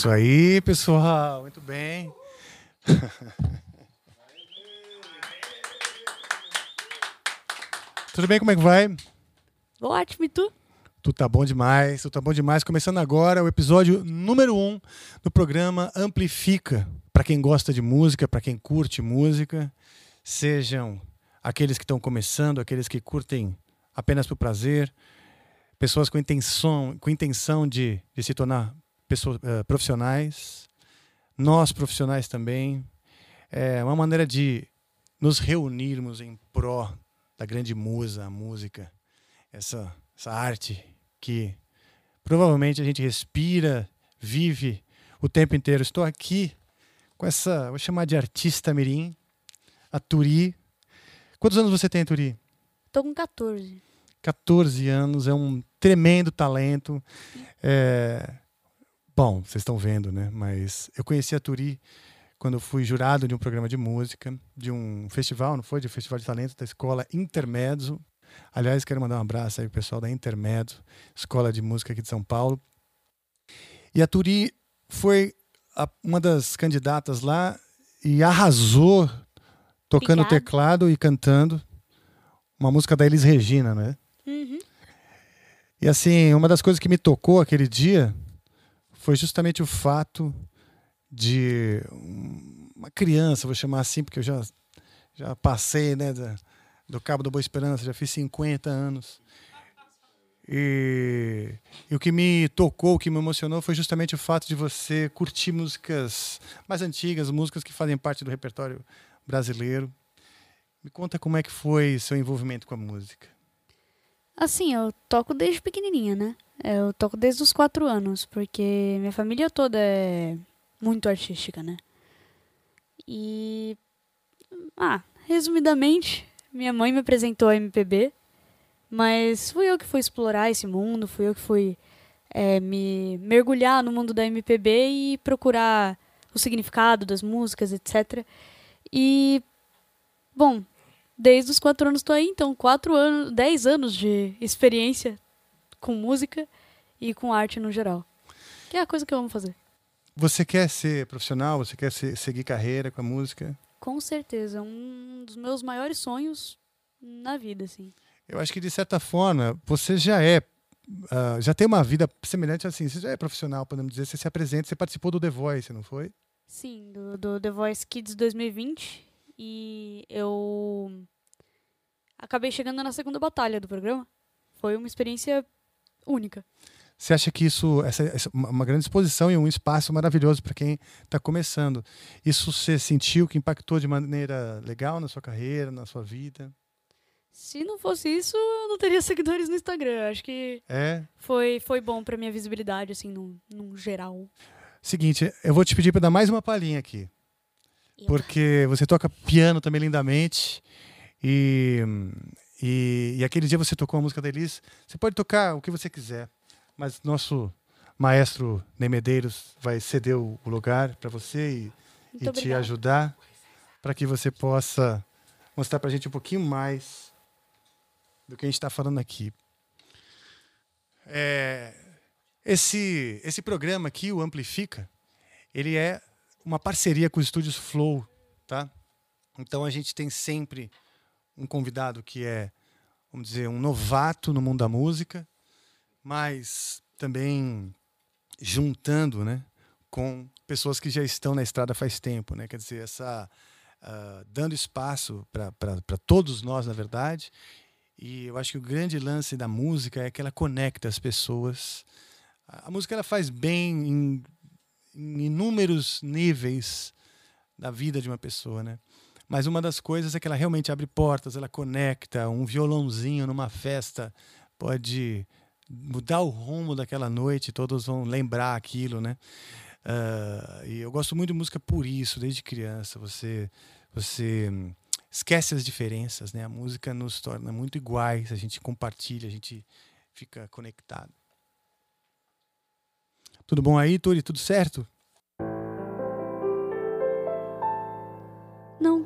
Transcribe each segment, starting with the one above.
Isso aí, pessoal. Muito bem. Tudo bem? Como é que vai? Ótimo, e tu? Tu tá bom demais, tu tá bom demais. Começando agora o episódio número 1 um do programa Amplifica. Para quem gosta de música, para quem curte música, sejam aqueles que estão começando, aqueles que curtem apenas por prazer, pessoas com intenção, com intenção de, de se tornar pessoas, uh, profissionais, nós profissionais também. É uma maneira de nos reunirmos em pró da grande musa, a música, essa, essa arte que provavelmente a gente respira, vive o tempo inteiro. Estou aqui com essa, vou chamar de artista mirim, a Turi. Quantos anos você tem, Turi? Tô com 14. 14 anos, é um tremendo talento. É... Bom, vocês estão vendo, né? Mas eu conheci a Turi quando eu fui jurado de um programa de música, de um festival, não foi? De um festival de talento da escola Intermezzo. Aliás, quero mandar um abraço aí pro pessoal da Intermezzo, escola de música aqui de São Paulo. E a Turi foi a, uma das candidatas lá e arrasou tocando Obrigada. teclado e cantando uma música da Elis Regina, né? Uhum. E assim, uma das coisas que me tocou aquele dia foi justamente o fato de uma criança, vou chamar assim, porque eu já, já passei né, da, do Cabo da Boa Esperança, já fiz 50 anos. E, e o que me tocou, o que me emocionou foi justamente o fato de você curtir músicas mais antigas, músicas que fazem parte do repertório brasileiro. Me conta como é que foi seu envolvimento com a música. Assim, eu toco desde pequenininha, né? Eu toco desde os quatro anos, porque minha família toda é muito artística, né? E. Ah, resumidamente, minha mãe me apresentou a MPB, mas fui eu que fui explorar esse mundo, fui eu que fui é, me mergulhar no mundo da MPB e procurar o significado das músicas, etc. E. Bom, desde os quatro anos estou aí, então quatro anos, dez anos de experiência com música e com arte no geral. Que é a coisa que eu amo fazer. Você quer ser profissional? Você quer ser- seguir carreira com a música? Com certeza, um dos meus maiores sonhos na vida, assim. Eu acho que de certa forma você já é, ah, já tem uma vida semelhante assim. Você já é profissional, podemos dizer. Você se apresenta, você participou do The Voice, não foi? Sim, do, do The Voice Kids 2020. E eu acabei chegando na segunda batalha do programa. Foi uma experiência única. Você acha que isso, essa, essa- uma grande exposição e um espaço maravilhoso para quem está começando? Isso você sentiu que impactou de maneira legal na sua carreira, na sua vida? Se não fosse isso, eu não teria seguidores no Instagram. Acho que É. foi, foi bom pra minha visibilidade, assim, num, num geral. Seguinte, eu vou te pedir para dar mais uma palhinha aqui. Porque você toca piano também lindamente. E, e, e aquele dia você tocou a música da Elis. Você pode tocar o que você quiser, mas nosso maestro Ney Medeiros vai ceder o, o lugar para você e, e te ajudar para que você possa mostrar para a gente um pouquinho mais do que a gente está falando aqui. É, esse, esse programa aqui, o Amplifica, ele é uma parceria com os estúdios Flow, tá? Então a gente tem sempre um convidado que é, vamos dizer, um novato no mundo da música, mas também juntando, né, com pessoas que já estão na estrada faz tempo, né? Quer dizer, essa ah, dando espaço para todos nós, na verdade. E eu acho que o grande lance da música é que ela conecta as pessoas. A a música ela faz bem em, em inúmeros níveis da vida de uma pessoa, né? Mas uma das coisas é que ela realmente abre portas, ela conecta. Um violãozinho numa festa pode mudar o rumo daquela noite, todos vão lembrar aquilo, né? Ah, e eu gosto muito de música por isso, desde criança. Você, você esquece as diferenças, né? A música nos torna muito iguais, a gente compartilha, a gente fica conectado. Tudo bom aí, Turi? Tudo certo?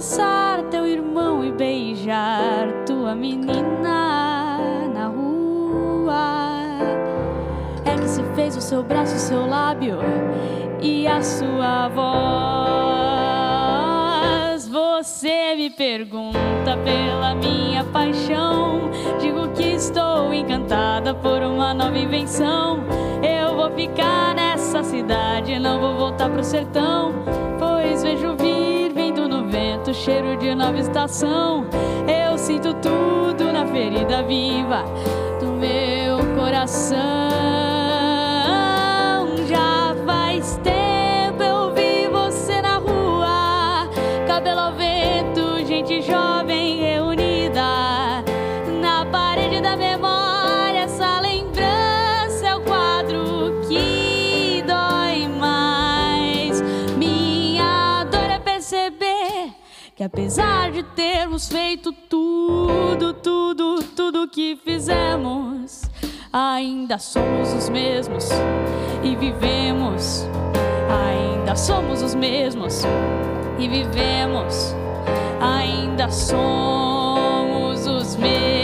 Abraçar teu irmão e beijar tua menina na rua. É que se fez o seu braço, o seu lábio e a sua voz. Você me pergunta pela minha paixão. Digo que estou encantada por uma nova invenção. Eu vou ficar nessa cidade, não vou voltar pro sertão. Pois vejo vir vento, cheiro de nova estação. Eu sinto tudo na ferida viva do meu coração. Já faz tempo eu vi você na rua, cabelo ao vento, gente jovem que apesar de termos feito tudo, tudo, tudo que fizemos, ainda somos os mesmos e vivemos. Ainda somos os mesmos e vivemos. Ainda somos os mesmos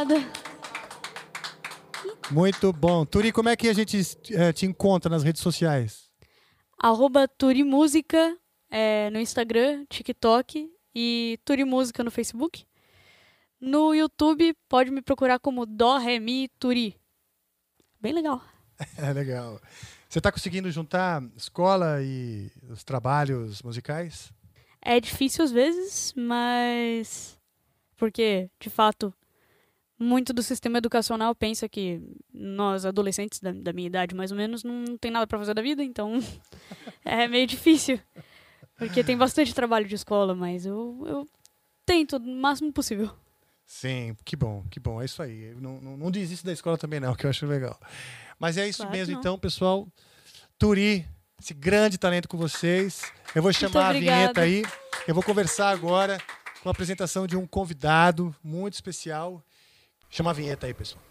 Obrigada. Muito bom. Turi, como é que a gente eh, te encontra nas redes sociais? Arroba Turimúsica é, no Instagram, TikTok e Turimúsica no Facebook. No YouTube, pode me procurar como Dó, Ré, Mi, Turi. Bem legal. É legal. Você está conseguindo juntar escola e os trabalhos musicais? É difícil às vezes, mas. Porque, de fato, muito do sistema educacional pensa que nós, adolescentes da, da minha idade mais ou menos, não tem nada para fazer da vida, então é meio difícil. Porque tem bastante trabalho de escola, mas eu, eu tento o máximo possível. Sim, que bom, que bom. É isso aí. Não, não, não da escola também, não, que eu acho legal. Mas é isso Claro mesmo, então, pessoal. Turi, esse grande talento com vocês. Eu vou chamar a vinheta aí. Eu vou conversar agora com a apresentação de um convidado muito especial. Chama a vinheta aí, pessoal.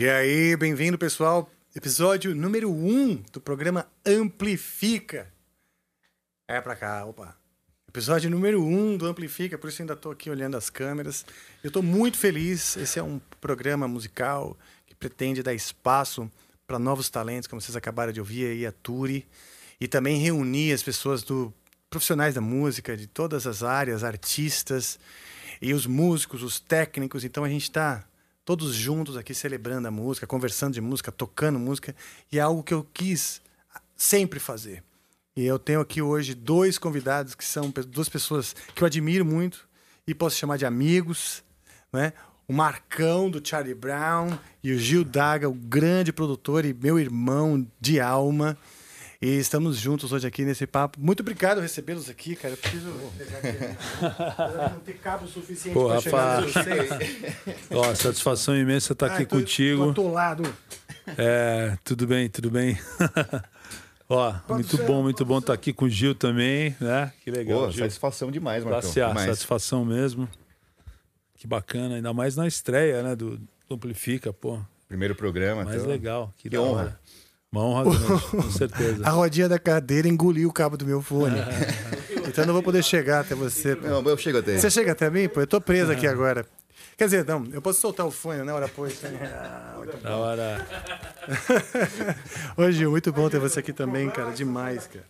E aí, bem-vindo, pessoal. Episódio número 1 um do programa Amplifica. É pra cá, opa. Episódio número 1 um do Amplifica, por isso ainda tô aqui olhando as câmeras. Eu tô muito feliz. Esse é um programa musical que pretende dar espaço para novos talentos, como vocês acabaram de ouvir aí, a Turi, e também reunir as pessoas do profissionais da música, de todas as áreas, artistas, e os músicos, os técnicos. Então a gente está todos juntos aqui celebrando a música, conversando de música, tocando música, e é algo que eu quis sempre fazer. E eu tenho aqui hoje dois convidados que são duas pessoas que eu admiro muito e posso chamar de amigos, né? O Marcão do Charlie Brown e o Gil Daga, o grande produtor e meu irmão de alma. E estamos juntos hoje aqui nesse papo. Muito obrigado recebê-los aqui, cara. Eu preciso pegar aqui. não ter cabo suficiente Pô, para chegar vocês. Ó, satisfação imensa estar aqui Ai, tô- Tô contigo. atolado. É, tudo bem, tudo bem. Ó, muito bom, muito bom estar aqui com o Gil também, né? Que legal, Pô, Gil. satisfação demais, Marcão. Demais. satisfação mesmo. Que bacana, ainda mais na estreia, né, do, do Amplifica, pô. Primeiro programa. Mais então. legal, que, Que honra. hora. Uma honra com certeza. A rodinha da cadeira engoliu o cabo do meu fone. então eu não vou poder chegar até você. Não, eu chego até. Você chega até mim? Pô, eu tô preso aqui agora. Quer dizer, não, eu posso soltar o fone na hora pois. Da hora. Ô, Gil, muito bom ter você aqui também, cara. Demais, cara.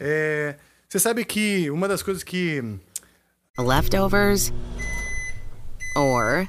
É, você sabe que uma das coisas que. leftovers, or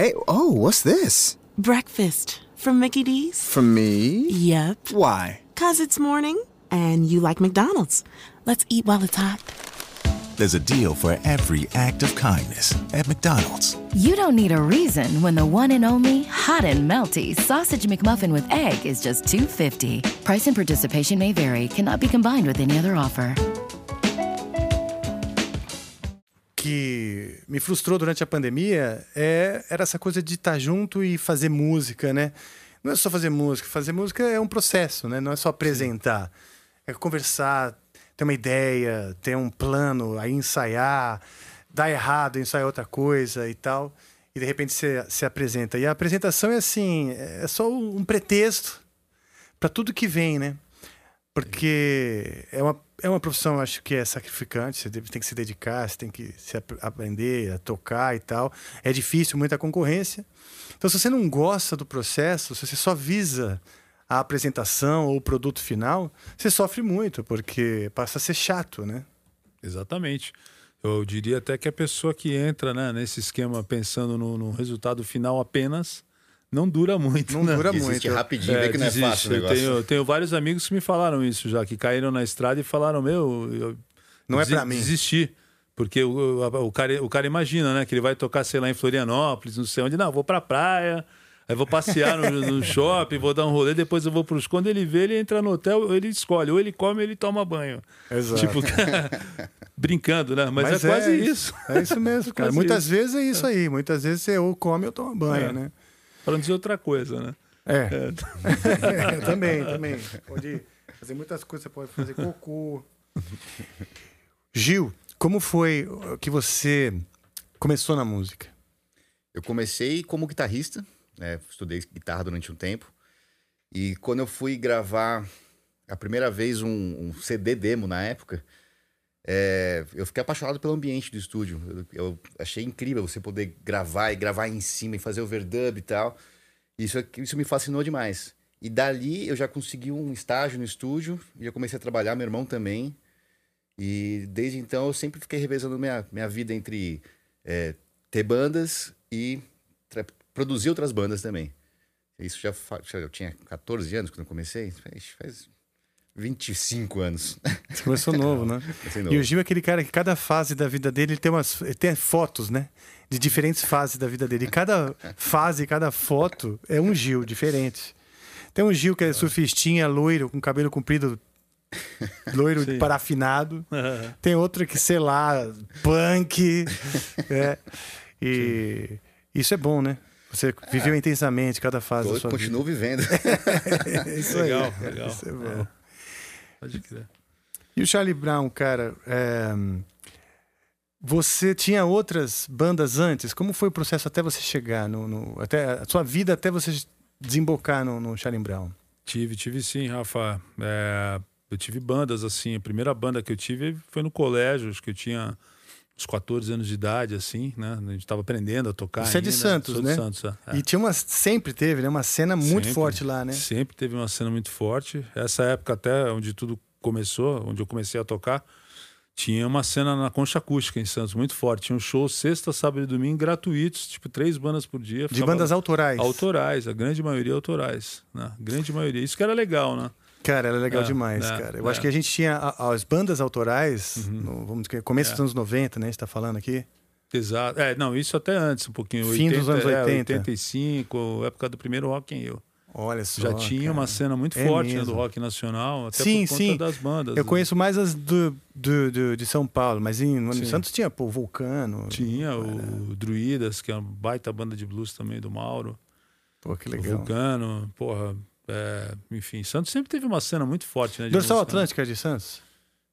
Hey, oh, what's this? Breakfast from Mickey D's? From me? Yep. Why? Cause it's morning and you like McDonald's. Let's eat while it's hot. There's a deal for every act of kindness at McDonald's. You don't need a reason when the one and only hot and melty sausage McMuffin with egg is just 2.50. Price and participation may vary. Cannot be combined with any other offer. Que me frustrou durante a pandemia é, era essa coisa de estar junto e fazer música, né? Não é só fazer música, fazer música é um processo, né? Não é só apresentar, é conversar, ter uma ideia, ter um plano, aí ensaiar, dá errado, ensaiar outra coisa e tal, e de repente você se apresenta. E a apresentação é assim, é só um pretexto para tudo que vem, né? Porque é uma, é uma profissão, acho que é sacrificante, você tem que se dedicar, você tem que se ap- aprender a tocar e tal. É difícil, muita concorrência. Então, se você não gosta do processo, se você só visa a apresentação ou o produto final, você sofre muito, porque passa a ser chato, né? Exatamente. Eu diria até que a pessoa que entra né, nesse esquema pensando no, no resultado final apenas não dura muito. Não né? dura Desiste muito. rapidinho, vê que não é desiste. fácil o Eu negócio. tenho, eu tenho vários amigos que me falaram isso já, que caíram na estrada e falaram: Meu, eu Não é pra mim. Desisti. Porque o, o, o cara, o cara imagina, né? Que ele vai tocar, sei lá, em Florianópolis, não sei onde. Não, vou pra praia, aí vou passear no, no shopping, vou dar um rolê, depois eu vou pros... Quando ele vê, ele entra no hotel, ele escolhe. Ou ele come ou ele toma banho. Exato. Tipo, brincando, né? Mas, é, quase isso. É isso mesmo, cara. Quase Muitas isso. vezes é isso aí. Muitas vezes você ou come ou toma banho, É. né? Pra não dizer outra coisa, né? É. É, também, também. Pode fazer muitas coisas, você pode fazer cocô. Gil, como foi que você começou na música? Eu comecei como guitarrista, né? estudei guitarra durante um tempo. E quando eu fui gravar a primeira vez um, um CD demo na época, é, eu fiquei apaixonado pelo ambiente do estúdio. Eu, eu achei incrível você poder gravar e gravar em cima e fazer overdub e tal. Isso, aqui- isso me fascinou demais. E dali eu já consegui um estágio no estúdio e já comecei a trabalhar, meu irmão também. E desde então eu sempre fiquei revezando minha, minha vida entre é, ter bandas e produzir outras bandas também. Isso já, já eu tinha 14 anos quando eu comecei, faz, faz 25 anos. Você começou novo, né? Comecei E novo. o Gil é aquele cara que cada fase da vida dele ele tem umas tem fotos, né? De diferentes fases da vida dele. E cada fase, cada foto é um Gil diferente. Tem um Gil que é surfistinha, loiro, com cabelo comprido, loiro Sim. parafinado. Tem outro que, sei lá, punk. é. E isso é bom, né? Você viveu intensamente cada fase da sua continuo vivendo. vida. É isso aí. Legal, legal. Isso é bom. Pode crer. E o Charlie Brown, cara, é, você tinha outras bandas antes? Como foi o processo até você chegar no, no- até a sua vida até você desembocar no, no Charlie Brown? Tive, tive sim, Rafa. É, eu tive bandas assim. A primeira banda que eu tive foi no colégio, acho que eu tinha uns 14 anos de idade, assim, né? A gente estava aprendendo a tocar. Você é de ainda. Santos, Sou né? De Santos, é. E tinha uma, sempre teve, né? Uma cena muito Sempre, forte lá, né? Sempre teve uma cena muito forte. Essa época até onde tudo começou, onde eu comecei a tocar, tinha uma cena na Concha Acústica em Santos muito forte. Tinha um show sexta, sábado e domingo gratuitos, tipo três bandas por dia. De bandas autorais. Autorais, a grande maioria autorais, né? Grande maioria. Isso que era legal, né? Cara, era legal É, demais, é, cara. Eu é. acho que a gente tinha as bandas autorais, Uhum. no, vamos dizer, começo É. dos anos 90, né? A gente tá falando aqui. Exato. É, não, isso até antes, um pouquinho. Fim dos anos 80. É, 85, época do primeiro Rock in Rio. Olha só. Já tinha cara. uma cena muito É forte né, do rock nacional, até sim, por conta sim. das bandas. Eu né? conheço mais as do, do, do- de São Paulo, mas em, Sim. Santos tinha, pô, Vulcano. Tinha o Druidas, que é uma baita banda de blues também do Mauro. Pô, que O legal. Vulcano, porra. É, enfim, Santos sempre teve uma cena muito forte, né? de Dorsal música, né? Atlântica é de Santos?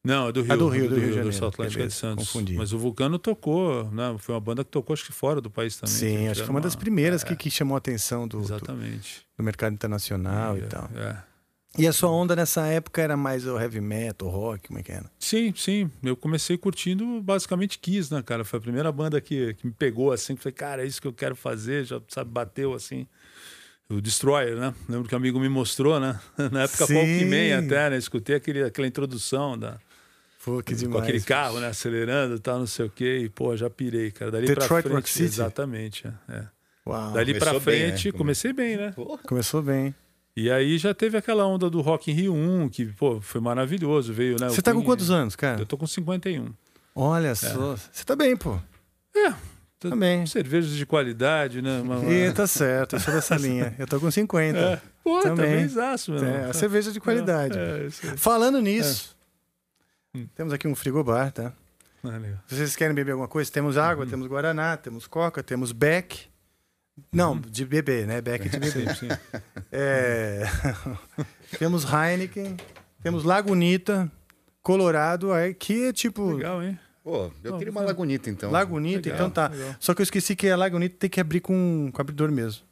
Não, é do Rio. Ah, do Rio, do Rio de Dorsal Janeiro. Atlântica é de Beleza, Santos. confundi. Mas o Vulcano tocou, né? Foi uma banda que tocou, acho que fora do país também. Sim, acho que foi era uma das primeiras que, que chamou a atenção do, do, Exatamente. do mercado internacional e tal. É. E a sua onda nessa época era mais o heavy metal, o rock, como é que era? Sim, sim. Eu comecei curtindo basicamente Kiss, né, cara? Foi a primeira banda que, que me pegou assim, que falei, cara, é isso que eu quero fazer, já sabe, bateu assim. O Destroyer, né? Lembro que um amigo me mostrou, né? Na época Sim. Walkman até, né? Escutei aquele, aquela introdução da, Pô, que com demais. aquele carro, né? Acelerando e tal, não sei o quê. E, pô, já pirei, cara. Dali Detroit pra frente. Rock City? Exatamente. é. Uau. Dali pra Começou bem, frente, né? comecei bem, né? Começou bem. E aí já teve aquela onda do Rock in Rio 1, que, pô, foi maravilhoso. Veio, né? Você tá com quantos anos, cara? Eu tô com 51. Olha só. Você tá bem, pô. É. Tá bem. Cervejas de qualidade, né? Uma- E tá certo, eu sou dessa linha. Eu tô com 50. É. Pô, tá Também. bem zaço, meu É, a cerveja de qualidade. É, é, isso aí. Falando nisso, Hum. temos aqui um frigobar, tá? Se vocês querem beber alguma coisa, temos água, Uhum. temos Guaraná, temos Coca, temos Beck. Não, de beber, né? Beck de beber. Uhum. Sim, sim. É, temos Heineken, temos Lagunita, Colorado, aí que é tipo. Legal, hein? Pô, eu queria uma lagunita então. Lagunita, Legal, então tá. legal. Só que eu esqueci que a Lagunita tem que abrir com, com abridor mesmo.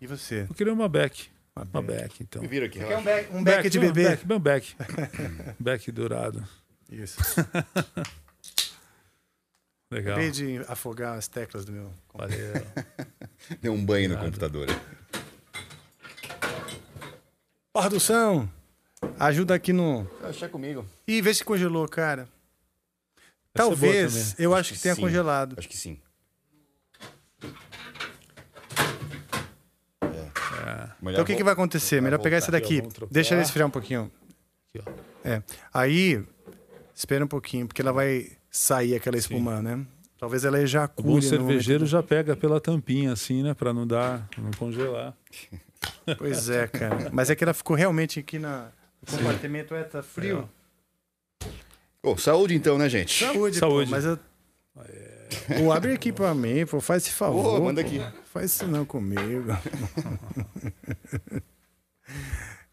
E você? Eu queria uma Beck. Uma Uma Beck, então. Me vira aqui, um. Beck, um Beck de não, bebê? Beck, um Beck. Beck dourado. Isso. Legal. Acabei de afogar as teclas do meu. Valeu. Deu um banho no computador. Produção, ajuda aqui no. Achar comigo. Ih, vê se congelou, cara. É Talvez, eu acho que tenha sim. congelado. Acho que sim. Então o que, que vai acontecer? Melhor pegar essa daqui. Deixa ela esfriar um pouquinho. Aqui, ó. É. Aí, espera um pouquinho, porque ela vai sair aquela espuma, né? Talvez ela O ejacule. bom no cervejeiro já pega pela tampinha, assim, né? Pra não dar, não congelar. Pois é, cara. Mas é que ela ficou realmente aqui na. O compartimento é, tá frio. Ô, saúde então, né, gente? Saúde, Saúde. Pô, mas eu. Pô, abre aqui pra mim, pô, faz esse favor. Manda pô. aqui. Faz isso não comigo.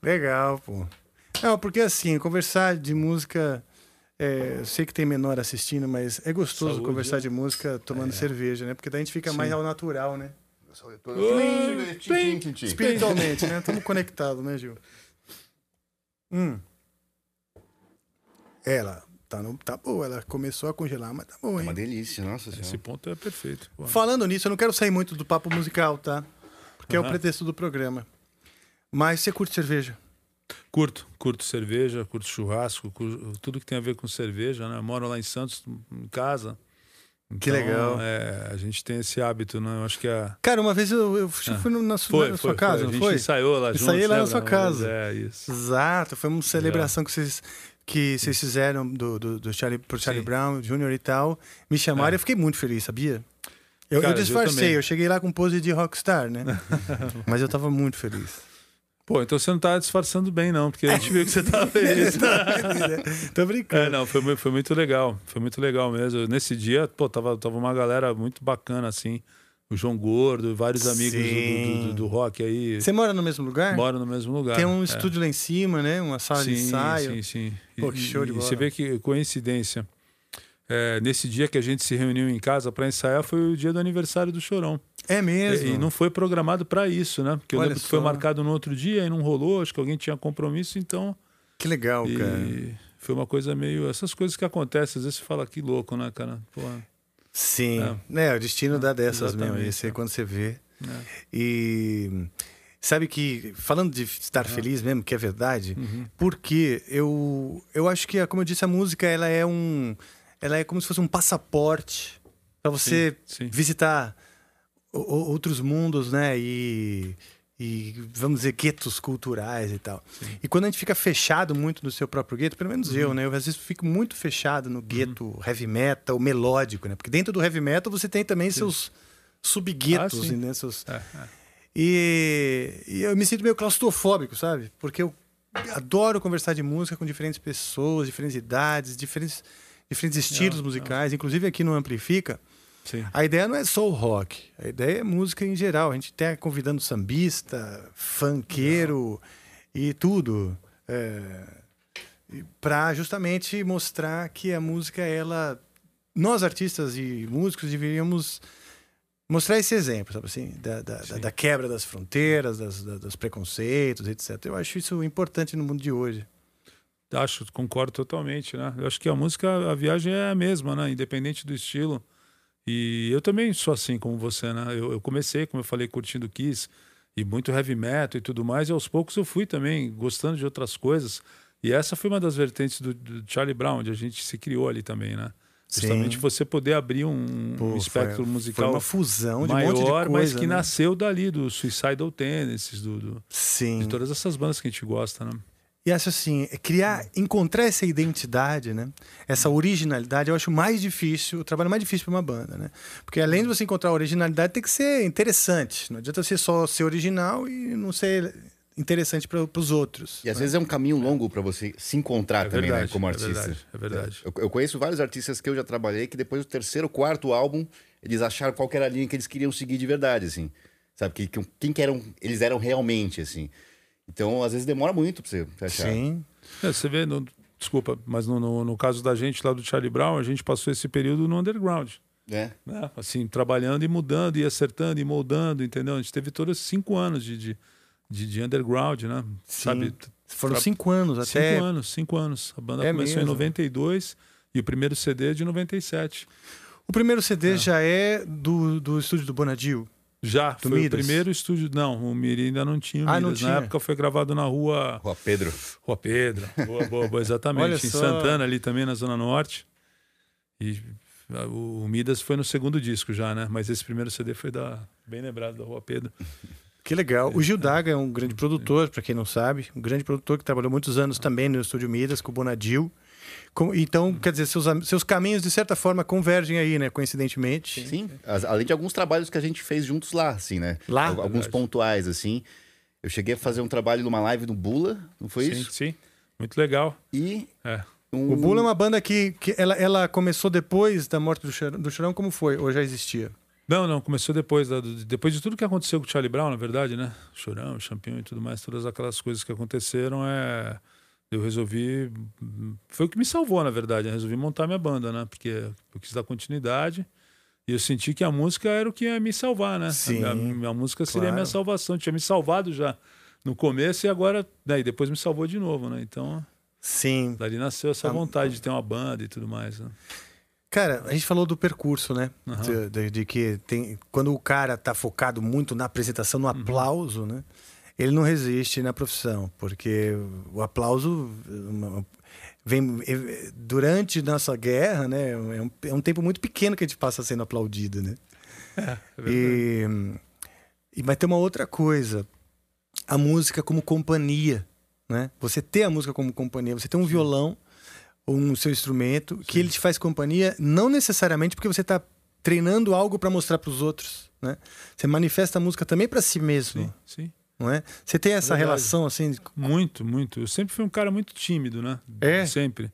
Legal, pô. Não, porque assim, conversar de música. é, eu sei que tem menor assistindo, mas é gostoso Saúde, conversar é. de música tomando cerveja, né? Porque daí a gente fica mais ao natural, né? Tchim, tchim, tchim. Espiritualmente, né? Estamos conectados, né, Gil? Hum. Ela tá, no, tá boa, ela começou a congelar, mas tá boa, É uma hein? delícia, nossa senhora. Esse ponto é perfeito. pô. Falando nisso, eu não quero sair muito do papo musical, tá? Porque é o pretexto do programa. Mas você curte cerveja? Curto, curto cerveja, curto churrasco, curto tudo que tem a ver com cerveja, né? Eu moro lá em Santos, em casa. Que Então, legal. É, a gente tem esse hábito, né? Eu acho que a. Cara, uma vez eu, eu fui fui na, sua- Foi, na foi, sua casa, foi. A não gente foi? ensaiou lá Ensaiei juntos, lá na sua casa. É, isso. Exato, foi uma celebração que vocês, que vocês fizeram do, do, do Charlie, pro Charlie Sim. Brown Jr. e tal. Me chamaram e É. eu fiquei muito feliz, sabia? Eu, Cara, eu eu disfarcei, também. eu, cheguei lá com pose de rockstar, né? Mas eu tava muito feliz. Pô, então você não tá disfarçando bem, não, porque a gente viu que você tava feliz. Tô brincando. É, não, foi, foi muito legal. Foi muito legal mesmo. Nesse dia, pô, tava, tava uma galera muito bacana, assim. O João Gordo, vários amigos do, do, do- rock aí. Você mora no mesmo lugar? Mora no mesmo lugar. Tem um é. estúdio lá em cima, né? Uma sala de sim, ensaio. Sim, sim. Pô, que show de e bola. você vê que coincidência. É, nesse dia que a gente se reuniu em casa para ensaiar foi o dia do aniversário do Chorão. É mesmo? E, e não foi programado para isso, né? Porque eu Olha lembro que foi só. marcado no outro dia e não rolou, acho que alguém tinha compromisso, então. Que legal, e cara. Foi uma coisa meio. Essas coisas que acontecem, às vezes você fala que louco, né, cara? Porra. Sim. É. Né, o destino dá dessas mesmo. exatamente, Esse é é. quando você vê. É. E sabe que, falando de estar feliz mesmo, que é verdade, Uhum. porque eu, eu acho que, como eu disse, a música ela é um. Ela é como se fosse um passaporte para você Sim, sim. visitar outros mundos, né? E, e, vamos dizer, guetos culturais e tal. E quando a gente fica fechado muito no seu próprio gueto, pelo menos Uhum. eu, né? Eu às vezes fico muito fechado no gueto heavy metal, melódico, né? Porque dentro do heavy metal você tem também seus subguetos, Ah, sim. né? Seus... É, é. E, e eu me sinto meio claustrofóbico, sabe? Porque eu adoro conversar de música com diferentes pessoas, diferentes idades, diferentes, diferentes estilos Não, musicais. Inclusive aqui no Amplifica, Sim. a ideia não é soul rock. A ideia é música em geral. A gente está convidando sambista, funkeiro e tudo. para justamente mostrar que a música, ela. Nós, artistas e músicos, deveríamos mostrar esse exemplo, sabe assim? Da, da, da- da quebra das fronteiras, das, da- dos preconceitos, etc. Eu acho isso importante no mundo de hoje. Acho, concordo totalmente, né? Eu acho que a música, a viagem é a mesma, né? Independente do estilo. E eu também sou assim como você, né? Eu, eu comecei, como eu falei, curtindo Kiss e muito heavy metal e tudo mais, e aos poucos eu fui também gostando de outras coisas. E essa foi uma das vertentes do, do Charlie Brown, onde a gente se criou ali também, né? Sim. Justamente você poder abrir um, Pô, um espectro foi- musical foi uma fusão de um maior, monte de mas coisa, que né? nasceu dali, do Suicidal Tendencies, do, do- Sim. de todas essas bandas que a gente gosta, né? E acho assim, é criar, encontrar essa identidade, né? Essa originalidade, eu acho mais difícil, o trabalho mais difícil para uma banda, né? Porque além de você encontrar a originalidade, tem que ser interessante. Não adianta você só ser original e não ser interessante para os outros. E às vezes é um caminho longo para você se encontrar É também, né, verdade, como é artista. verdade, é verdade. Eu, eu conheço vários artistas que eu já trabalhei que depois do terceiro, quarto álbum, eles acharam qual que era a linha que eles queriam seguir de verdade, assim. Sabe? Que, que- quem que eram, eles eram realmente, assim. Então, às vezes demora muito pra você achar. Sim. É, você vê, no- desculpa, mas no, no, no caso da gente lá do Charlie Brown, a gente passou esse período no underground. É. Né? Assim, trabalhando e mudando, e acertando e moldando, entendeu? A gente teve todos esses cinco anos de, de, de, de underground, né? Sabe? Foram Tra- cinco anos até. Cinco anos, cinco anos. A banda É começou mesmo? em 92 e o primeiro CD é de 97. O primeiro CD já é do, do estúdio do Bonadil. Já, Do foi Midas? o primeiro estúdio. Não, o Miri ainda não tinha o Ah, não Midas. tinha. Na época foi gravado na rua. Rua Pedro. Rua Pedro. Boa, boa, boa, exatamente. Olha em só. Santana, ali também, na Zona Norte. E ah, o, o Midas foi no segundo disco já, né? Mas esse primeiro CD foi da. Bem lembrado, da Rua Pedro. Que legal. O Gil Daga é um grande produtor, para quem não sabe, um grande produtor que trabalhou muitos anos também no estúdio Midas com o Bonadil. Então, quer dizer, seus, seus caminhos de certa forma convergem aí, né? Coincidentemente. Sim, as- além de alguns trabalhos que a gente fez juntos lá, assim, né? Lá? Al- Alguns Verdade. pontuais, assim. Eu cheguei a fazer um trabalho numa live no Bula, não foi sim, isso? sim. Muito legal. E É. um... O Bula é uma banda que, que ela, ela começou depois da morte do Chorão, do Chorão, como foi? Ou já existia? Não, não, começou depois, da- depois de tudo que aconteceu com o Charlie Brown, na verdade, né? Chorão, Champion e tudo mais, todas aquelas coisas que aconteceram, é... eu resolvi. Foi o que me salvou, na verdade. Eu resolvi montar minha banda, né? Porque eu quis dar continuidade e eu senti que a música era o que ia me salvar, né? Sim, a, minha, minha música seria a minha claro. salvação. Tinha me salvado já no começo e agora, daí depois me salvou de novo, né? Então, Sim. dali nasceu essa Ah, vontade de ter uma banda e tudo mais. Né? Cara, a gente falou do percurso, né? Aham. De, de- de que tem, quando o cara tá focado muito na apresentação, no Uhum. aplauso, né? Ele não resiste na profissão, porque o aplauso vem durante nossa guerra, né? É um, é um tempo muito pequeno que a gente passa sendo aplaudido, né? É e, e mas tem uma outra coisa, a música como companhia, né? Você ter a música como companhia, você ter um violão ou um seu instrumento que ele te faz companhia, não necessariamente porque você está treinando algo para mostrar para os outros, né? Você manifesta a música também para si mesmo, Sim, sim. Não é? Você tem essa Verdade. relação assim, de- Muito, muito. Eu sempre fui um cara muito tímido, né? É? Sempre.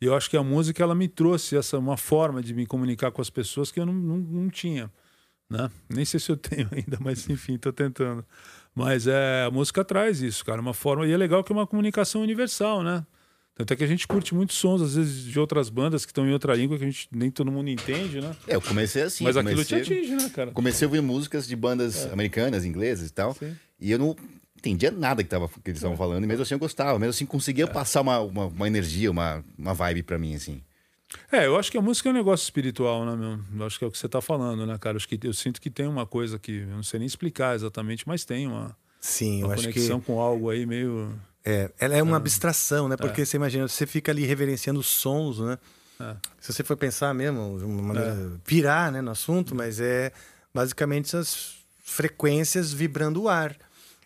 E eu acho que a música ela me trouxe essa uma forma de me comunicar com as pessoas que eu não, não, não tinha, né? Nem sei se eu tenho ainda, mas enfim, tô tentando. Mas é, a música traz isso, cara, uma forma e é legal que é uma comunicação universal, né? Tanto é que a gente curte muitos sons, às vezes, de outras bandas que estão em outra língua que a gente nem todo mundo entende, né? É, eu comecei assim. Mas eu aquilo te comecei- atinge, né, cara? Comecei a ouvir músicas de bandas americanas, inglesas e tal. Sim. E eu não. entendia nada que, tava, que eles estavam falando, e mesmo assim eu gostava, mesmo assim conseguia passar uma, uma, uma energia, uma, uma vibe pra mim, assim. É, eu acho que a música é um negócio espiritual, né, meu? Eu acho que é o que você tá falando, né, cara? Eu, acho que, eu sinto que tem uma coisa que eu não sei nem explicar exatamente, mas tem uma, Sim, uma eu acho conexão que com algo aí meio. é, ela é uma Ah. abstração, né? Porque É. você imagina, você fica ali reverenciando os sons, né? É. Se você for pensar mesmo, de uma maneira, virar né, no assunto, mas é basicamente essas frequências vibrando o ar.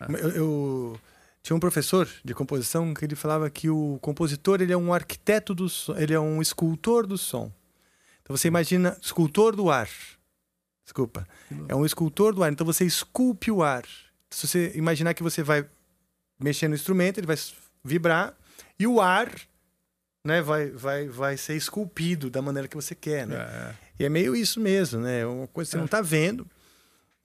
Eu, eu tinha um professor de composição que ele falava que o compositor ele é um arquiteto do som, ele é um escultor do som. Então você imagina escultor do ar. Desculpa. É um escultor do ar. Então você esculpe o ar. Se você imaginar que você vai mexer no instrumento, ele vai vibrar e o ar né, vai, vai, vai ser esculpido da maneira que você quer, né? E é meio isso mesmo, né? É uma coisa que você não está vendo,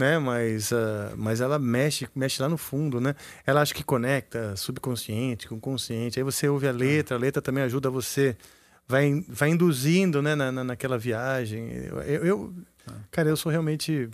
né? Mas, ah, mas ela mexe, mexe lá no fundo, né? Ela acho que conecta subconsciente com consciente. Aí você ouve a letra, a letra também ajuda você, vai, vai induzindo, né, na, na- naquela viagem. Eu, eu- eu- cara, eu sou realmente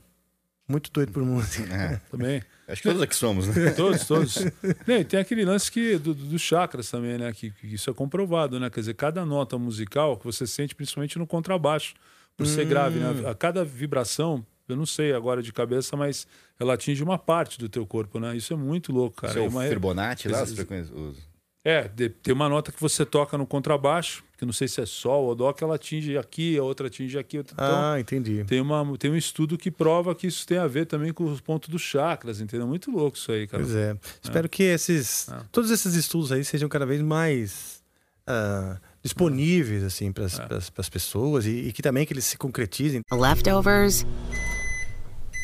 muito doido por música. É. Também. Acho que todos aqui somos, né? Todos, todos. Não, e tem aquele lance que, do, do- dos chakras também, né? Que, que isso é comprovado, né? Quer dizer, cada nota musical que você sente, principalmente no contrabaixo, por ser Hum. grave, né? A cada vibração, eu não sei agora de cabeça, mas ela atinge uma parte do teu corpo, né? Isso é muito louco, cara. Seu É uma- Fibonacci lá, as frequências. É, de- tem uma nota que você toca no contrabaixo, que não sei se é sol ou dó, que ela atinge aqui, a outra atinge aqui. outra- Então, Ah, entendi. tem, uma, tem um estudo que prova que isso tem a ver também com os pontos dos chakras, entendeu? Muito louco isso aí, cara. Pois é. Espero que esses, É. todos esses estudos aí sejam cada vez mais ah, disponíveis assim para É. as pessoas e, e que também que eles se concretizem. Leftovers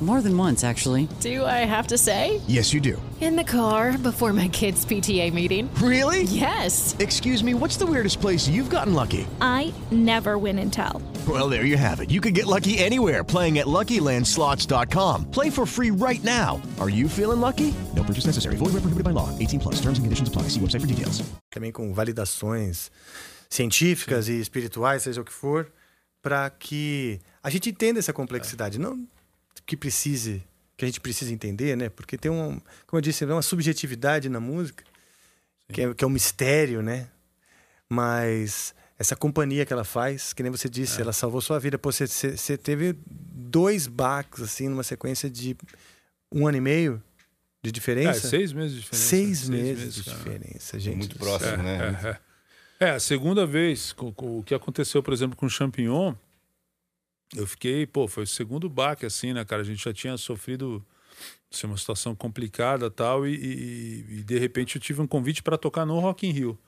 More than once, actually. Do I have to say? Yes, you do. In the car before my kids' PTA meeting. Really? Yes. Excuse me, what's the weirdest place you've gotten lucky? I never win and tell. Well, there you have it. You can get lucky anywhere playing at LuckyLandSlots.com. Play for free right now. Are you feeling lucky? No purchase necessary. Void where prohibited by law. 18 plus. Terms and conditions apply. See website for details. também com validações científicas e espirituais, seja o que for, para que a gente entenda essa complexidade, não que precise, que a gente precisa entender, né? Porque tem um, como eu disse, uma subjetividade na música que é, que é um mistério, né? Mas essa companhia que ela faz, que nem você disse, ela salvou sua vida. Pô, você, você, teve dois baques assim numa sequência de um ano e meio de diferença. É, seis meses de diferença. Seis, Seis meses, meses, de cara. diferença, gente. Muito próximo, céu. né? É, é. É, a segunda vez, com, com o que aconteceu, por exemplo, com o Champignon, eu fiquei, pô, foi o segundo baque, assim, né, cara? A gente já tinha sofrido assim, uma situação complicada tal, e, e, e de repente eu tive um convite para tocar no Rock in Rio.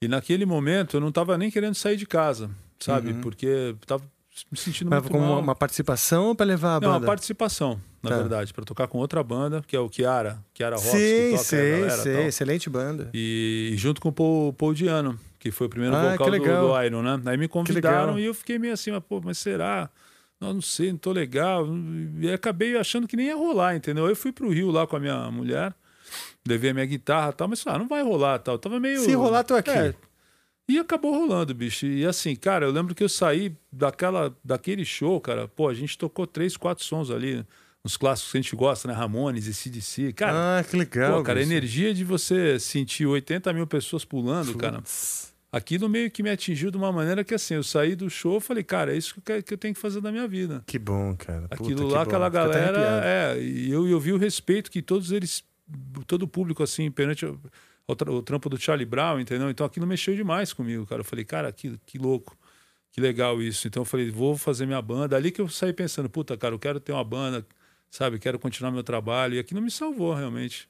E naquele momento eu não tava nem querendo sair de casa, sabe? Uhum. Porque tava me sentindo Mas muito como mal. uma, participação ou para levar a Não, uma banda? participação, na Tá. verdade, para tocar com outra banda, que é o Kiara, Kiara Rocks, que Sim, toca a sei, galera tal. Excelente banda. E, e junto com o Paul, Paul Diano, que foi o primeiro Ah, vocal do, do Iron, né? Aí me convidaram e eu fiquei meio assim, mas, pô, mas será? Não, não sei, não tô legal. E acabei achando que nem ia rolar, entendeu? Eu fui pro Rio lá com a minha mulher, levei a minha guitarra e tal, mas ah, não vai rolar tal. Tava meio. Se rolar, tô aqui. É, e acabou rolando, bicho. E assim, cara, eu lembro que eu saí daquela, daquele show, cara. Pô, a gente tocou três, quatro sons ali, uns clássicos que a gente gosta, né? Ramones e CDC. Cara, ah, que legal. Pô, cara, a energia de você sentir 80 mil pessoas pulando, cara. Aquilo meio que me atingiu de uma maneira que, assim, eu saí do show e falei, cara, é isso que eu, tenho que fazer da minha vida. Que bom, cara. Puta, Aquilo lá, bom. aquela galera, é, e eu, eu vi o respeito que todos eles, todo o público, assim, perante o, o trampo do Charlie Brown, entendeu? Então aquilo mexeu demais comigo, cara. Eu falei, cara, que, que louco, que legal isso. Então eu falei, vou fazer minha banda. Ali que eu saí pensando, puta, cara, eu quero ter uma banda, sabe? Quero continuar meu trabalho. E aquilo me salvou, realmente.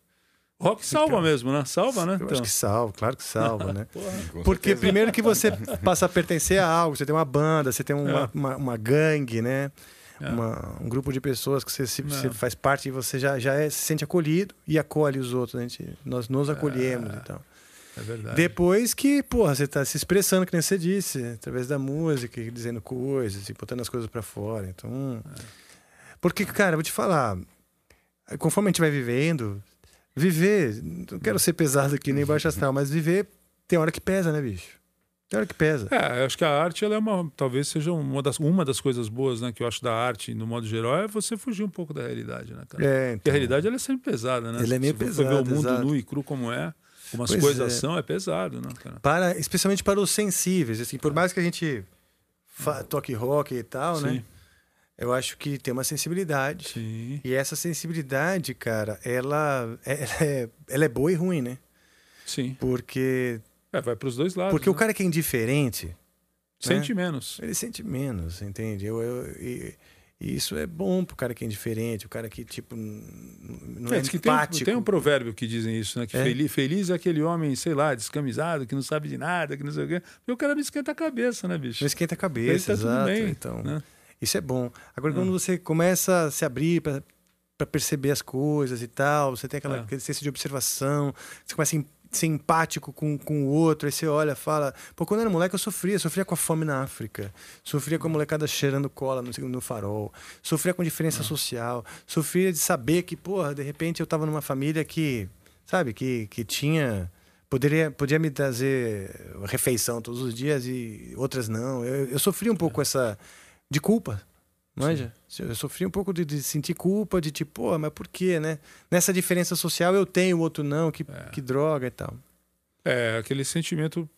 Rock salva mesmo, né? Salva, né? Eu acho que salva, claro que salva, né? Porra. Porque primeiro que você passa a pertencer a algo, você tem uma banda, você tem uma, É. uma, uma gangue, né? É. Uma- um grupo de pessoas que você, se- É. você faz parte e você já, já é- se sente acolhido e acolhe os outros. né? A gente, nós nos acolhemos e tal. É verdade. Depois que, porra, você tá se expressando, que nem você disse, através da música, dizendo coisas, e botando as coisas pra fora. Então. Porque, cara, vou te falar, conforme a gente vai vivendo, viver, não quero ser pesado aqui nem baixo astral, mas viver tem hora que pesa, né, bicho? Tem hora que pesa. É, eu acho que a arte ela é uma, talvez seja uma das, uma das coisas boas, né, que eu acho da arte, no modo geral, é você fugir um pouco da realidade, né, cara? É, Porque a realidade ela é sempre pesada, né? Ela é meio Se você pesada, o mundo exato. nu e cru como é, como as Pois coisas é. são, é pesado, né, cara? Para, especialmente para os sensíveis, assim, por mais que a gente toque rock e tal, né? Eu acho que tem uma sensibilidade. Sim. E essa sensibilidade, cara, ela, ela, é, ela é boa e ruim, né? Sim. Porque. É, vai para os dois lados. Porque o né? cara que é indiferente. Sente né? menos. Ele sente menos, entende? Eu, eu- e, e isso é bom pro cara que é indiferente, o cara que, tipo, não é, É, que tem, empático. tem um provérbio que dizem isso, né? Que É. feliz, feliz é aquele homem, sei lá, descamisado, que não sabe de nada, que não sei o quê. E o cara não esquenta a cabeça, né, bicho? Não esquenta a Ele cabeça, tá tudo exato. bem, então, né? Isso é bom. Agora, Hum. quando você começa a se abrir para perceber as coisas e tal, você tem aquela, É. de observação, você começa a ser empático com, com o outro, aí você olha, fala, pô, quando eu era moleque eu sofria, sofria com a fome na África, sofria com a molecada cheirando cola no, no farol, sofria com diferença Ah. social, sofria de saber que, porra, de repente eu tava numa família que, sabe, que, que tinha poderia podia me trazer refeição todos os dias e outras não. Eu, eu sofri um pouco essa de culpa, manja? Eu sofri um pouco de, de sentir culpa, de tipo, pô, mas por quê, né? Nessa diferença social eu tenho, o outro não, que, que droga e tal. É, aquele sentimento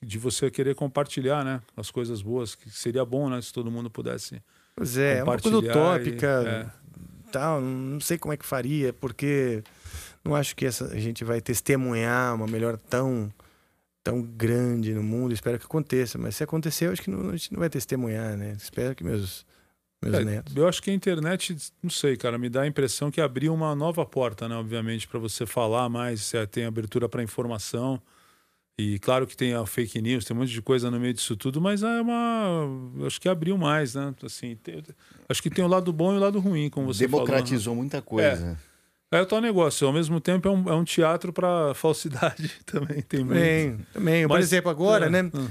de você querer compartilhar, né? As coisas boas, que seria bom, né? Se todo mundo pudesse. Pois é, é uma coisa utópica, e- tal, não sei como é que faria, porque não acho que essa, a gente vai testemunhar uma melhora tão tão grande no mundo, espero que aconteça, mas se acontecer, eu acho que não, a gente não vai testemunhar, né? Espero que meus meus É, netos. eu acho que a internet, não sei, cara, me dá a impressão que abriu uma nova porta, né? Obviamente, para você falar mais, você tem abertura para informação. E claro que tem a fake news, tem um monte de coisa no meio disso tudo, mas é uma. Acho que abriu mais, né? Assim, tem- acho que tem o lado bom e o lado ruim, como você Democratizou falou. né? muita coisa. É, é o tal negócio. Ao mesmo tempo, é um, é um teatro para falsidade também. Tem muito. Também, também. Por Mas- exemplo, agora, é, né? hum.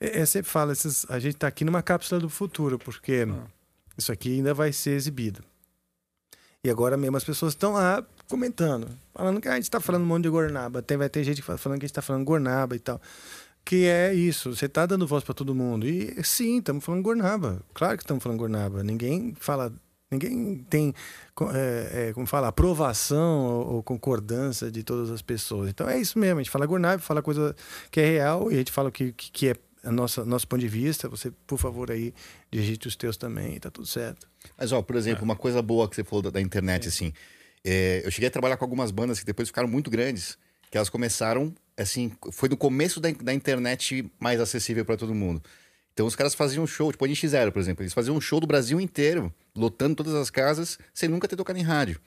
É, é, sempre fala, esses, a gente tá aqui numa cápsula do futuro, porque Ah. isso aqui ainda vai ser exibido. E agora mesmo as pessoas estão lá comentando, falando que ah, a gente tá falando um monte de gornaba. Tem, vai ter gente falando que a gente tá falando gornaba e tal. Que é isso, você tá dando voz para todo mundo. E sim, estamos falando gornaba. Claro que estamos falando gornaba. Ninguém fala. Ninguém tem, é, é, como fala, aprovação ou, ou concordância de todas as pessoas. Então é isso mesmo, a gente fala gornaba, fala coisa que é real e a gente fala o que, que, que é a nossa, nosso ponto de vista. Você, por favor, aí, digite os teus também, tá tudo certo. Mas, ó, por exemplo, uma coisa boa que você falou da, da internet, assim. é, eu cheguei a trabalhar com algumas bandas que depois ficaram muito grandes, que elas começaram, assim, foi no começo da, da internet mais acessível para todo mundo. Então os caras faziam um show, tipo a NX0, por exemplo, eles faziam um show do Brasil inteiro, lotando todas as casas, sem nunca ter tocado em rádio.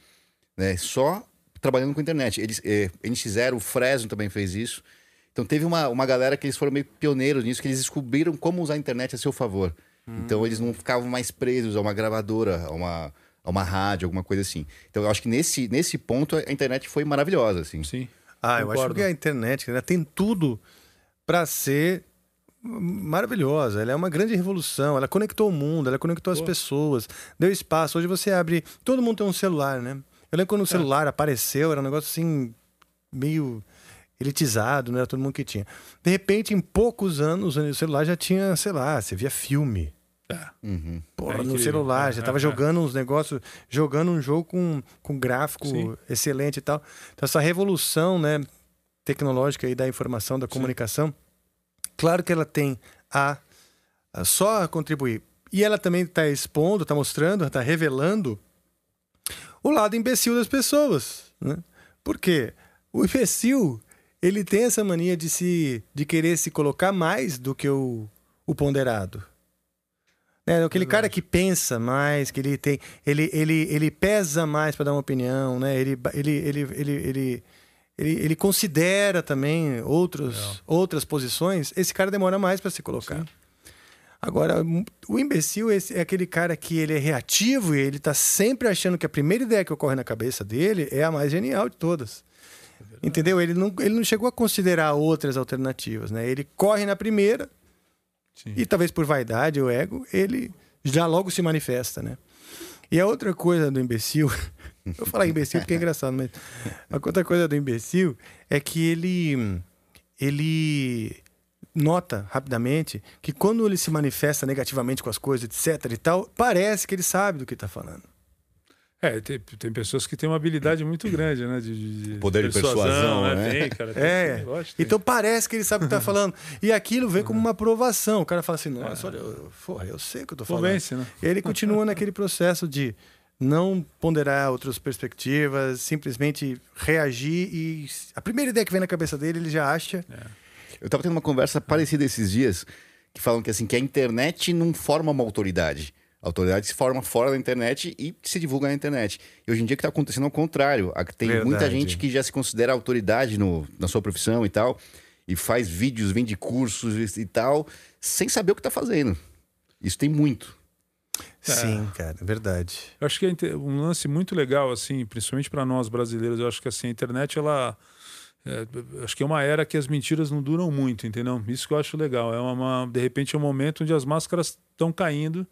Né? Só trabalhando com internet. Eles, é, NX0, o Fresno também fez isso. Então teve uma, uma galera que eles foram meio pioneiros nisso, que eles descobriram como usar a internet a seu favor. Então eles não ficavam mais presos a uma gravadora, a uma, a uma rádio, alguma coisa assim. Então eu acho que nesse, nesse ponto a internet foi maravilhosa, assim. Sim. Ah, eu acho Concordo. que a internet né, tem tudo para ser maravilhosa. Ela é uma grande revolução. Ela conectou o mundo, ela conectou as pessoas, deu espaço. Hoje você abre. Todo mundo tem um celular, né? Eu lembro quando o celular apareceu, era um negócio assim, meio elitizado, não era todo mundo que tinha. De repente, em poucos anos, o celular já tinha, sei lá, você via filme. Uhum. Porra, É no incrível. celular, É, já tava é, jogando uns negócios, jogando um jogo com, com gráfico Sim. excelente e tal. Então, essa revolução, né, tecnológica aí da informação, da comunicação, claro que ela tem a, a só a contribuir. E ela também está expondo, está mostrando, está revelando o lado imbecil das pessoas, né? Por quê? O imbecil, ele tem essa mania de se de querer se colocar mais do que o, o ponderado. Né? Aquele cara que pensa mais, que ele tem, ele, ele, ele pesa mais para dar uma opinião, né? Ele, ele, ele, ele, ele, ele, ele considera também outros, outras posições, esse cara demora mais para se colocar. Agora, o imbecil é aquele cara que ele é reativo e ele está sempre achando que a primeira ideia que ocorre na cabeça dele é a mais genial de todas. Entendeu? Ele não, ele não chegou a considerar outras alternativas, né? Ele corre na primeira e talvez por vaidade ou ego, ele já logo se manifesta, né? E a outra coisa do imbecil, eu vou falar imbecil porque é engraçado, mas a outra coisa do imbecil é que ele ele nota rapidamente que quando ele se manifesta negativamente com as coisas, etc e tal, parece que ele sabe do que está falando. É, tem, tem pessoas que têm uma habilidade muito grande, né? De, de Poder de persuasão, né? Tem, cara, tem, É, então parece que ele sabe o que está falando. E aquilo vem como uma aprovação. O cara fala assim, nossa, olha, eu, porra, eu sei o que eu estou falando. Convence, né? E ele continua naquele processo de não ponderar outras perspectivas, simplesmente reagir e a primeira ideia que vem na cabeça dele, ele já acha. Eu tava tendo uma conversa parecida esses dias, que falam que assim, que a internet não forma uma autoridade. A autoridade se forma fora da internet e se divulga na internet. E hoje em dia o que está acontecendo é o contrário. Tem muita Verdade. gente que já se considera autoridade no, na sua profissão e tal, e faz vídeos, vende cursos e, e tal, sem saber o que está fazendo. Isso tem muito. Sim, cara, é verdade. Eu acho que é um lance muito legal, assim, principalmente para nós brasileiros. Eu acho que assim, a internet, ela. é, acho que é uma era que as mentiras não duram muito, entendeu? Isso que eu acho legal. É uma, de repente, é um momento onde as máscaras estão caindo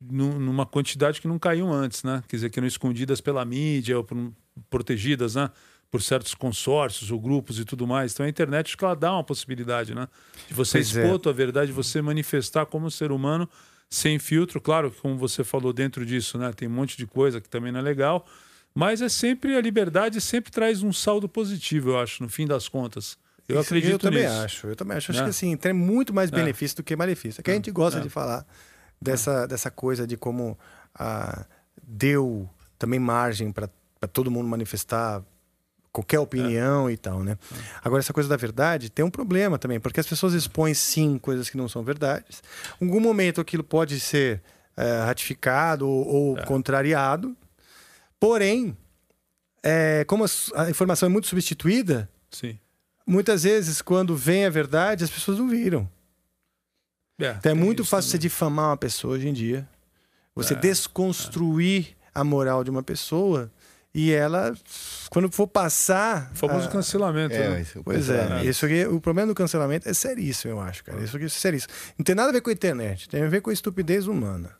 nu- numa quantidade que não caíam antes, né? Quer dizer, que eram escondidas pela mídia, ou por- protegidas, né? Por certos consórcios ou grupos e tudo mais. Então a internet acho que ela dá uma possibilidade, né? De você Pois é. expor a tua verdade, de você manifestar como ser humano sem filtro. Claro que, como você falou dentro disso, né? Tem um monte de coisa que também não é legal. Mas é sempre a liberdade sempre traz um saldo positivo, eu acho, no fim das contas. Eu Isso acredito Eu também nisso. acho. Eu também acho. Acho Né? que assim, tem muito mais É. benefício do que malefício. É que a gente gosta É. de falar dessa, dessa coisa de como ah, deu também margem para todo mundo manifestar qualquer opinião e tal, né? Agora, essa coisa da verdade tem um problema também, porque as pessoas expõem sim coisas que não são verdades. Em algum momento aquilo pode ser eh, ratificado ou, ou contrariado. Porém, eh, como a informação é muito substituída, Sim. muitas vezes, quando vem a verdade, as pessoas não viram. É, Então é muito fácil você também. difamar uma pessoa hoje em dia. Você É, desconstruir a moral de uma pessoa e ela, quando for passar. O famoso a- cancelamento. É, né? Pois é, isso aqui, o problema do cancelamento é seríssimo, eu acho, cara. Isso aqui é seríssimo. Não tem nada a ver com a internet, tem a ver com a estupidez humana.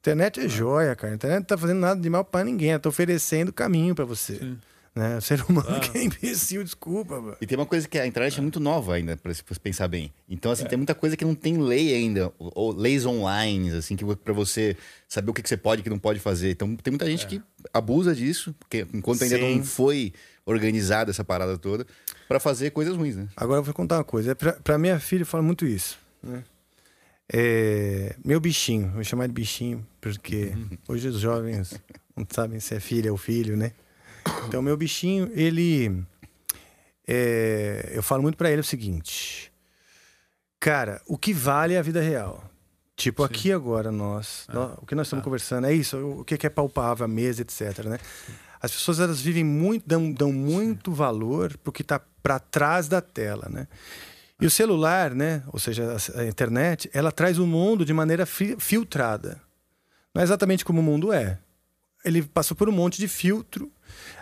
Internet é joia, cara. A internet não tá fazendo nada de mal pra ninguém, ela tá oferecendo caminho pra você. Né? O ser humano Ah. que é imbecil, desculpa, mano. E tem uma coisa que a internet é muito nova ainda, pra se você pensar bem. Então, assim, tem muita coisa que não tem lei ainda, ou, ou leis online, assim, que pra você saber o que, que você pode e o que não pode fazer. Então, tem muita gente que abusa disso, porque enquanto ainda Sim. não foi organizada essa parada toda, pra fazer coisas ruins, né? Agora eu vou contar uma coisa. É pra, pra minha filha, eu falo muito isso. Né? É, meu bichinho, vou chamar de bichinho, porque hoje os jovens não sabem se é filha ou filho, né? Então, meu bichinho, ele. é, eu falo muito pra ele o seguinte: Cara, o que vale é a vida real. Tipo, aqui agora, nós, nó- o que nós estamos conversando é isso, o que é palpável, a mesa, etc. Né? As pessoas elas vivem muito, dão, dão muito valor pro que está para trás da tela, né? E o celular, né? Ou seja, a, a internet, ela traz o mundo de maneira fi- filtrada. Não é exatamente como o mundo é. Ele passou por um monte de filtro.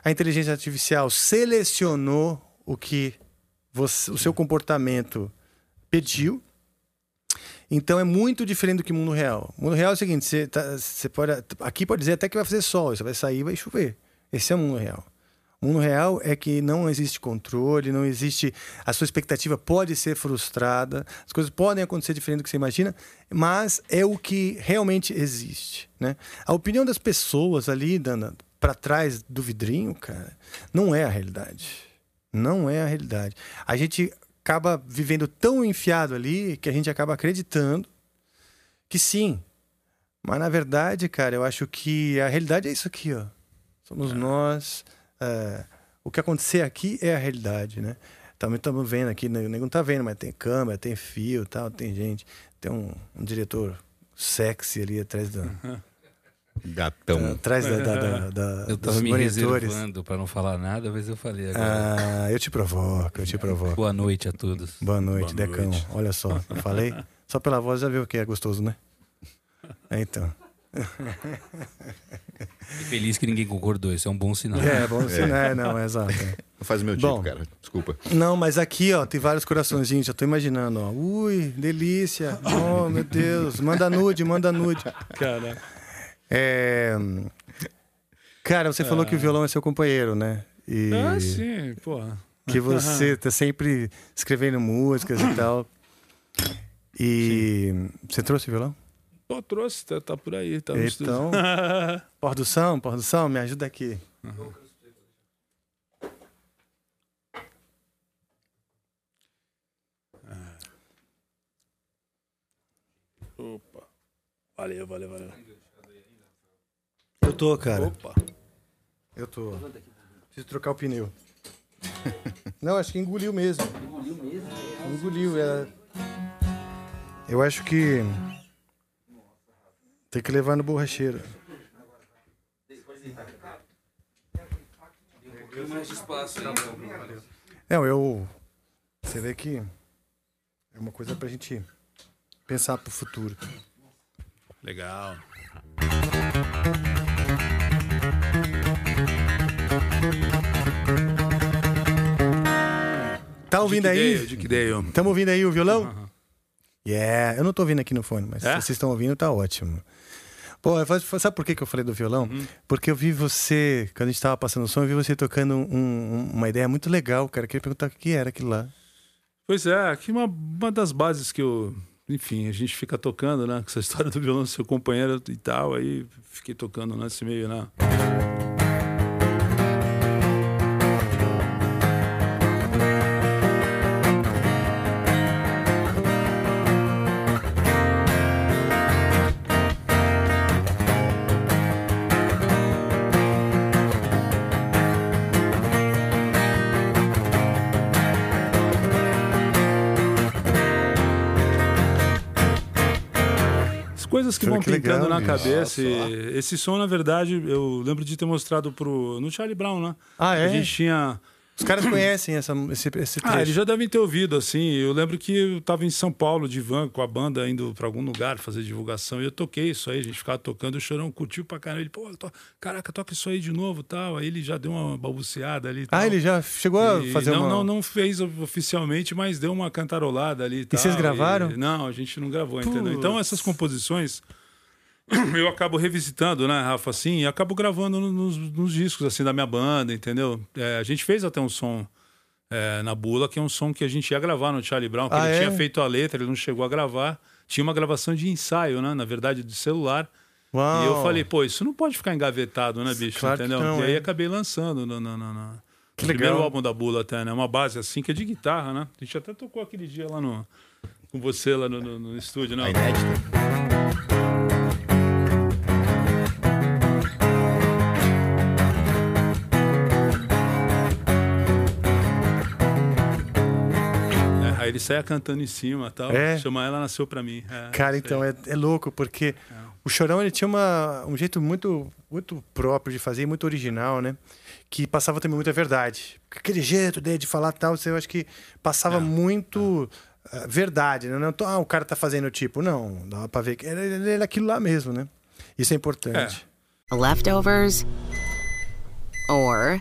A inteligência artificial selecionou o que você- o seu comportamento pediu. Então é muito diferente do que mundo real. O mundo real é o seguinte: você, tá- você pode, aqui pode dizer até que vai fazer sol, você vai sair e vai chover. Esse é o mundo real. O mundo real é que não existe controle, não existe. A sua expectativa pode ser frustrada, as coisas podem acontecer diferente do que você imagina, mas é o que realmente existe. Né? A opinião das pessoas ali, Dana, para trás do vidrinho, cara, não é a realidade. Não é a realidade. A gente acaba vivendo tão enfiado ali que a gente acaba acreditando que sim. Mas na verdade, cara, eu acho que a realidade é isso aqui, ó. Somos nós. é, o que acontecer aqui é a realidade, né? Também estamos vendo aqui, né? o nego não tá vendo, mas tem câmera, tem fio tal, tem gente. Tem um, um diretor sexy ali atrás do, Gatão. Atrás da, da, da, da- Eu tava dos me monitores. reservando pra não falar nada, mas eu falei agora. Ah, eu te provoco, eu te provoco. Boa noite a todos. Boa noite, Boa Decão. noite. Olha só, eu falei. Só pela voz já viu que é gostoso, né? É, então. Feliz que ninguém concordou, isso é um bom sinal. É, bom sinal, é, não, é exato. Não faz o meu tipo, Bom. cara. Desculpa. Não, mas aqui, ó, tem vários coraçõezinhos, já tô imaginando, ó. Ui, delícia. Oh, meu Deus. Manda nude, manda nude. Cara. É... Cara, você falou que o violão é seu companheiro, né? E Ah, sim, porra. que você tá sempre escrevendo músicas e tal. E você trouxe o violão? Pô, trouxe, tá, tá por aí, tá no. Então, produção, produção, me ajuda aqui. Opa. Valeu, valeu, valeu. Eu tô, cara. Opa. Eu tô. Preciso trocar o pneu. Não, acho que engoliu mesmo. Engoliu mesmo? Engoliu. Era... Eu acho que. Tem que levar no borracheiro. Não, eu. Você vê que é uma coisa pra gente pensar pro futuro. Legal. Tá ouvindo aí? Estamos ouvindo aí o violão? Yeah, eu não tô ouvindo aqui no fone, mas É? se vocês estão ouvindo, tá ótimo. Pô, sabe por que, que eu falei do violão? Uhum. Porque eu vi você, quando a gente tava passando o som, eu vi você tocando um- um- uma ideia muito legal, cara. Eu queria perguntar o que era aquilo lá. Pois é, aqui uma, uma das bases que eu. Enfim, a gente fica tocando, né? Com essa história do violão do seu companheiro e tal. Aí fiquei tocando nesse meio, né? Coisas que vão que pintando legal, na cabeça. esse som, na verdade, eu lembro de ter mostrado pro. No Charlie Brown, né? Ah, é? A gente tinha. Os caras conhecem essa, esse, esse trecho. Ah, eles já devem ter ouvido, assim. Eu lembro que eu tava em São Paulo, de van, com a banda, indo pra algum lugar fazer divulgação. E eu toquei isso aí, a gente ficava tocando. O Chorão curtiu pra caramba. Ele, pô, to... caraca, toca isso aí de novo tal. Aí ele já deu uma balbuciada ali. Ah, tal. ele já chegou a E fazer não, uma... Não, não fez oficialmente, mas deu uma cantarolada ali. E, vocês tal, gravaram? e- Não, a gente não gravou, entendeu? Então essas composições eu acabo revisitando, né, Rafa, assim, e acabo gravando no- nos, nos discos, assim, da minha banda, entendeu? É, a gente fez até um som é, na Bula, que é um som que a gente ia gravar no Charlie Brown, que Ah, ele é? tinha feito a letra, ele não chegou a gravar. Tinha uma gravação de ensaio, né, na verdade, de celular. Uau. E eu falei, pô, isso não pode ficar engavetado, né, bicho? Claro que entendeu? não, e aí é. acabei lançando no, no, no, no- primeiro álbum da Bula até, né? Uma base assim, que é de guitarra, né? A gente até tocou aquele dia lá no... Com você lá no, no- no estúdio, né? A inédita. Ele saia cantando em cima e tal. É? Chama ela nasceu pra mim. É, Cara, então é, é louco, porque o Chorão ele tinha uma, um jeito muito, muito próprio de fazer, muito original, né? Que passava também muita verdade. Aquele jeito dele de falar tal, você, eu acho que passava muito ah, verdade, né? Não, ah, o cara tá fazendo tipo, não, dá pra ver que era aquilo lá mesmo, né? Isso é importante. Leftovers or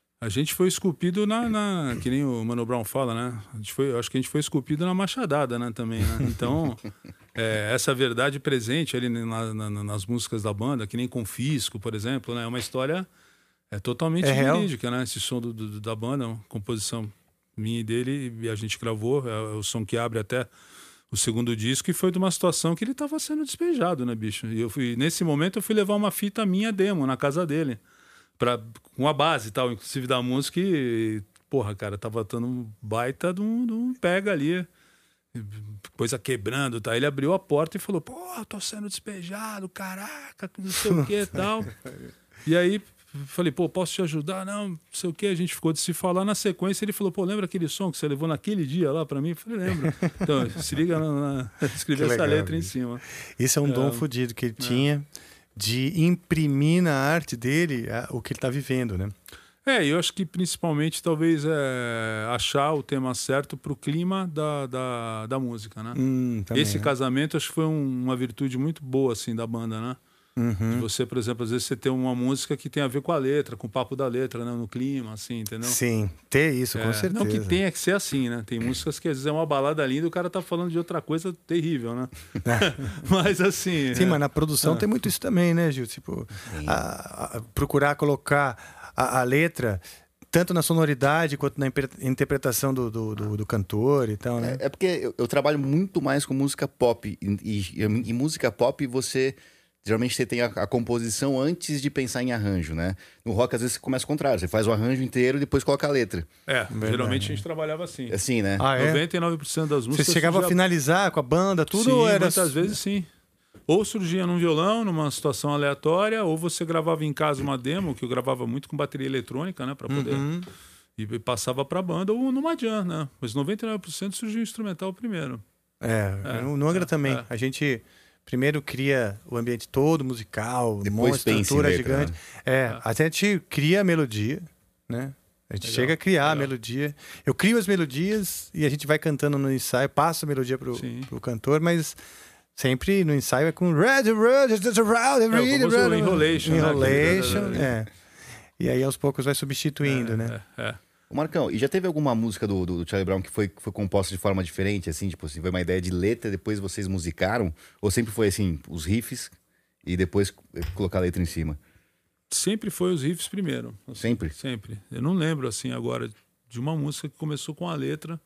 A gente foi esculpido na, na- Que nem o Mano Brown fala, né? A gente foi, acho que a gente foi esculpido na machadada, né? Também, né? Então, é, essa verdade presente ali na- na- nas músicas da banda, que nem Confisco, por exemplo, né? É uma história é, totalmente É real. verídica, né? Esse som do- do- da banda, uma composição minha e dele, e a gente gravou. É, o som que abre até o segundo disco e foi de uma situação que ele estava sendo despejado, né, bicho? E eu fui, nesse momento eu fui levar uma fita minha demo na casa dele, pra, com a base e tal, inclusive da música e, porra, cara, tava dando um baita de um, de um pega ali, coisa quebrando, tá? Ele abriu a porta e falou, pô, tô sendo despejado, caraca, não sei o que e tal. E aí falei, pô, posso te ajudar? Não, não sei o que. A gente ficou de se falar. Na sequência, ele falou, pô, lembra aquele som que você levou naquele dia lá pra mim? Eu falei, lembro. Então, se liga na, na escrever essa legal, letra em cima. Esse é um dom É. fodido que ele tinha de imprimir na arte dele a- o que ele está vivendo, né? É, eu acho que principalmente talvez é achar o tema certo pro clima da, da, da música, né? Hum, também, Esse né? casamento acho que foi um- uma virtude muito boa, assim, da banda, né? Uhum. De você, por exemplo, às vezes você tem uma música que tem a ver com a letra, com o papo da letra, né? No clima, assim, entendeu? Sim, ter isso, com É, certeza. Não que tenha que ser assim, né? Tem músicas que às vezes é uma balada linda e o cara tá falando de outra coisa terrível, né? mas assim. Sim, é. mas na produção É. tem muito isso também, né, Gil? Tipo, a- a- procurar colocar a, a letra tanto na sonoridade quanto na interpretação do, do, do- do cantor e tal, né? É porque eu, eu trabalho muito mais com música pop. E, e, e música pop você. Geralmente você tem a, a composição antes de pensar em arranjo, né? No rock, às vezes, você começa o contrário. Você faz o arranjo inteiro e depois coloca a letra. É, geralmente a gente trabalhava assim. Assim, né? Ah, é? 99% das músicas. Você chegava a surgia- finalizar com a banda, tudo sim, ou era muitas vezes sim. Ou surgia num violão, numa situação aleatória, ou você gravava em casa uma demo, que eu gravava muito com bateria eletrônica, né? Pra poder. Uhum. E passava pra banda, ou numa jam, né? Mas 99% surgiu instrumental primeiro. É, É, no no Angra é, também. é. A gente primeiro cria o ambiente todo musical, Depois uma estrutura letra, gigante. né? É, a gente cria a melodia, né? A gente chega a criar a melodia. Eu crio as melodias e a gente vai cantando no ensaio, passo a melodia pro, pro cantor, mas sempre no ensaio é com Red, Red, around, o red, enrolation, né? Enrolation, é. E aí aos poucos vai substituindo, né? É. Ô, Marcão, e já teve alguma música do, do, do Charlie Brown que foi, foi composta de forma diferente, assim? Tipo assim, foi uma ideia de letra, depois vocês musicaram? Ou sempre foi assim, os riffs e depois eh, colocar a letra em cima? Sempre foi os riffs primeiro. assim, Sempre? Sempre. Eu não lembro, assim, agora de uma música que começou com a letra.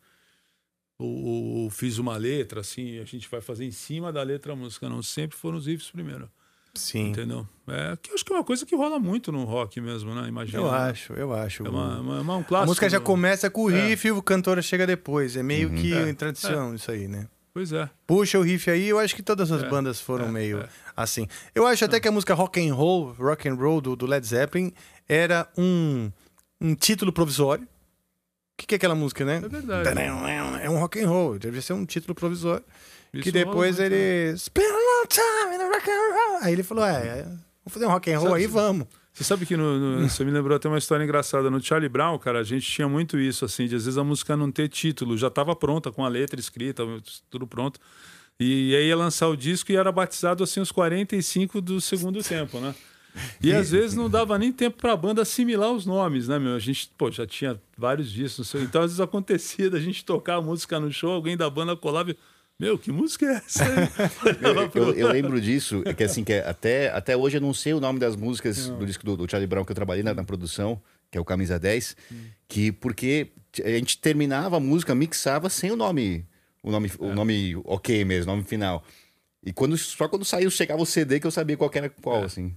Ou, ou- ou fiz uma letra, assim, a gente vai fazer em cima da letra a música. Não, sempre foram os riffs primeiro. Sim. Entendeu? É, que eu acho que é uma coisa que rola muito no rock mesmo, né? Imagina. Eu né? acho, eu acho. É uma- uma- uma- um clássico a música já do- começa com o É. riff e o cantor chega depois. É meio que É, em tradição isso aí, né? Pois é. Puxa o riff aí, eu acho que todas as É, bandas foram é, meio é. assim. Eu acho até que a música Rock and Roll, Rock and Roll do, do Led Zeppelin era um, um título provisório. O que, que é aquela música, né? É verdade. É um rock and roll, deve ser um título provisório. Isso que depois ele Spend a long time in rock and roll. Aí ele falou: "É, é, vamos fazer um rock and roll Sabe- aí, vamos". Você sabe que no, no- você me lembrou até uma história engraçada. No Charlie Brown, cara, a gente tinha muito isso, assim, de às vezes a música não ter título, já estava pronta, com a letra escrita, tudo pronto. E, aí ia lançar o disco e era batizado assim os 45 do segundo tempo, né? E às vezes não dava nem tempo para a banda assimilar os nomes, né, meu? A gente, pô, já tinha vários discos, não sei. então às vezes acontecia da gente tocar a música no show, alguém da banda colava e, meu, que música é essa? aí?" Eu, eu- eu lembro disso, é que assim, que é- até, até hoje eu não sei o nome das músicas do disco do, do Charlie Brown que eu trabalhei na, na produção, que é o Camisa 10, que porque a gente terminava a música, mixava sem o nome, o nome, o nome ok mesmo, o nome final. E quando, só quando saiu, chegava o CD que eu sabia qual que era qual, assim.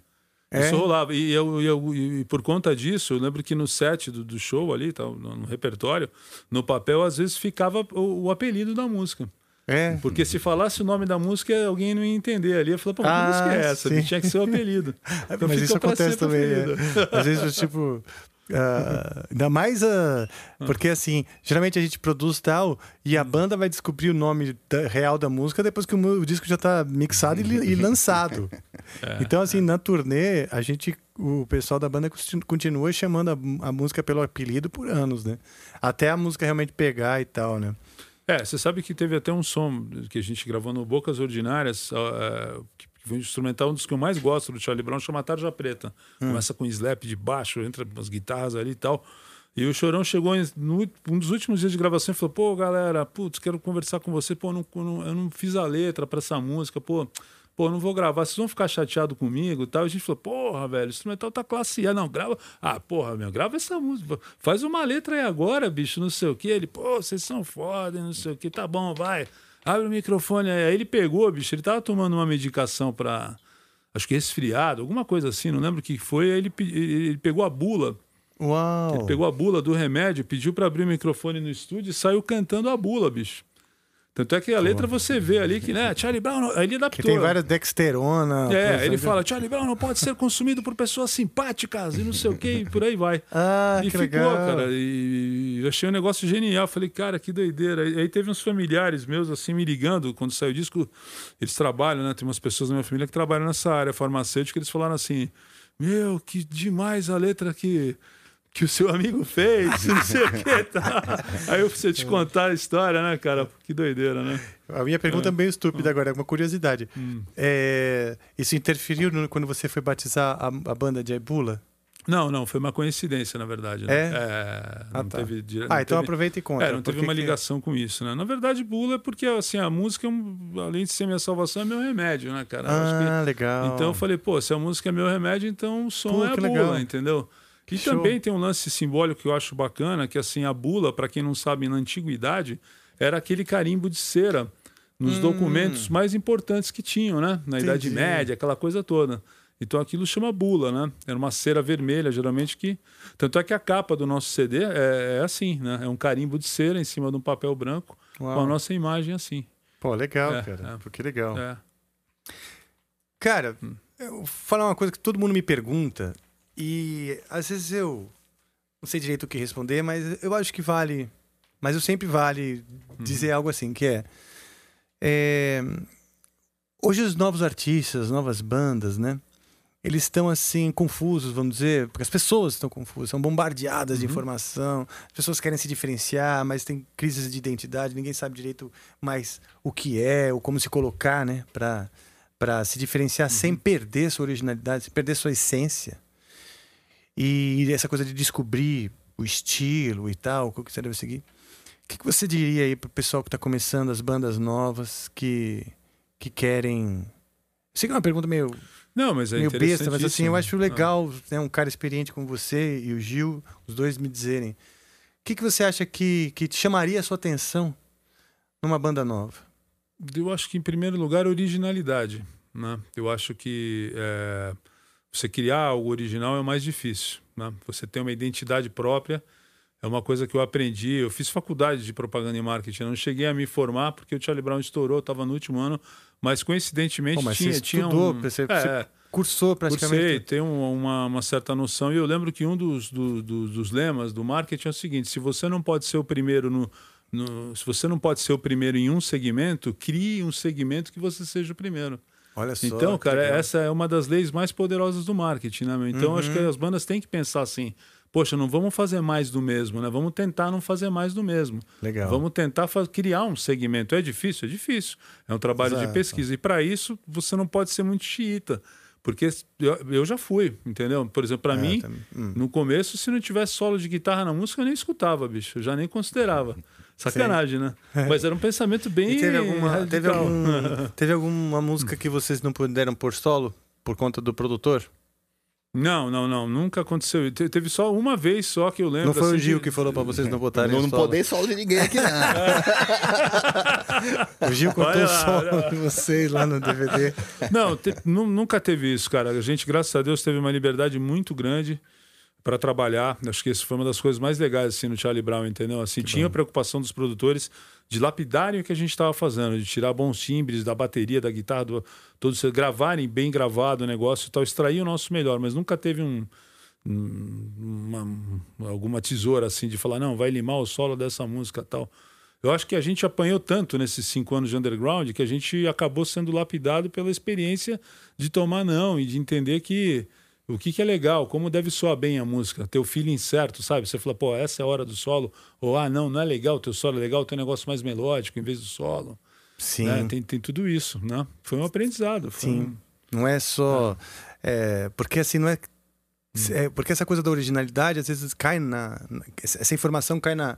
Isso rolava. E, eu, e eu- e por conta disso, eu lembro que no set do, do show ali, tal, no, no repertório, no papel, às vezes ficava o, o apelido da música. É. Porque se falasse o nome da música, alguém não ia entender ali. Eu falei, pô, que Ah, música é essa? sim. Tinha que ser o apelido. Então Mas isso acontece também. é. Às vezes, tipo. ah, ainda mais a. Porque assim, geralmente a gente produz tal e a banda vai descobrir o nome da- real da música depois que o, o disco já tá mixado e, e lançado. É, então, assim, na turnê, a gente o pessoal da banda continu- continua chamando a, a música pelo apelido por anos, né? Até a música realmente pegar e tal, né? É, você sabe que teve até um som que a gente gravou no Bocas Ordinárias, é, que foi um instrumental, um dos que eu mais gosto do Charlie Brown, chama Tarja Preta. Hum. Começa com slap de baixo, entra umas guitarras ali e tal. E o Chorão chegou em no, um dos últimos dias de gravação e falou: pô, galera, putz, quero conversar com você. Pô, não, não- eu não fiz a letra pra essa música, pô. Pô, não vou gravar, vocês vão ficar chateados comigo e tal. A gente falou, porra, velho, o instrumental tá classe A. Não, grava. Ah, porra, meu, grava essa música. Faz uma letra aí agora, bicho, não sei o quê. Ele, pô, vocês são foda, não sei o quê. Tá bom, vai. Abre o microfone aí. Aí ele pegou, bicho, ele tava tomando uma medicação pra. Acho que resfriado, alguma coisa assim, não lembro o que foi. Aí ele, ele pegou a bula. Uau! Ele pegou a bula do remédio, pediu pra abrir o microfone no estúdio e saiu cantando a bula, bicho. Tanto é que a letra você vê ali que, né, Charlie Brown, ele adaptou. Que tem várias dexterona. É, ele fala, Charlie Brown não pode ser consumido por pessoas simpáticas e não sei o que, e por aí vai. Ah, e que ficou, legal. cara. E achei um negócio genial. Falei, cara, que doideira. E aí teve uns familiares meus, assim, me ligando quando saiu o disco. Eles trabalham, né? Tem umas pessoas na minha família que trabalham nessa área farmacêutica. Eles falaram assim: Meu, que demais a letra que. Que o seu amigo fez, não sei o que. Tá. Aí eu preciso te contar a história, né, cara? Que doideira, né? A minha pergunta é bem estúpida agora, é uma curiosidade. Hum. É, isso interferiu no- quando você foi batizar a, a banda de Aibula? Não, não, foi uma coincidência, na verdade. Né? É? não Ah, tá. teve Ah, então teve- aproveita e conta, É, não teve que uma que- ligação com isso, né? Na verdade, Bula é porque, assim, a música, é além de ser minha salvação, é meu remédio, né, cara? Ah, que- legal. Então eu falei, pô, se a música é meu remédio, então o som Pô, é a que Bula, legal. entendeu? E Show. também tem um lance simbólico que eu acho bacana, que assim, a bula, para quem não sabe, na antiguidade, era aquele carimbo de cera nos Hum. documentos mais importantes que tinham, né? Na Idade Entendi. Média, aquela coisa toda. Então aquilo chama bula, né? Era uma cera vermelha, geralmente que. Tanto é que a capa do nosso CD é, é assim, né? É um carimbo de cera em cima de um papel branco com Uau. a nossa imagem assim. Pô, legal, É, cara. é. Pô, que legal. É. Cara, Hum. eu vou falar uma coisa que todo mundo me pergunta e às vezes eu não sei direito o que responder, mas eu acho que vale. Mas eu sempre vale Uhum. dizer algo assim, que é, é, Hoje os novos artistas, novas bandas, né? Eles estão assim confusos, vamos dizer, porque as pessoas estão confusas, são bombardeadas de Uhum. informação, as pessoas querem se diferenciar, mas tem crises de identidade, ninguém sabe direito mais o que é, ou como se colocar, né, para para se diferenciar sem perder sua originalidade, sem perder sua essência. E essa coisa de descobrir o estilo e tal, o que você deve seguir. O que, que você diria aí pro pessoal que está começando, as bandas novas que, que querem. Sei que é uma pergunta meio, Não, mas é meio besta, mas assim, eu acho Ah. legal né, um cara experiente como você e o Gil, os dois me dizerem. O que, que você acha que, que te chamaria a sua atenção numa banda nova? Eu acho que, em primeiro lugar, originalidade. Né? Eu acho que é, você criar algo original é o mais difícil. Né? Você ter uma identidade própria é uma coisa que eu aprendi. Eu fiz faculdade de propaganda e marketing. Eu não cheguei a me formar porque o Charlie Brown estourou, estava no último ano. Mas, coincidentemente, mas tinha, você tinha estudou, um... você- É, você cursou praticamente Cursei, tem um- uma, uma certa noção. E eu lembro que um dos, do- do- dos lemas do marketing é o seguinte: se você não pode ser o primeiro no, no- Se você não pode ser o primeiro em um segmento, crie um segmento que você seja o primeiro. Olha só. Então, cara, essa é uma das leis mais poderosas do marketing, né? Então, acho que Uhum. as bandas têm que pensar assim: poxa, não vamos fazer mais do mesmo, né? Vamos tentar não fazer mais do mesmo. Legal. Vamos tentar criar um segmento. É difícil? É difícil. É um trabalho de Exato. pesquisa. E para isso, você não pode ser muito xiita. Porque eu, já fui, entendeu? Por exemplo, para É, mim. Hum. no começo, se não tivesse solo de guitarra na música, eu nem escutava, bicho. Eu já nem considerava. Sacanagem, né? Mas era um pensamento bem. E teve alguma, teve, algum, teve alguma música que vocês não puderam pôr solo por conta do produtor? Não, não, não. Nunca aconteceu. Te- Teve só uma vez só que eu lembro. Não foi o assim, Gil de- que falou pra vocês não botarem Não, não solo? podei solo de ninguém aqui, não. O Gil contou o lá, solo de vocês lá no DVD. Não, te- nu- nunca teve isso, cara. A gente, graças a Deus, teve uma liberdade muito grande para trabalhar. Acho que isso foi uma das coisas mais legais assim no Charlie Brown, entendeu? Assim, tinha a preocupação dos produtores de lapidarem o que a gente estava fazendo, de tirar bons timbres da bateria, da guitarra, do, todos gravarem bem gravado o negócio e tal, extrair o nosso melhor, mas nunca teve um um- uma- alguma tesoura assim de falar não vai limar o solo dessa música tal eu acho que a gente apanhou tanto nesses cinco anos de underground que a gente acabou sendo lapidado pela experiência de tomar não e de entender que o que, que é legal, como deve soar bem a música, ter o feeling certo, sabe? Você fala, pô, essa é a hora do solo, ou ah, não, não é legal, o teu solo é legal, tem um negócio mais melódico em vez do solo. Sim. né? Tem, tem tudo isso, né? Foi um aprendizado. Foi Sim. um- Não é só. é, porque assim, não é, Hum. é. Porque essa coisa da originalidade, às vezes, cai na- essa informação cai na,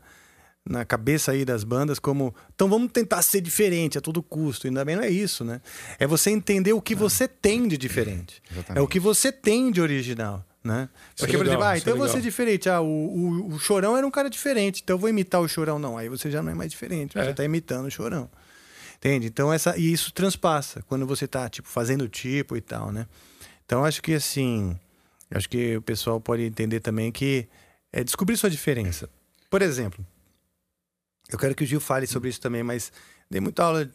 na cabeça aí das bandas como. Então vamos tentar ser diferente a todo custo. Ainda bem não é isso, né? É você entender o que você tem de diferente. É o que você tem de original. Né? É Porque, por legal, exemplo, ah, então é eu vou ser diferente. Ah, o, o, o Chorão era um cara diferente, então eu vou imitar o Chorão. Não, aí você já não é mais diferente, você está imitando o Chorão. Entende? Então, essa, e isso transpassa quando você tá, tipo, fazendo tipo e tal, né? Então, acho que, assim, acho que o pessoal pode entender também que é descobrir sua diferença. Por exemplo, eu quero que o Gil fale sobre isso também, mas dei muita aula,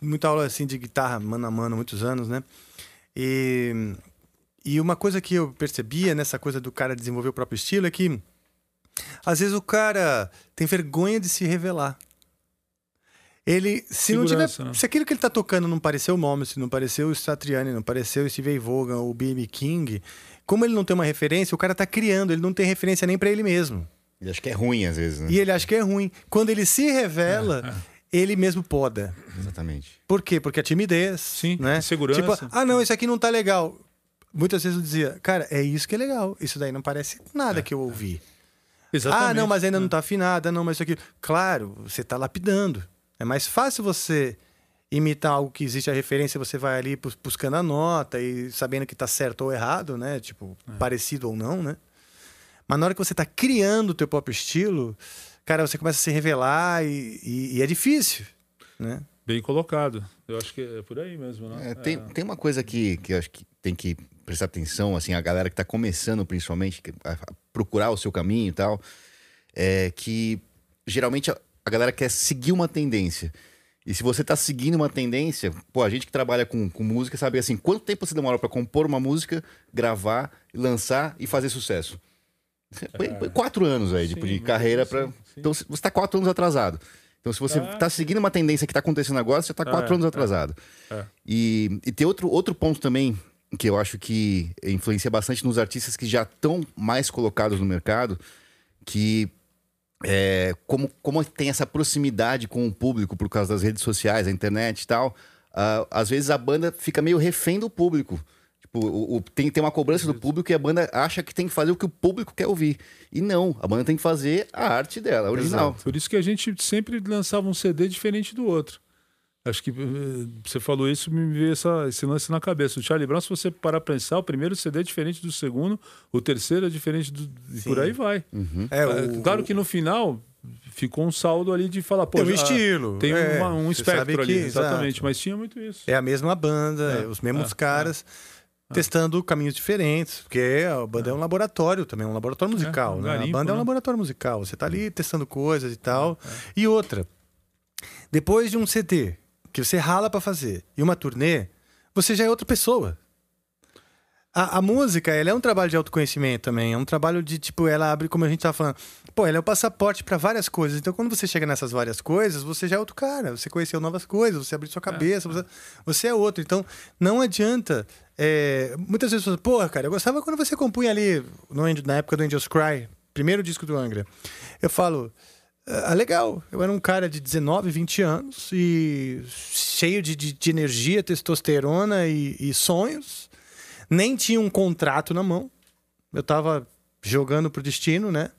muita aula, assim, de guitarra mano a mano, muitos anos, né? E, e uma coisa que eu percebia nessa coisa do cara desenvolver o próprio estilo é que, às vezes, o cara tem vergonha de se revelar. Ele, se não tiver. Né? Se aquilo que ele tá tocando não pareceu o Momus, não pareceu o Satriani, não pareceu o Steve Vaughan ou o B.B. King, como ele não tem uma referência, o cara tá criando, ele não tem referência nem pra ele mesmo. Ele acha que é ruim às vezes, né? E ele acha que é ruim. Quando ele se revela, ele mesmo poda. Exatamente. Por quê? Porque a timidez. Sim, né? segurança. Tipo, ah, não, isso aqui não tá legal. Muitas vezes eu dizia, cara, é isso que é legal. Isso daí não parece nada que eu ouvi. Exatamente. Ah, não, mas ainda não tá afinada, não, mas isso aqui. Claro, você tá lapidando. É mais fácil você imitar algo que existe a referência, você vai ali bus- buscando a nota e sabendo que tá certo ou errado, né? Tipo, parecido ou não, né? Mas na hora que você tá criando o teu próprio estilo, cara, você começa a se revelar e, e- e é difícil, né? Bem colocado. Eu acho que é por aí mesmo, né? É, tem, tem uma coisa que, que eu acho que tem que prestar atenção, assim, a galera que tá começando, principalmente, a, a procurar o seu caminho e tal, é que geralmente a, a galera quer seguir uma tendência. E se você tá seguindo uma tendência, pô, a gente que trabalha com, com música sabe assim, quanto tempo você demora para compor uma música, gravar, lançar e fazer sucesso? Põe quatro anos aí tipo, Sim, de carreira para. Então você tá quatro anos atrasado. Então, se você Ah, tá seguindo uma tendência que tá acontecendo agora, você tá quatro É, anos é. atrasado. É. E, e tem outro, outro ponto também que eu acho que influencia bastante nos artistas que já estão mais colocados no mercado, que é, como, como tem essa proximidade com o público por causa das redes sociais, a internet e tal, ah, às vezes a banda fica meio refém do público. Tipo, o, o- tem, tem uma cobrança do público e a banda acha que tem que fazer o que o público quer ouvir. E não, a banda tem que fazer a arte dela, a original. Exato. Por isso que a gente sempre lançava um CD diferente do outro. Acho que eh, você falou isso, me veio essa, esse lance na cabeça. O Charlie Brown, se você parar pra pensar, o primeiro CD é diferente do segundo, o terceiro é diferente do. E por aí vai. É, Ah, o- claro que no final ficou um saldo ali de falar, pô, Tem um já- estilo, Tem é, uma- um espectro ali, que- exatamente. exato. Mas tinha muito isso. É a mesma banda, É, os mesmos é, caras testando caminhos diferentes, porque a banda é um laboratório também, um laboratório musical, um né? garimpo, a banda é um né? laboratório musical, você tá ali testando coisas e tal. E outra, depois de um CD que você rala pra fazer e uma turnê, você já é outra pessoa. A, a música, ela é um trabalho de autoconhecimento também. É um trabalho de, tipo, ela abre, como a gente tava falando, pô, ela é o passaporte pra várias coisas. Então, quando você chega nessas várias coisas, você já é outro cara. Você conheceu novas coisas, você abriu sua cabeça, Você, você é outro. Então, não adianta. é, muitas vezes fala, porra, cara, eu gostava quando você compunha ali, no, na época do Angels Cry, primeiro disco do Angra. Eu falo, ah, legal. Eu era um cara de 19, 20 anos e cheio de, de, de energia, testosterona e, e sonhos. Nem tinha um contrato na mão. Eu tava jogando pro destino, né?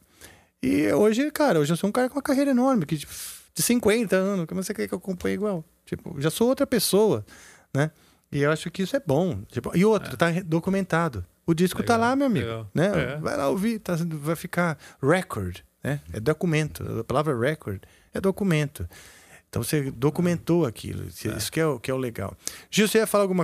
E hoje, cara, hoje eu sou um cara com uma carreira enorme, que tipo, de 50 anos, como você quer que eu acompanhe igual? Tipo, já sou outra pessoa, né? E eu acho que isso é bom. Tipo, e outro, tá re- documentado. O disco tá lá, meu amigo. legal. Né? É. Vai lá ouvir, tá, vai ficar record, né? É documento. A palavra record é documento. Então você documentou aquilo. Isso que é, o, que é o legal. Gil, você ia falar alguma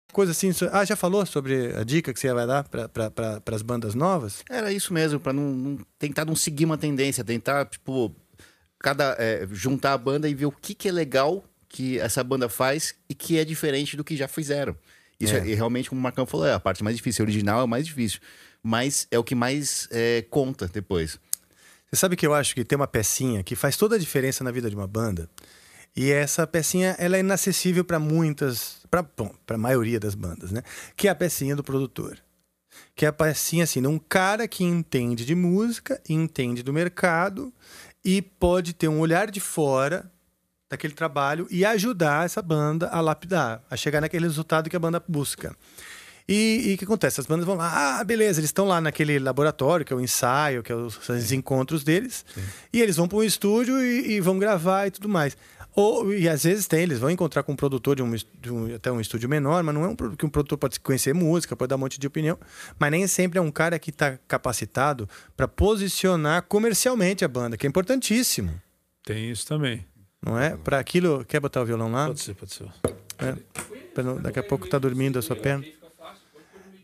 Coisa assim. Ah, já falou sobre a dica que você vai dar para as bandas novas? Era isso mesmo, pra não, não- tentar não seguir uma tendência, tentar, tipo, cada, é, juntar a banda e ver o que, que é legal que essa banda faz e que é diferente do que já fizeram. Isso É. é, e realmente, como o Marcão falou, é a parte mais difícil. O original é o mais difícil. Mas é o que mais é, conta depois. Você sabe que eu acho que tem uma pecinha que faz toda a diferença na vida de uma banda. E essa pecinha ela é inacessível para muitas, para a maioria das bandas, né? Que é a pecinha do produtor. Que é a pecinha assim, de um cara que entende de música, entende do mercado e pode ter um olhar de fora daquele trabalho e ajudar essa banda a lapidar, a chegar naquele resultado que a banda busca. E o que acontece? As bandas vão lá, ah, beleza, eles estão lá naquele laboratório, que é o ensaio, que é os, os encontros deles, e eles vão para um estúdio e, e vão gravar e tudo mais. Ou, e às vezes tem, eles vão encontrar com um produtor de um, de um- até um estúdio menor, mas não é um pro- que um produtor pode conhecer música, pode dar um monte de opinião, mas nem sempre é um cara que está capacitado para posicionar comercialmente a banda, que é importantíssimo, Tem isso também. não é? Para aquilo, quer botar o violão lá? Pode ser, pode ser. É. Daqui a pouco tá dormindo a sua perna.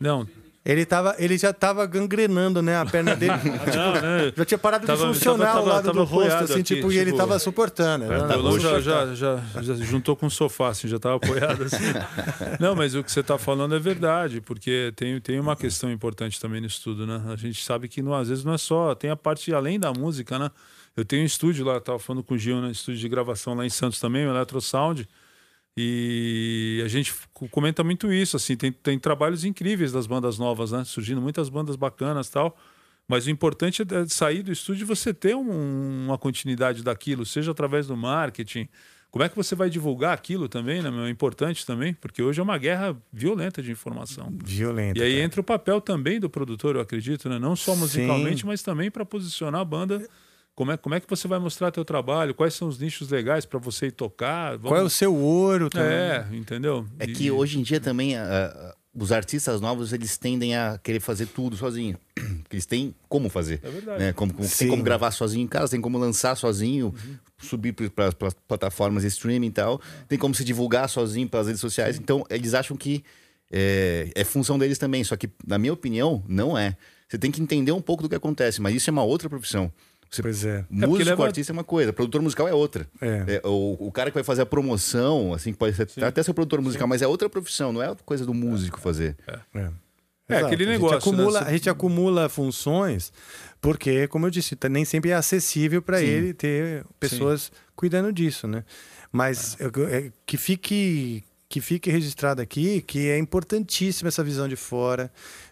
Não. Ele, tava, ele já tava gangrenando, né? A perna dele. Tipo, Não, né? Já tinha parado Tava- de funcionar tava- ao lado tava do rosto, assim, aqui, tipo, e ele tava suportando. O Era- violão já, já, já, já juntou com o sofá, assim, já estava apoiado assim. Não, mas o que você está falando é verdade, porque tem, tem uma questão importante também nisso tudo, né? A gente sabe que não, às vezes não é só, tem a parte além da música, né? Eu tenho um estúdio lá, estava falando com o Gil, né? Estúdio de gravação lá em Santos também, o Electro Sound. E a gente comenta muito isso, assim, tem, tem trabalhos incríveis das bandas novas, né? Surgindo muitas bandas bacanas tal. Mas o importante é sair do estúdio e você ter um- uma continuidade daquilo, seja através do marketing. Como é que você vai divulgar aquilo também, né? É importante também, porque hoje é uma guerra violenta de informação. Violenta. E aí cara. entra o papel também do produtor, eu acredito, né? Não só musicalmente, Sim. mas também para posicionar a banda. Como é, como é que você vai mostrar teu trabalho? Quais são os nichos legais para você ir tocar? Qual é o seu ouro também? É, entendeu? É que hoje em dia também os artistas novos eles tendem a querer fazer tudo sozinho. Porque eles têm como fazer. É verdade. Né? Como, como- Sim. tem como gravar sozinho em casa, tem como lançar sozinho, subir para as plataformas de streaming e tal. Tem como se divulgar sozinho pelas redes sociais. Então, eles acham que é, é função deles também. Só que, na minha opinião, não é. Você tem que entender um pouco do que acontece, mas isso é uma outra profissão. Você, Pois é. Músico, leva- artista é uma coisa, produtor musical é outra. É. É, o, o cara que vai fazer a promoção, assim, pode ser, até ser produtor musical, mas é outra profissão, não é coisa do músico fazer. É. É, Exato. aquele A gente negócio, né? acumula, Você- A gente acumula funções porque, como eu disse, tá- nem sempre é acessível para Sim. ele ter pessoas cuidando disso, né? Mas é, que fique que fique registrado aqui que é importantíssima essa visão de fora,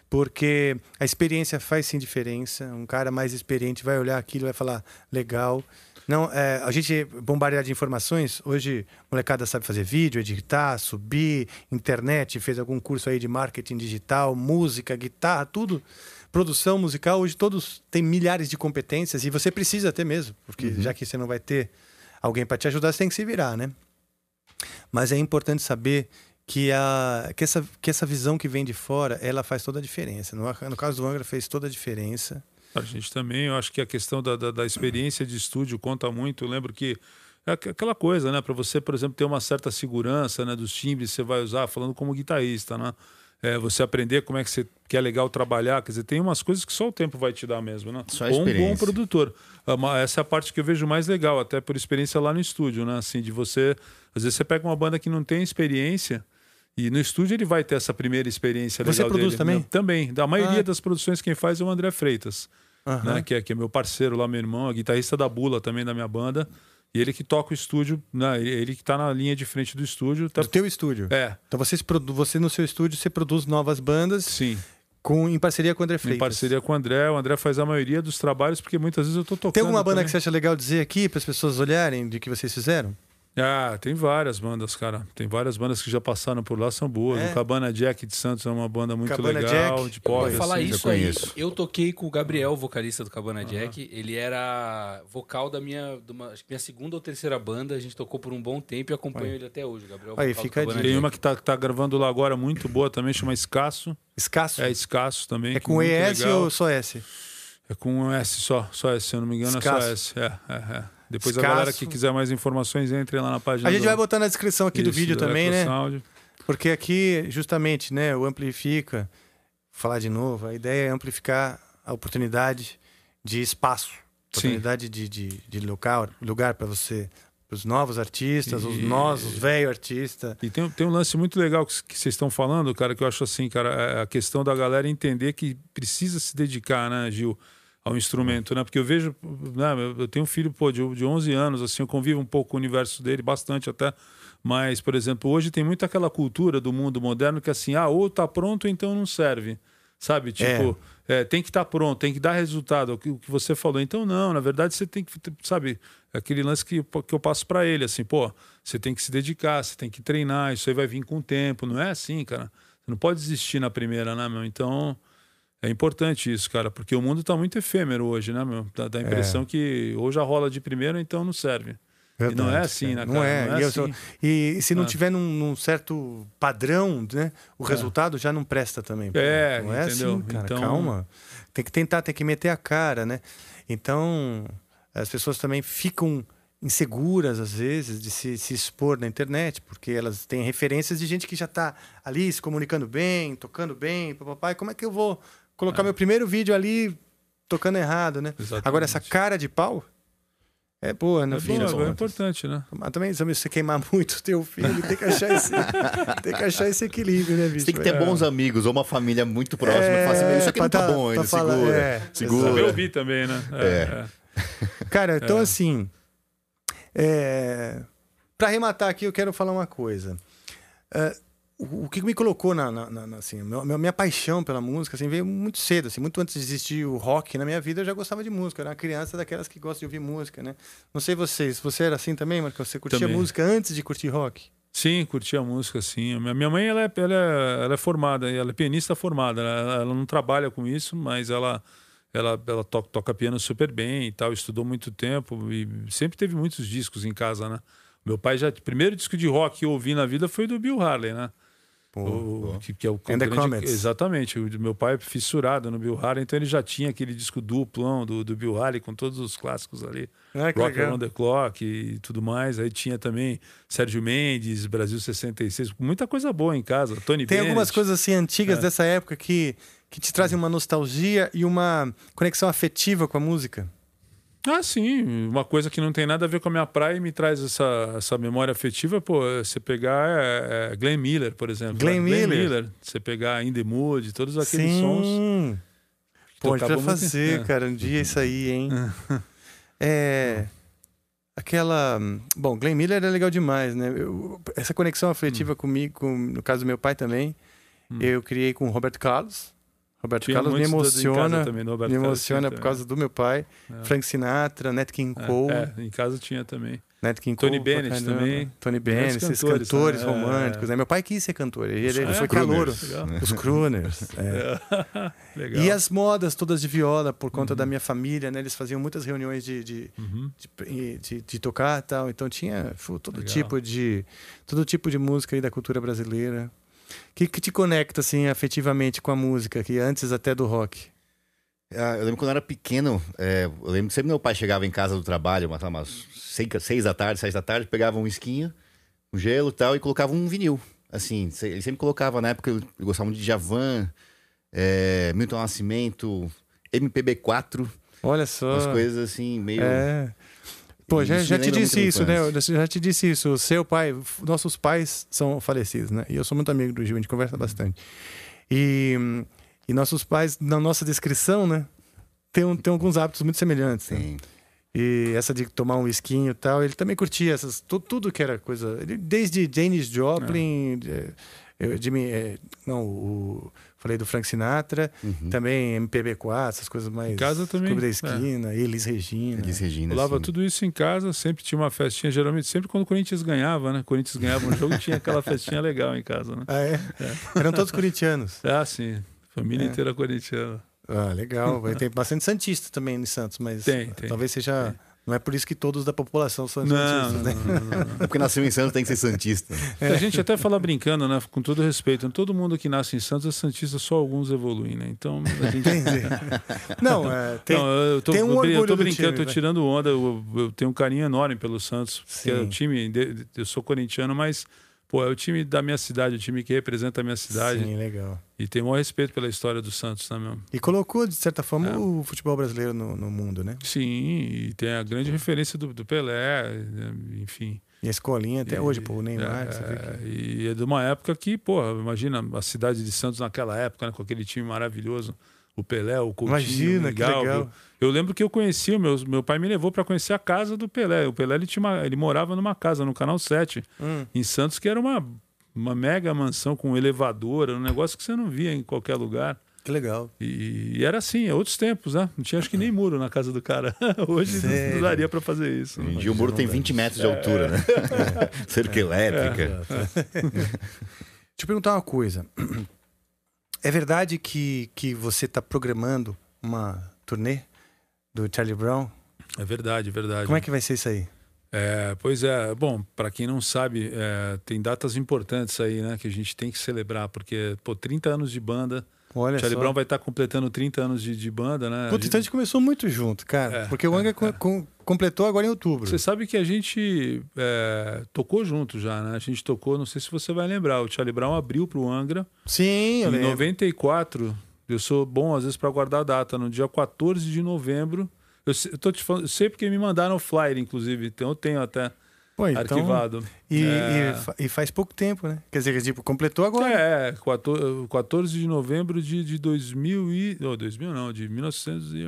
porque a experiência faz sim diferença. Um cara mais experiente vai olhar aquilo e vai falar legal. Não, é, a gente bombardeado de informações. Hoje, molecada sabe fazer vídeo, editar, subir, internet, fez algum curso aí de marketing digital, música, guitarra, tudo. Produção musical, hoje todos têm milhares de competências e você precisa ter mesmo, porque já que você não vai ter alguém para te ajudar, você tem que se virar, né? Mas é importante saber que, a, que, essa, que essa visão que vem de fora, ela faz toda a diferença. No, no caso do Angra, fez toda a diferença. A gente também, eu acho que a questão da, da, da experiência de estúdio conta muito. Eu lembro que é aqu- aquela coisa, né? Para você, por exemplo, ter uma certa segurança né, dos timbres que você vai usar, falando como guitarrista, né? É, você aprender como é que, você, que é legal trabalhar. Quer dizer, tem umas coisas que só o tempo vai te dar mesmo, né? Só a Ou um bom produtor. É Essa é a parte que eu vejo mais legal, até por experiência lá no estúdio, né? Assim, de você. Às vezes você pega uma banda que não tem experiência. E no estúdio ele vai ter essa primeira experiência Você legal produz dele. também? Não, também. Da maioria Ah. das produções quem faz é o André Freitas Aham. né, que, é, que é meu parceiro lá, meu irmão, guitarrista da Bula também da minha banda. E ele que toca o estúdio, né, ele- que tá na linha de frente do estúdio. Tá... Do teu estúdio. É, Então vocês você no seu estúdio você produz novas bandas sim. com em parceria com o André Freitas. Em parceria com o André. O André faz a maioria dos trabalhos, porque muitas vezes eu tô tocando. Tem alguma banda também. que você acha legal dizer aqui para as pessoas olharem de que vocês fizeram? Ah, tem várias bandas, cara. Tem várias bandas que já passaram por lá, são boas. É? O Cabana Jack de Santos é uma banda muito Cabana legal, Jack. de Eu pop. vou falar assim. isso aí. conheço. Eu toquei com o Gabriel, vocalista do Cabana Jack. Ele era vocal da minha, de uma, acho que minha segunda ou terceira banda. A gente tocou por um bom tempo e acompanho ele até hoje. Gabriel Aí, fica. Tem Jack. uma que tá, tá gravando lá agora muito boa também, chama Escasso. Escasso? É Escasso também. É com ES legal. ou só S? É com um S só, só S, se eu não me engano, é Escasso. só S. É, é, é. Depois Escasso. a galera que quiser mais informações, entre lá na página A gente do- vai botar na descrição aqui do Isso, vídeo do também, né? Porque aqui, justamente, né, o Amplifica, vou falar de novo, a ideia é amplificar a oportunidade de espaço, oportunidade de, de, de local, lugar para você, para os novos artistas, os E- nós, os velhos artistas. E tem, tem um lance muito legal que vocês estão falando, cara, que eu acho assim, cara, é a questão da galera entender que precisa se dedicar, né, Gil, ao instrumento, né? Porque eu vejo, né, eu- tenho um filho, pô, de, de 11 anos, assim, eu convivo um pouco com o universo dele, bastante até, mas, por exemplo, hoje tem muito aquela cultura do mundo moderno que assim, ah, ou tá pronto, então não serve, sabe? Tipo, é, tem que estar pronto, tem que dar resultado, o que, o que você falou. Então, não, na verdade, você tem que, sabe, aquele lance que, que eu passo para ele, assim, pô, você tem que se dedicar, você tem que treinar, isso aí vai vir com o tempo, não é assim, cara. Você não pode desistir na primeira, né, meu? Então, é importante isso, cara, porque o mundo tá muito efêmero hoje, né, meu? Dá, dá a impressão que ou já rola de primeira, então não serve. e não é Verdade, assim, né, cara. Não é. Não e, é sou- assim. e se não Ah. tiver num, num certo padrão, né, o É. resultado já não presta também. É, não é entendeu? assim, cara. Então- Calma. Tem que tentar, tem que meter a cara, né? Então, as pessoas também ficam inseguras, às vezes, de se, se expor na internet, porque elas têm referências de gente que já está ali se comunicando bem, tocando bem, papai. Como é que eu vou colocar meu primeiro vídeo ali tocando errado, né? Exatamente. Agora, essa cara de pau é boa, no É fim bom, das é importante, né? Mas também, se você queimar muito o teu filho, tem que achar esse, tem que achar esse equilíbrio, né, bicho? Você tem que ter É. bons amigos ou uma família muito próxima É, assim, isso aqui não tá tá- bom ainda, falar- segura, é, segura. Saber ouvir também, né? É. Cara, então É. assim, é... para arrematar aqui, eu quero falar uma coisa. É, o, que me colocou na, na- na- assim, minha, minha paixão pela música assim, veio muito cedo, assim, muito antes de existir o rock na minha vida, eu já gostava de música. Eu era uma criança daquelas que gosta de ouvir música, né? Não sei vocês, você era assim também, Marcão? Você curtia Também. música antes de curtir rock? Sim, curtia música, sim. Minha mãe, ela é, ela é, ela é formada, ela é pianista formada. Ela, ela não trabalha com isso, mas ela, ela, ela toca, toca piano super bem e tal. Estudou muito tempo e sempre teve muitos discos em casa, né? Meu pai já... O primeiro disco de rock que eu ouvi na vida foi do Bill Harley, né? O- que, que é o And grande-. Exatamente. O meu pai é fissurado no Bill Harley, então ele já tinha aquele disco duplão do, do Bill Harley com todos os clássicos ali. Que Rock legal. Around the Clock e tudo mais. Aí tinha também Sérgio Mendes, Brasil 66, muita coisa boa em casa. Tony Tem algumas Bennett. coisas assim antigas É. dessa época que, que te trazem uma nostalgia e uma conexão afetiva com a música. Ah, sim. Uma coisa que não tem nada a ver com a minha praia e me traz essa, essa memória afetiva, pô, você pegar é, é, Glenn Miller, por exemplo. Glenn Miller. Você pegar In The Mood, todos aqueles Sim. sons. Pô, a gente vai fazer, é. cara, um dia isso aí, hein? é. Aquela. Bom, Glenn Miller é legal demais, né? Eu- essa conexão afetiva Hum. comigo, com- no caso do meu pai também, eu criei com o Roberto Carlos. Roberto Tinha Carlos me emociona, também, me emociona por também. causa do meu pai. É. Frank Sinatra, Nat King Cole. É, é, em casa tinha também. Nat King Tony Cole Bennett caramba. também. Tony Bennett, esses cantores, cantores, né? românticos. É. Né? Meu pai quis ser cantor, ele, ele foi é? calouro. Os crooners. é. Legal. E as modas todas de viola, por conta da minha família, né? Eles faziam muitas reuniões de, de, Uhum. de, de- de tocar e tal. Então tinha todo Legal. tipo de todo tipo de música aí da cultura brasileira. O que, que te conecta assim afetivamente com a música, que antes até do rock? Ah, eu lembro quando eu era pequeno, é, eu lembro que sempre meu pai chegava em casa do trabalho, umas, umas seis, seis da tarde, seis da tarde, pegava um esquinho, um gelo e tal, e colocava um vinil. Assim, ele sempre colocava, na época eu eu gostava muito de Javan, é, Milton Nascimento, MPB4, Olha só. umas coisas assim, meio... É. Pô, já, já te disse isso, né? Eu já te disse isso. O seu pai, nossos pais são falecidos, né? E eu sou muito amigo do Gil, a gente conversa bastante. E, e nossos pais, na nossa descrição, né? Tem, tem alguns hábitos muito semelhantes. né? Sim. E essa de tomar um esquinho e tal, ele também curtia essas, tu- tudo que era coisa. ele- Desde Janis Joplin, Jimmy, eh, não, o, falei do Frank Sinatra, também MPB4, essas coisas mais. Em casa também, Clube da é. Esquina, Elis Regina. Elis Regina, Rolava assim. tudo isso em casa, sempre tinha uma festinha, geralmente sempre quando o Corinthians ganhava, né? O Corinthians ganhava um jogo, tinha aquela festinha legal em casa, né? Ah, é? Eram todos corintianos. Ah, sim. Família É. inteira corintiana. Ah, legal. Vai ter bastante Santista também em Santos, mas Tem, tem. talvez seja. Não é por isso que todos da população são Não, santistas, né? não, não, não. É porque nasceu em Santos tem que ser Santista. A gente até fala brincando, né? Com todo respeito. Todo mundo que nasce em Santos é Santista, só alguns evoluem, né? Então a gente. Não, é, tem, Não, eu tô, tem um eu, orgulho tô do brincando, time, tô tirando onda. Eu, eu tenho um carinho enorme pelo Santos, porque Sim. é o time. de- Eu sou corintiano, mas Pô, é o time da minha cidade, o time que representa a minha cidade. Sim, legal. E tem o maior respeito pela história do Santos, né, meu? E colocou, de certa forma, É. o futebol brasileiro no, no mundo, né? Sim, e tem a grande referência do, do Pelé, né, enfim. E a escolinha até E- hoje, pô, o Neymar, é, você vê que... E é de uma época que, porra, imagina a cidade de Santos naquela época, né, com aquele time maravilhoso. O Pelé, o Coutinho, Imagina, o que legal. Eu lembro que eu conheci, o meu, meu pai me levou para conhecer a casa do Pelé. O Pelé ele, tinha uma- ele morava numa casa no Canal 7, Hum. em Santos, que era uma, uma mega mansão com um elevador, era um negócio que você não via em qualquer lugar. Que legal. E, e era assim, é outros tempos, né? Não tinha acho que nem muro na casa do cara. Hoje não- não Sério? daria para fazer isso. Hoje em dia o muro tem 20 metros de altura, né? Cerca elétrica. Deixa eu perguntar uma coisa. É verdade que, que você está programando uma turnê do Charlie Brown? É verdade, é verdade. Como é que vai ser isso aí? É, pois é, bom, para quem não sabe, é, tem datas importantes aí, né, que a gente tem que celebrar, porque, pô, 30 anos de banda. Olha Charlie só. Brown vai estar completando 30 anos de, de banda, né? Puta, então a gente começou muito junto, cara. É, porque o Angra co- com- completou agora em outubro. Você sabe que a gente é, tocou junto já, né? A gente tocou, não sei se você vai lembrar, o Charlie Brown abriu pro Angra. Sim, eu Em lembro. 94, eu sou bom às vezes para guardar a data, no dia 14 de novembro. Eu, eu tô te falando, eu sei porque me mandaram o flyer, inclusive, então eu tenho até Pô, então- arquivado. E, É. e e faz pouco tempo, né? Quer dizer, tipo, completou agora. É, 14, 14 de novembro de, de 2000 e... Não, 2000 não, de 1900 e...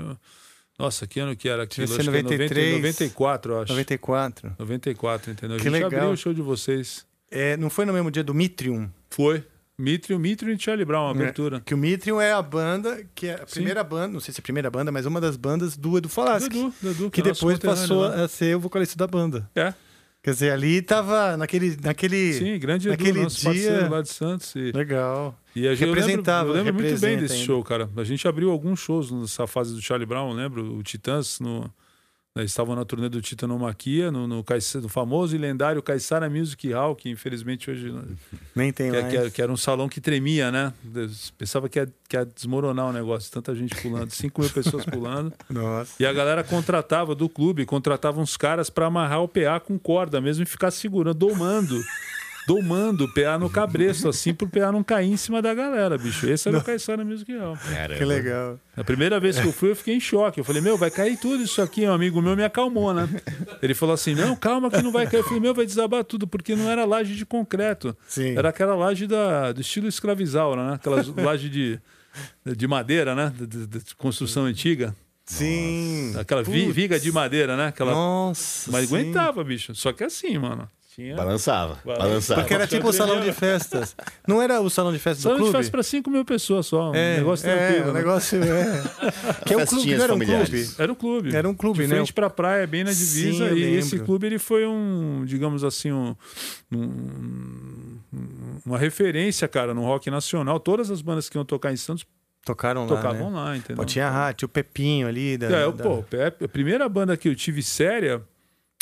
Nossa, que ano que era aquilo? Acho que é 93. 94, eu acho. 94. 94, entendeu? Que a gente legal. abriu o show de vocês. É, não foi no mesmo dia do Mitrium? Foi. Mitrium, Mitrium e Charlie Brown, uma né? abertura. Que o Mitrium é a banda, que é a primeira banda, não sei se é a primeira banda, mas uma das bandas do Edu Falaschi. Do Edu, que que é depois passou a ser o vocalista da banda. É. Quer dizer, ali tava naquele. naquele Sim, grande Edu, naquele nosso dia. parceiro lá de Santos. E... Legal. E a gente, eu lembro, Representava, eu lembro muito bem desse ainda. show, cara. A gente abriu alguns shows nessa fase do Charlie Brown, lembro? O Titãs, no, eles estavam na turnê do Titanomaquia, no, no, Caiça- no famoso e lendário Caissara Music Hall, que infelizmente hoje... Nem tem que, é- mais. que era, que era um salão que tremia, né? Eu Pensava que ia, que ia desmoronar o negócio, tanta gente pulando, 5 mil pessoas pulando. Nossa. E a galera contratava do clube, contratava uns caras pra amarrar o PA com corda mesmo e ficar segurando, domando. Domando o PA no cabresto, assim, pro PA não cair em cima da galera, bicho. Esse era o Caissara Music Hall. Que legal. A primeira vez que eu fui, eu fiquei em choque. Eu falei, meu, vai cair tudo isso aqui. Um amigo meu me acalmou, né? Ele falou assim: não, calma que não vai cair. Eu falei, meu, vai desabar tudo, porque não era laje de concreto. Sim. Era aquela laje da, do estilo escravizaura, né? Aquela laje de, de madeira, né? De, de- de construção antiga. Sim. Aquela Putz. viga de madeira, né? Aquela... Nossa. Mas sim. aguentava, bicho. Só que assim, mano. Tinha... Balançava, balançava. Porque era tipo o salão de festas. Não era o salão de festas Salão do de clube? festa para 5 mil pessoas só. Um É, negócio é, tranquilo. um né? negócio é. Que é um clube, não era um clube? Era um clube. Era um clube, de né? frente pra praia, bem na divisa. Sim, e esse lembro. clube ele foi um, digamos assim, um, um- uma referência, cara, no rock nacional. Todas as bandas que iam tocar em Santos Tocaram lá. tocavam né? lá, entendeu? Pô, tinha a Rá, tinha o Pepinho ali. Da, É, eu, da- pô, a primeira banda que eu tive séria,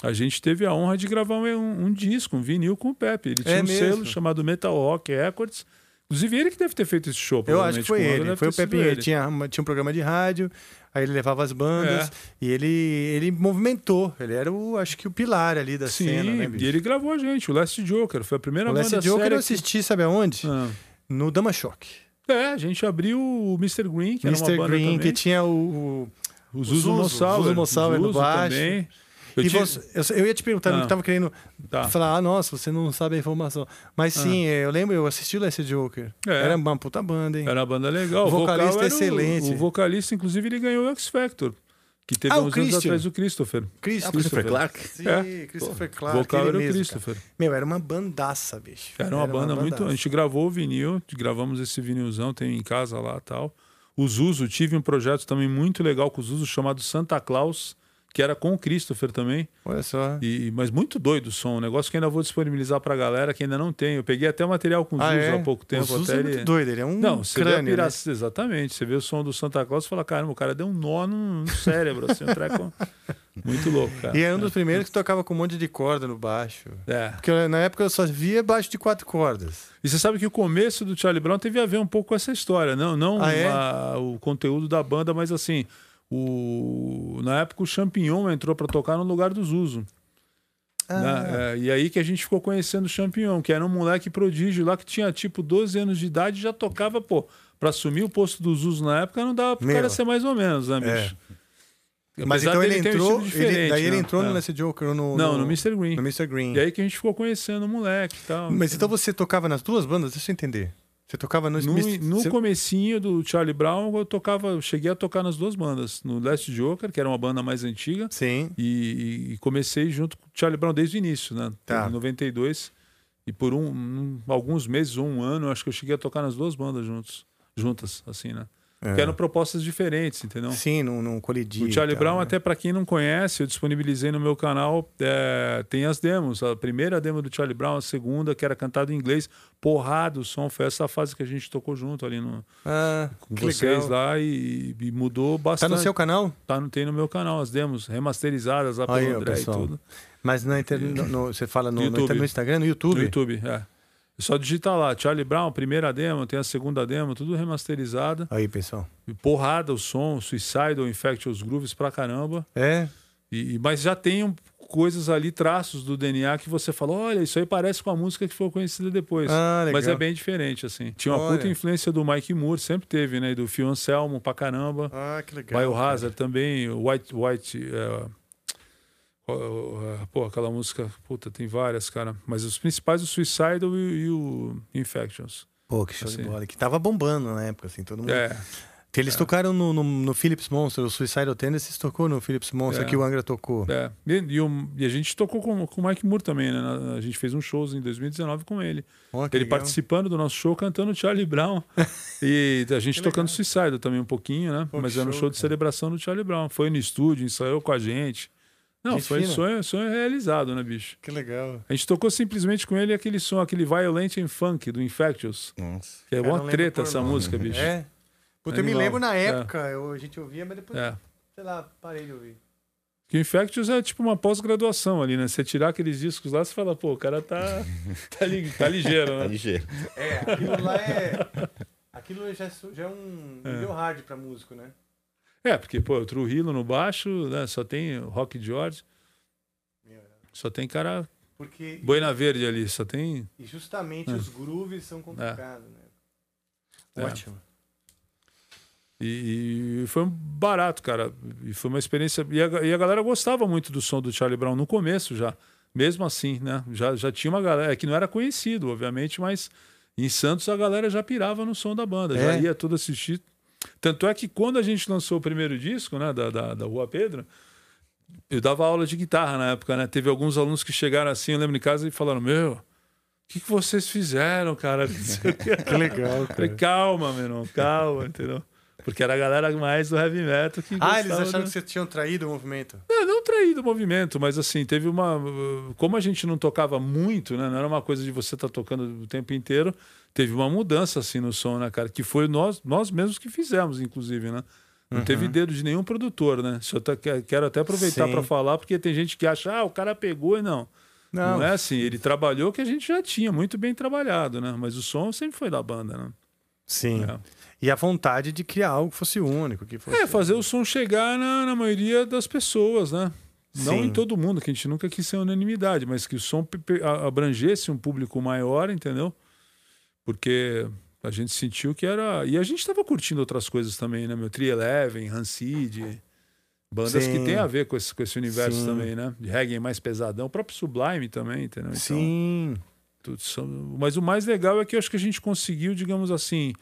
a gente teve a honra de gravar um, um disco, um vinil com o Pepe. Ele tinha É um mesmo? selo chamado Metal Rock Records. Inclusive, ele que deve ter feito esse show. Eu acho que foi ele. Foi o Pepinho. Ele ele. tinha, tinha um programa de rádio, aí ele levava as bandas É. e ele, ele movimentou. Ele era o, acho que o pilar ali da Sim, cena, né, bicho? e ele gravou a gente, o Last Joker. Foi a primeira O banda Last Joker eu que- assisti, sabe aonde? Ah. No Dama Choque. É, a gente abriu o Mr. Green, que era Mr. uma banda Green, também. que tinha o. o O Zuzu Mossauer. No baixo. também. Eu e tive- você- eu, eu ia te perguntar, eu Ah. não tava querendo Tá. falar, ah, nossa, você não sabe a informação. Mas Ah. sim, é, eu lembro, eu assisti o Last Joker. É. Era uma puta banda, hein? Era uma banda legal. O vocalista vocal era excelente. O, o vocalista, inclusive, ele ganhou o X Factor. Que teve Ah, o uns anos Christian. atrás o Christopher. Christopher. Christopher Clark? Sim, É. Christopher O Clark. vocal ele era o mesmo, Christopher. cara. Meu, era uma bandaça, bicho. Era uma banda muito. A gente gravou o vinil, gravamos esse vinilzão, tem em casa lá tal. O Zuzu, tive um projeto também muito legal com o Zuzu chamado Santa Claus, que era com o Christopher também. Olha só. E, mas muito doido o som, um negócio que ainda vou disponibilizar pra galera que ainda não tem. Eu peguei até material com o Ah, Zuzu é? há pouco tempo. O Zuzu até é muito doido, ele é um Não, você vê crânio, pira- né? Exatamente. Você vê o som do Santa Claus e fala, caramba, o cara deu um nó no, no cérebro, assim, um treco muito louco, cara. E é um dos primeiros que tocava com um monte de corda no baixo. É. Porque na época eu só via baixo de quatro cordas. E você sabe que o começo do Charlie Brown teve a ver um pouco com essa história, não, não Ah, é? a- o conteúdo da banda, mas assim, o, na época o Champignon entrou pra tocar no lugar do Zuzo. Ah. né? É, e aí que a gente ficou conhecendo o Champignon, que era um moleque prodígio lá que tinha tipo 12 anos de idade e já tocava, pô, pra assumir o posto do Zuzo na época não dava pro Meu. cara ser mais ou menos, né, É. bicho? Mas Apesar então ele um entrou, estilo ele- daí ele né? entrou no É. Lance Joker no, Não, no Mr. Green. No Mr. Green. E aí que a gente ficou conhecendo o moleque e tal. Mas então você tocava nas duas bandas? Deixa eu entender. Você tocava no... No, no você- comecinho do Charlie Brown, eu tocava, eu cheguei a tocar nas duas bandas. No Last Joker, que era uma banda mais antiga. Sim. E, e comecei junto com o Charlie Brown desde o início, né? Tá. Em 92. E por um, um- alguns meses ou um ano, acho que eu cheguei a tocar nas duas bandas juntos, juntas, assim, né? É. Que eram propostas diferentes, entendeu? Sim, não, não colidia. O Charlie Brown, né? até para quem não conhece, eu disponibilizei no meu canal, é, tem as demos. A primeira demo do Charlie Brown, a segunda, que era cantada em inglês, porrada o som. Foi essa fase que a gente tocou junto ali no, Ah, com vocês legal. lá e, e mudou bastante. Tá no seu canal? Tá, no- tem no meu canal as demos remasterizadas lá pelo Aí, ó, André e tudo. Mas na inter... no, no- você fala no, No no Instagram, no YouTube? No YouTube, é. É só digitar lá, Charlie Brown, primeira demo, tem a segunda demo, tudo remasterizada. Aí, pessoal. E porrada o som, Suicidal, Infectious Grooves pra caramba. É? E, mas já tem um- coisas ali, traços do DNA que você fala, olha, isso aí parece com a música que foi conhecida depois. Ah, legal. mas é bem diferente, assim. Tinha uma Olha. puta influência do Mike Moore, sempre teve, né? E do Phil Anselmo pra caramba. Ah, que legal. Biohazard também, White... White é, pô, aquela música, puta, tem várias, cara. Mas os principais, o Suicidal e, e o Infections. Pô, que show Assim. de bola. Que tava bombando na época, assim, todo mundo. É. Que eles tocaram no, no, no Philips Monster, o Suicidal Tendencies tocou no Philips Monster, É. que o Angra tocou. É. E, e o- e a gente tocou com, com o Mike Moore também, né? A gente fez um show em 2019 com ele. Ele legal. participando do nosso show, cantando Charlie Brown. e a gente tocando Suicide também um pouquinho, né? Pô, Mas era um show, show de cara. celebração do Charlie Brown. Foi no estúdio, ensaiou com a gente. Não, foi fina. sonho, sonho realizado, né, bicho? Que legal. A gente tocou simplesmente com ele aquele som, aquele Violent and Funk do Infectious. Nossa. Que é uma treta essa nome. música, bicho. É? Puta, eu me lembro na É. época, eu, a gente ouvia, mas depois, É. sei lá, parei de ouvir. Que o Infectious é tipo uma pós-graduação ali, né? Você tirar aqueles discos lá, você fala, pô, o cara tá, tá, li- tá ligeiro, né? Tá ligeiro. É, aquilo lá é. Aquilo já, é já é um É. nível hard pra músico, né? É, porque, pô, o Trujillo no baixo, né? Só tem o Rock George. Só tem cara. Porque- Boina Verde ali, só tem. E justamente É. os grooves são complicados, né? É. Ótimo. E, e foi um barato, cara. E foi uma experiência. E a, e a galera gostava muito do som do Charlie Brown no começo já. Mesmo assim, né? Já, já tinha uma galera que não era conhecido, obviamente, mas em Santos a galera já pirava no som da banda, já É. ia tudo assistir. Tanto é que quando a gente lançou o primeiro disco, né, da, da, da Rua Pedro, eu dava aula de guitarra na época, né? Teve alguns alunos que chegaram assim, eu lembro em casa e falaram: Meu, o que, que vocês fizeram, cara? Não. Que legal, cara. Falei, calma, meu irmão, calma, entendeu? Porque era a galera mais do heavy metal que Ah, eles acharam do- que vocês tinham traído o movimento. É, não traído o movimento, mas assim, teve uma. Como a gente não tocava muito, né? Não era uma coisa de você estar tocando o tempo inteiro, teve uma mudança assim no som, né, cara? Que foi nós, nós mesmos que fizemos, inclusive, né? Não Uhum. teve dedo de nenhum produtor, né? Até que- quero até aproveitar para falar, porque tem gente que acha, ah, o cara pegou e não. Não. Não é assim, ele trabalhou que a gente já tinha muito bem trabalhado, né? Mas o som sempre foi da banda, né? Sim. É. E a vontade de criar algo que fosse único. Que fosse... É, fazer o som chegar na, na maioria das pessoas, né? Não Sim. em todo mundo, que a gente nunca quis ser unanimidade, mas que o som abrangesse um público maior, entendeu? Porque a gente sentiu que era. E a gente estava curtindo outras coisas também, né? Meu Tri Eleven, Rancid, bandas Sim. que tem a ver com esse, com esse universo Sim. também, né? De reggae mais pesadão, o próprio Sublime também, entendeu? Então, Sim. tudo são- Mas o mais legal é que eu acho que a gente conseguiu, digamos assim,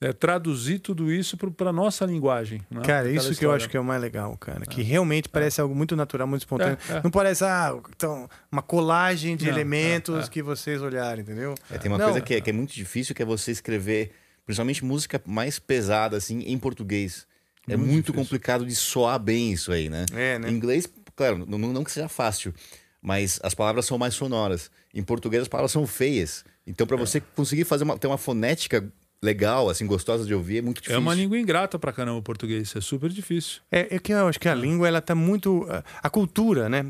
é, traduzir tudo isso para nossa linguagem. né? Cara, isso que eu acho que é o mais legal, cara. Que realmente parece algo muito natural, muito espontâneo. É, é. Não parece, ah, então, uma colagem de Não, elementos é, é. que vocês olharem, entendeu? É, tem uma Não, coisa que é, que é muito difícil, que é você escrever, principalmente música mais pesada, assim, em português. É Muito muito, complicado de soar bem isso aí, né? É, né? Em inglês, claro, não, não que seja fácil, mas as palavras são mais sonoras. Em português, as palavras são feias. Então, É. para você conseguir fazer uma, ter uma fonética legal, assim, gostosa de ouvir, é muito difícil. É uma língua ingrata pra caramba o português, é super difícil. É, é que eu acho que a língua ela tá muito a- a cultura, né?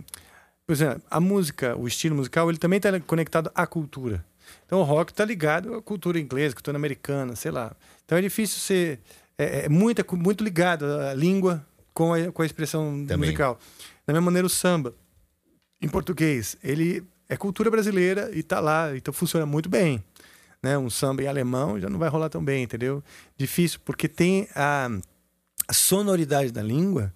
Por exemplo, a música, o estilo musical, ele também está conectado à cultura. Então o rock está ligado à cultura inglesa, cultura americana, sei lá. Então é difícil ser é, é muita, muito ligado à língua com a, com a expressão Também. musical. Da mesma maneira o samba. em português, ele é cultura brasileira e tá lá, então funciona muito bem. Né? Um samba em alemão já não vai rolar tão bem, entendeu? Difícil, porque tem a, a sonoridade da língua,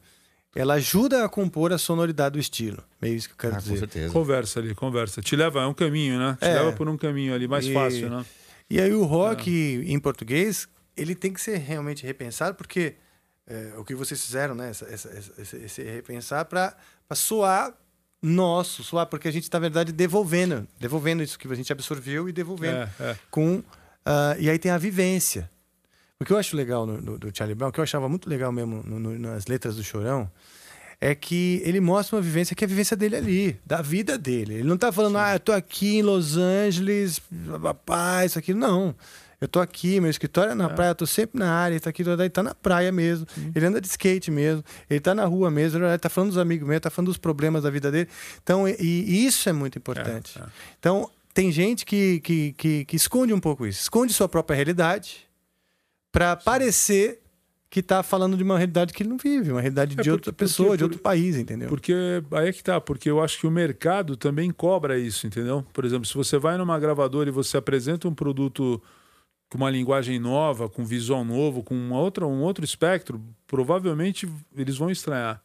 ela ajuda a compor a sonoridade do estilo. Meio isso que eu quero Ah, com dizer. certeza. Conversa ali, conversa. Te leva, é um caminho, né? Te É. leva por um caminho ali mais E- fácil, né? E aí o rock em português, ele tem que ser realmente repensado, porque é, o que vocês fizeram, né? Essa, essa- essa- esse, esse repensar para soar nosso, porque a gente está, na verdade, devolvendo, devolvendo isso que a gente absorveu e devolvendo. É, é. Com, ah, e aí tem a vivência. O que eu acho legal no, no- do Charlie Brown, o que eu achava muito legal mesmo no- nas letras do Chorão, é que ele mostra uma vivência que é a vivência dele ali, da vida dele. Ele não tá falando, ah, eu tô aqui em Los Angeles, papá, isso aqui. Não. Eu tô aqui, meu escritório é na praia, eu tô sempre na área, ele tá aqui, ele tá na praia mesmo. Ele anda de skate mesmo, ele tá na rua mesmo, ele tá falando dos amigos mesmo, tá falando dos problemas da vida dele. Então, e, e isso é muito importante. Então, tem gente que, que, que, que esconde um pouco isso, esconde sua própria realidade para parecer que tá falando de uma realidade que ele não vive, uma realidade É de outra porque- pessoa, porque- de outro país, entendeu? Porque aí é que tá, porque eu acho que o mercado também cobra isso, entendeu? Por exemplo, se você vai numa gravadora e você apresenta um produto com uma linguagem nova, com visual novo, com uma outra, um outro espectro, provavelmente eles vão estranhar.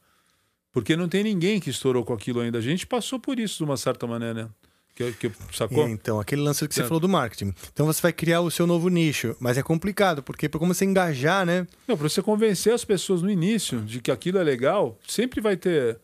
Porque não tem ninguém que estourou com aquilo ainda. A gente passou por isso de uma certa maneira, né? Que, que, sacou? É, então, aquele lance que você É. falou do marketing. Então você vai criar o seu novo nicho, mas é complicado, porque para como você engajar, né? Não, para você convencer as pessoas no início de que aquilo é legal, sempre vai ter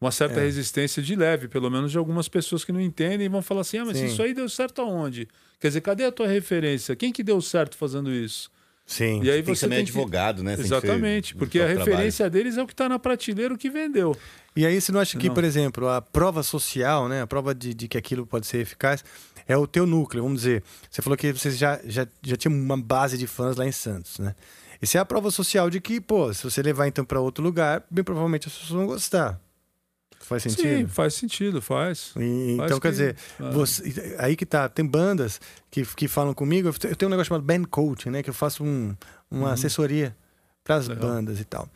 uma certa É. resistência de leve, pelo menos de algumas pessoas que não entendem e vão falar assim: ah, mas Sim. isso aí deu certo aonde? Quer dizer, cadê a tua referência? Quem que deu certo fazendo isso? Sim. E aí Tem que você ser meio tem que- advogado, né? Que ser Exatamente, no porque a referência deles é o que está na prateleira, o que vendeu. E aí você não acha que, Não. por exemplo, a prova social, né, a prova de, de que aquilo pode ser eficaz, é o teu núcleo, vamos dizer. Você falou que você já, já, já tinha uma base de fãs lá em Santos, né? Isso é a prova social de que, pô, se você levar então para outro lugar, bem provavelmente as pessoas vão gostar. Faz sentido? Sim, faz sentido, faz. E- Faz então, quer que- dizer, Ah. você- aí que tá, tem bandas que, que falam comigo, eu te- eu tenho um negócio chamado band coaching, né, que eu faço um- uma Uhum. assessoria para as bandas e tal.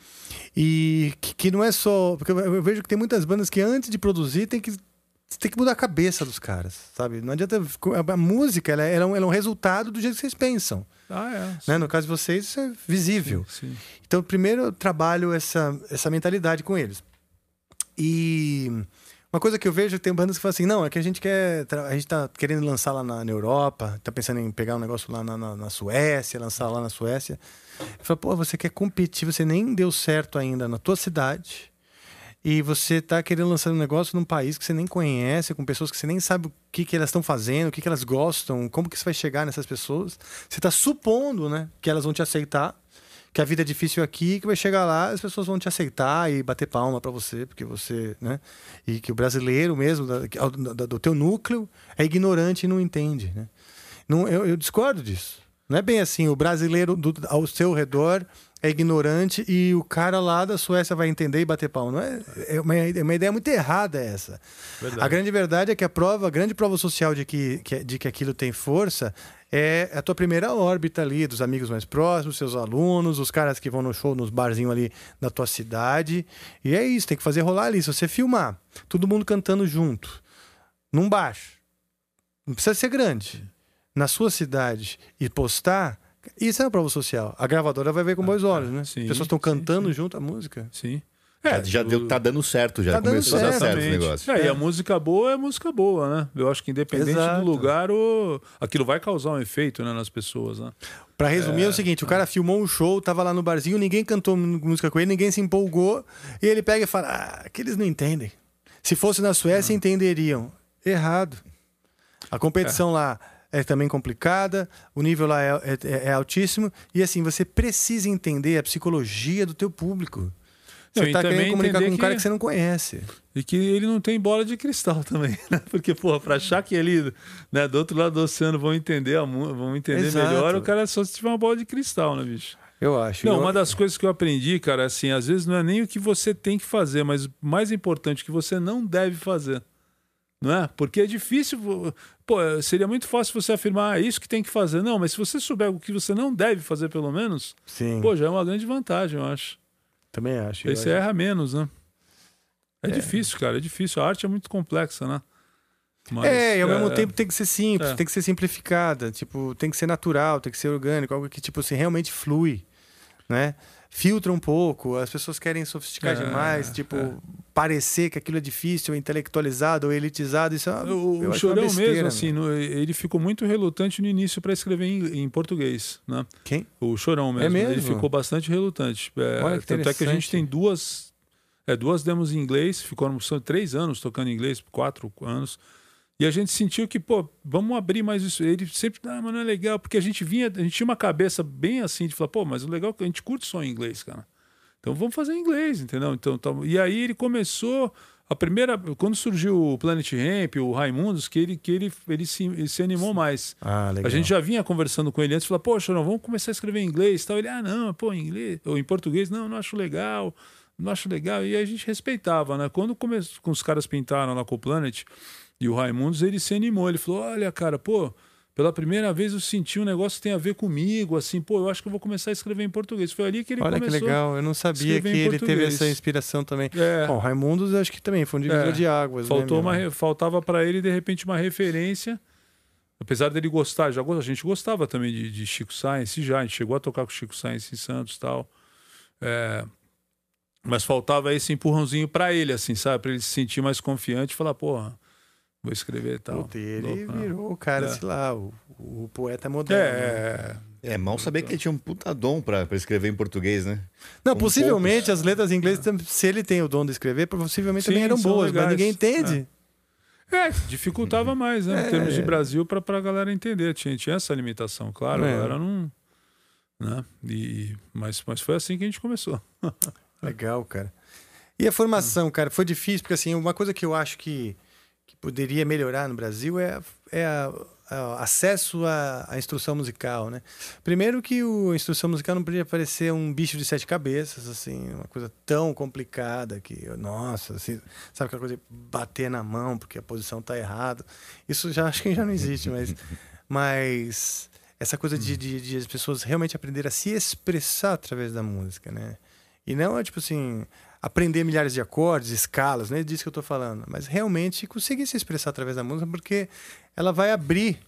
E que, que não é só, porque eu, vejo que tem muitas bandas que antes de produzir tem que tem que mudar a cabeça dos caras, sabe? Não adianta a, música, ela, é- ela é um, ela é um resultado do jeito que vocês pensam. Ah, é. Né? No caso de vocês, isso é visível. Sim. Então, primeiro eu trabalho essa, essa mentalidade com eles. E uma coisa que eu vejo, tem bandas que falam assim, não, é que a gente quer, a gente tá querendo lançar lá na, na Europa, tá pensando em pegar um negócio lá na, na, na Suécia, lançar lá na Suécia. Eu falo, pô, você quer competir, você nem deu certo ainda na tua cidade. E você tá querendo lançar um negócio num país que você nem conhece, com pessoas que você nem sabe o que, que elas estão fazendo, o que, que elas gostam, como que você vai chegar nessas pessoas. Você está supondo, né, que elas vão te aceitar, que a vida é difícil aqui, que vai chegar lá, as pessoas vão te aceitar e bater palma para você, porque você, né, e que o brasileiro mesmo, da- da- do teu núcleo, é ignorante e não entende, né? Não, eu, eu discordo disso. Não é bem assim, o brasileiro do- ao seu redor é ignorante e o cara lá da Suécia vai entender e bater palma. Não é, é, uma, é uma ideia muito errada essa. Verdade. A grande verdade é que a prova, a grande prova social de que, que- de que aquilo tem força é a tua primeira órbita ali, dos amigos mais próximos, seus alunos, os caras que vão no show, nos barzinhos ali da tua cidade. E é isso, tem que fazer rolar ali. Se você filmar, todo mundo cantando junto, num baixo, não precisa ser grande, na sua cidade e postar, isso é uma prova social. A gravadora vai ver com bons olhos, né? As pessoas estão cantando junto a música. Sim. É, já deu, tá dando certo, já Tá dando começou a dar certo. o negócio. É, E a música boa é música boa, né? Eu acho que independente Exato. do lugar, o... aquilo vai causar um efeito né, nas pessoas, né? Pra resumir, é, o seguinte: o cara filmou um show, tava lá no barzinho, ninguém cantou música com ele, ninguém se empolgou, e ele pega e fala: Ah, que eles não entendem. Se fosse na Suécia, entenderiam. Errado. A competição lá é também complicada, o nível lá é, é- é altíssimo, e assim, você precisa entender a psicologia do teu público. Você e tá também querendo comunicar com um cara que- você não conhece. E que ele não tem bola de cristal também, né? Porque, porra, pra achar que ele, né, do outro lado do oceano vão entender, vão entender Exato. melhor, o cara só se tiver uma bola de cristal, né, bicho? Eu acho. Não, Eu- uma das coisas que eu aprendi, cara, assim, às vezes não é nem o que você tem que fazer, mas mais importante, o que você não deve fazer. Não é? Porque é difícil. Pô, seria muito fácil você afirmar, ah, é isso que tem que fazer. Não, mas se você souber o que você não deve fazer, pelo menos, Sim. pô, já é uma grande vantagem, eu acho. Também acho. Aí você acho. erra menos, né? É, difícil, cara, é difícil. A arte é muito complexa, né? Mas, é, e ao mesmo é, tempo tem que ser simples, é. tem que ser simplificada, tipo, tem que ser natural, tem que ser orgânico, algo que tipo assim realmente flui, né? Filtra um pouco, as pessoas querem sofisticar É, demais, tipo, parecer que aquilo é difícil, intelectualizado ou elitizado, isso é uma, O, eu Chorão besteira, mesmo, meu. assim, no- ele ficou muito relutante no início para escrever em, em português, né? Quem? O Chorão mesmo. É mesmo? Ele ficou bastante relutante. É, Olha que tanto é que a gente tem duas, é, duas demos em inglês, ficou são três anos tocando em inglês, quatro anos. E a gente sentiu que, pô, vamos abrir mais isso. Ele sempre, ah, mas não é legal, porque a gente vinha, a gente tinha uma cabeça bem assim de falar, pô, mas o legal é que a gente curte só em inglês, cara. Então vamos fazer em inglês, entendeu? Então, tá- e aí ele começou a primeira, quando surgiu o Planet Ramp, o Raimundos, que ele que ele ele se, ele se animou mais. Ah, legal. A gente já vinha conversando com ele antes, falou, poxa, não, vamos começar a escrever em inglês, e tal. Ele, ah, não, pô, em inglês ou em português, não, não acho legal, não acho legal. E a gente respeitava, né? Quando começou, com os caras pintaram lá com o Planet e o Raimundos, ele se animou, ele falou, olha, cara, pô, pela primeira vez eu senti um negócio que tem a ver comigo, assim, pô, eu acho que eu vou começar a escrever em português. Foi ali que ele Olha que começou. legal, eu não sabia que ele teve essa inspiração também. É. Bom, Raimundos acho que também foi um divisor É. de águas. né, Faltou meu? uma, re- faltava para ele, de repente, uma referência. Apesar dele gostar, já, a gente gostava também de, de Chico Science, já, a gente chegou a tocar com Chico Science em Santos e tal. É, mas faltava esse empurrãozinho para ele, assim, sabe? Para ele se sentir mais confiante e falar, porra, vou escrever e tal. Puta, ele Louco, né? virou o cara, É. sei lá, o, o poeta moderno. né? É, É mal saber que ele tinha um puta dom pra, pra escrever em português, né? Não, São possivelmente as letras em inglês, tam- se ele tem o dom de escrever, possivelmente Sim, também eram boas, mas legais. ninguém entende. É, dificultava mais, né? Em termos de É. Brasil, para a galera entender. Tinha, tinha essa limitação, claro. É. A galera não. Né? E, mas, mas foi assim que a gente começou. Legal, cara. E a formação, cara, foi difícil, porque assim, uma coisa que eu acho que, que poderia melhorar no Brasil é, é a- a- acesso à, à instrução musical, né? Primeiro que o, a instrução musical não podia parecer um bicho de sete cabeças, assim, uma coisa tão complicada que, nossa, assim, sabe aquela coisa de bater na mão porque a posição tá errada. Isso já acho que já não existe, mas, mas essa coisa de, de, de as pessoas realmente aprenderem a se expressar através da música, né? E não é tipo assim, aprender milhares de acordes, escalas, não é disso que eu tô falando, mas realmente conseguir se expressar através da música, porque ela vai abrir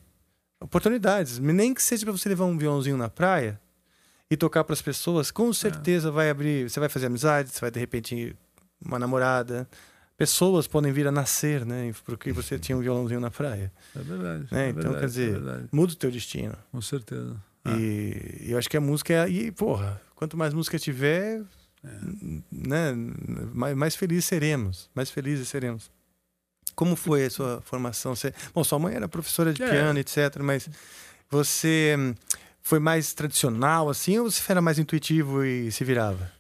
oportunidades. Nem que seja para você levar um violãozinho na praia e tocar para as pessoas, com certeza vai abrir, você vai fazer amizade, você vai de repente uma namorada. Pessoas podem vir a nascer, né? Porque você tinha um violãozinho na praia. É verdade. Né? é então, verdade, quer é dizer, verdade. muda o teu destino. Com certeza. E eu acho que a música é. E, porra, quanto mais música tiver, É. né, mais, mais felizes seremos. Mais felizes seremos. Como foi a sua formação? Você, bom, sua mãe era professora de É. piano, etc., mas você hum, foi mais tradicional, assim, ou você era mais intuitivo e se virava?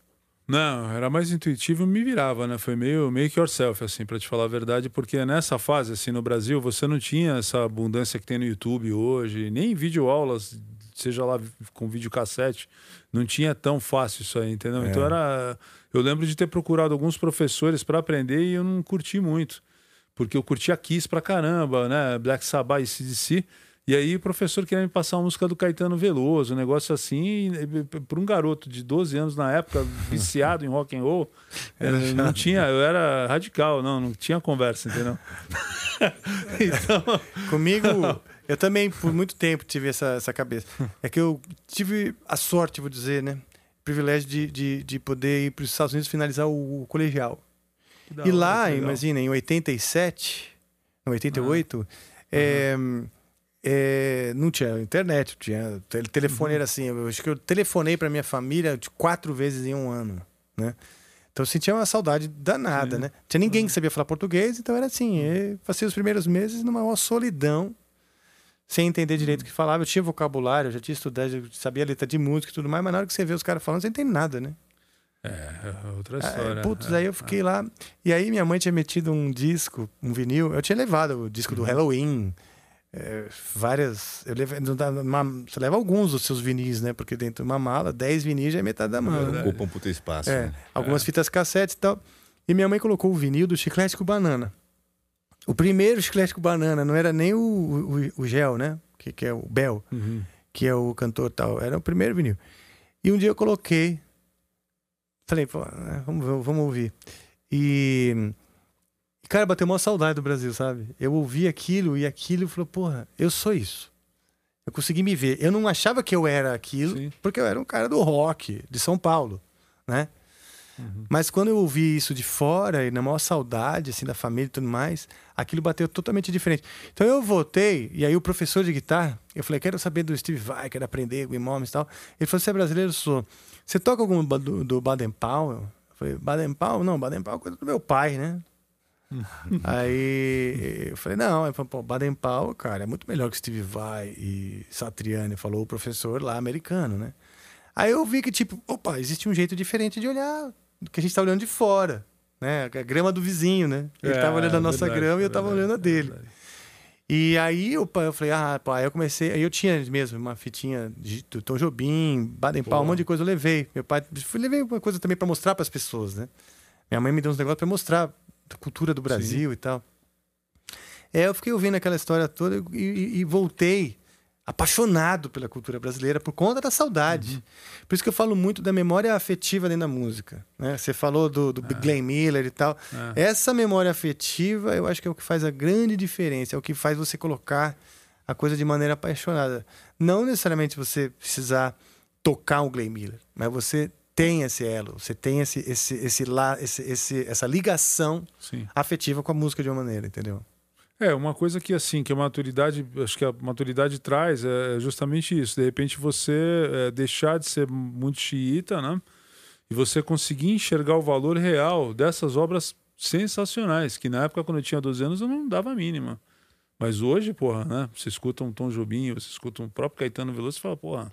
Não, era mais intuitivo e me virava, né? Foi meio make yourself, assim, pra te falar a verdade, porque nessa fase, assim, no Brasil, você não tinha essa abundância que tem no YouTube hoje, nem videoaulas, seja lá com videocassete, não tinha tão fácil isso aí, entendeu? É. Então era. Eu lembro de ter procurado alguns professores para aprender e eu não curti muito, porque eu curtia Kiss pra caramba, né? Black Sabbath e CDC. E aí o professor queria me passar uma música do Caetano Veloso, um negócio assim, para um garoto de 12 anos na época, viciado em rock and roll, eh, não tinha, eu era radical, não, não tinha conversa, entendeu? então, Comigo, eu também, por muito tempo, tive essa, essa cabeça. É que eu tive a sorte, vou dizer, né? Privilégio de, de, de poder ir para os Estados Unidos finalizar o, o colegial. Da E hora, lá, imagina, em 87, em 88, é, é, não tinha internet, tinha tele- telefone Uhum. era assim. Eu acho que eu telefonei para minha família de quatro vezes em um ano, né? Então eu sentia uma saudade danada, né? Tinha ninguém que sabia falar português, então era assim. Eu passei os primeiros meses numa solidão, sem entender direito o que falava. Eu tinha vocabulário, eu já tinha estudado, eu sabia a letra de música e tudo mais, mas na hora que você vê os caras falando, você não entende nada, né? É, é outra Ah, história. Putz, é, aí eu fiquei lá. E aí minha mãe tinha metido um disco, um vinil. Eu tinha levado o disco Uhum. do Halloween. é, várias. Eu levei, não uma- você leva alguns dos seus vinis, né? Porque dentro de uma mala, 10 vinis já é metade da mala. né? Ocupa um puto espaço. É, né? algumas fitas cassete e tal. E minha mãe colocou o vinil do Chiclete com Banana. O primeiro com Banana, não era nem o, o, o Gel, né? Que, que é o Bel, Uhum. que é o cantor tal. Era o primeiro vinil. E um dia eu coloquei. Falei, né, vamos, vamos ouvir. E cara, bateu uma saudade do Brasil, sabe? Eu ouvi aquilo e aquilo falou, porra, eu sou isso. Eu consegui me ver. Eu não achava que eu era aquilo, porque eu era um cara do rock, de São Paulo, né? Mas quando eu ouvi isso de fora e na maior saudade assim da família e tudo mais, aquilo bateu totalmente diferente. Então eu voltei e aí o professor de guitarra, eu falei, quero saber do Steve Vai, quero aprender com Imóveis e tal. Ele falou, você é brasileiro? Sou. Você toca algum do, do Baden Powell? Eu falei, Baden Powell? Não, Baden Powell é coisa do meu pai, né? Aí eu falei, não, ele falou, pô, Baden Powell, cara, é muito melhor que Steve Vai e Satriani, falou o professor lá americano, né? Aí eu vi que, tipo, opa, existe um jeito diferente de olhar que a gente tá olhando de fora, né? A grama do vizinho, né? Ele É, tava olhando a nossa verdade, grama e eu tava olhando a dele. E aí eu, eu falei, ah, pá, aí eu comecei, aí eu tinha mesmo uma fitinha de do Tom Jobim, Baden Powell, um monte de coisa eu levei. Meu pai, fui, levei uma coisa também para mostrar para as pessoas, né? Minha mãe me deu uns negócios para mostrar a cultura do Brasil e tal. É, eu fiquei ouvindo aquela história toda e, e- e voltei apaixonado pela cultura brasileira por conta da saudade. Por isso que eu falo muito da memória afetiva dentro da música. Né? Você falou do, do Glenn Miller e tal. É. Essa memória afetiva, eu acho que é o que faz a grande diferença, é o que faz você colocar a coisa de maneira apaixonada. Não necessariamente você precisar tocar o Glenn Miller, mas você tem esse elo, você tem esse, esse, esse, esse, esse, essa ligação Sim. afetiva com a música de uma maneira, entendeu? É, uma coisa que assim, que a maturidade, acho que a maturidade traz é justamente isso. De repente você é, deixar de ser muito xiita, né? E você conseguir enxergar o valor real dessas obras sensacionais, que na época, quando eu tinha 12 anos, eu não dava a mínima. Mas hoje, porra, né? Você escuta um Tom Jobim, você escuta um próprio Caetano Veloso e fala, porra,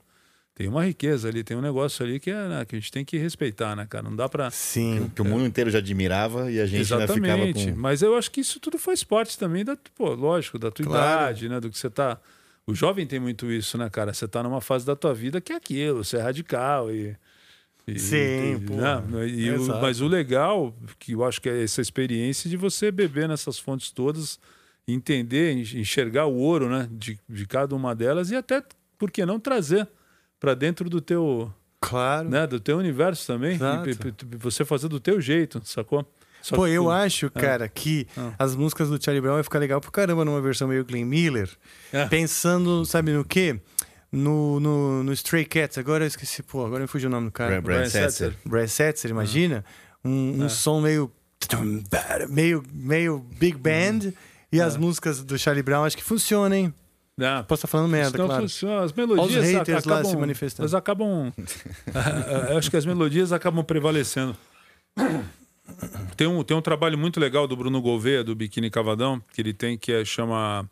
tem uma riqueza ali, tem um negócio ali que, é, né, que a gente tem que respeitar, né, cara? Não dá pra... Sim. Que o mundo inteiro já admirava e a gente ainda ficava Exatamente. com... Mas eu acho que isso tudo faz parte também da, pô, lógico, da tua Claro. idade, né? Do que você tá. O jovem tem muito isso, né, cara? Você tá numa fase da tua vida que é aquilo, você é radical e. e- Sim, e, pô. né? E o- mas o legal, que eu acho que é essa experiência de você beber nessas fontes todas, entender, en- enxergar o ouro, né? De, de cada uma delas e até, por que não, trazer para dentro do teu. Claro. Né, do teu universo também. E, p- você fazer do teu jeito, sacou? Só Pô, que eu tu- acho, Ah. cara, que Ah. as músicas do Charlie Brown vai ficar legal pro caramba numa versão meio Glenn Miller. É. Pensando, sabe no quê? No, no, no Stray Cats. Agora eu esqueci, pô, agora me fugiu o nome do cara. Brad Setzer. Brad Setzer, imagina? Um, um É. som meio. meio, meio big band. E É. as músicas do Charlie Brown acho que funcionam, hein? Ah, Posso estar falando merda, Então, claro. funciona. As Olha melodias os haters acabam, lá se manifestando. Elas acabam. eu acho que as melodias acabam prevalecendo. Tem um, tem um trabalho muito legal do Bruno Gouveia, do Biquíni Cavadão, que ele tem, que é, chama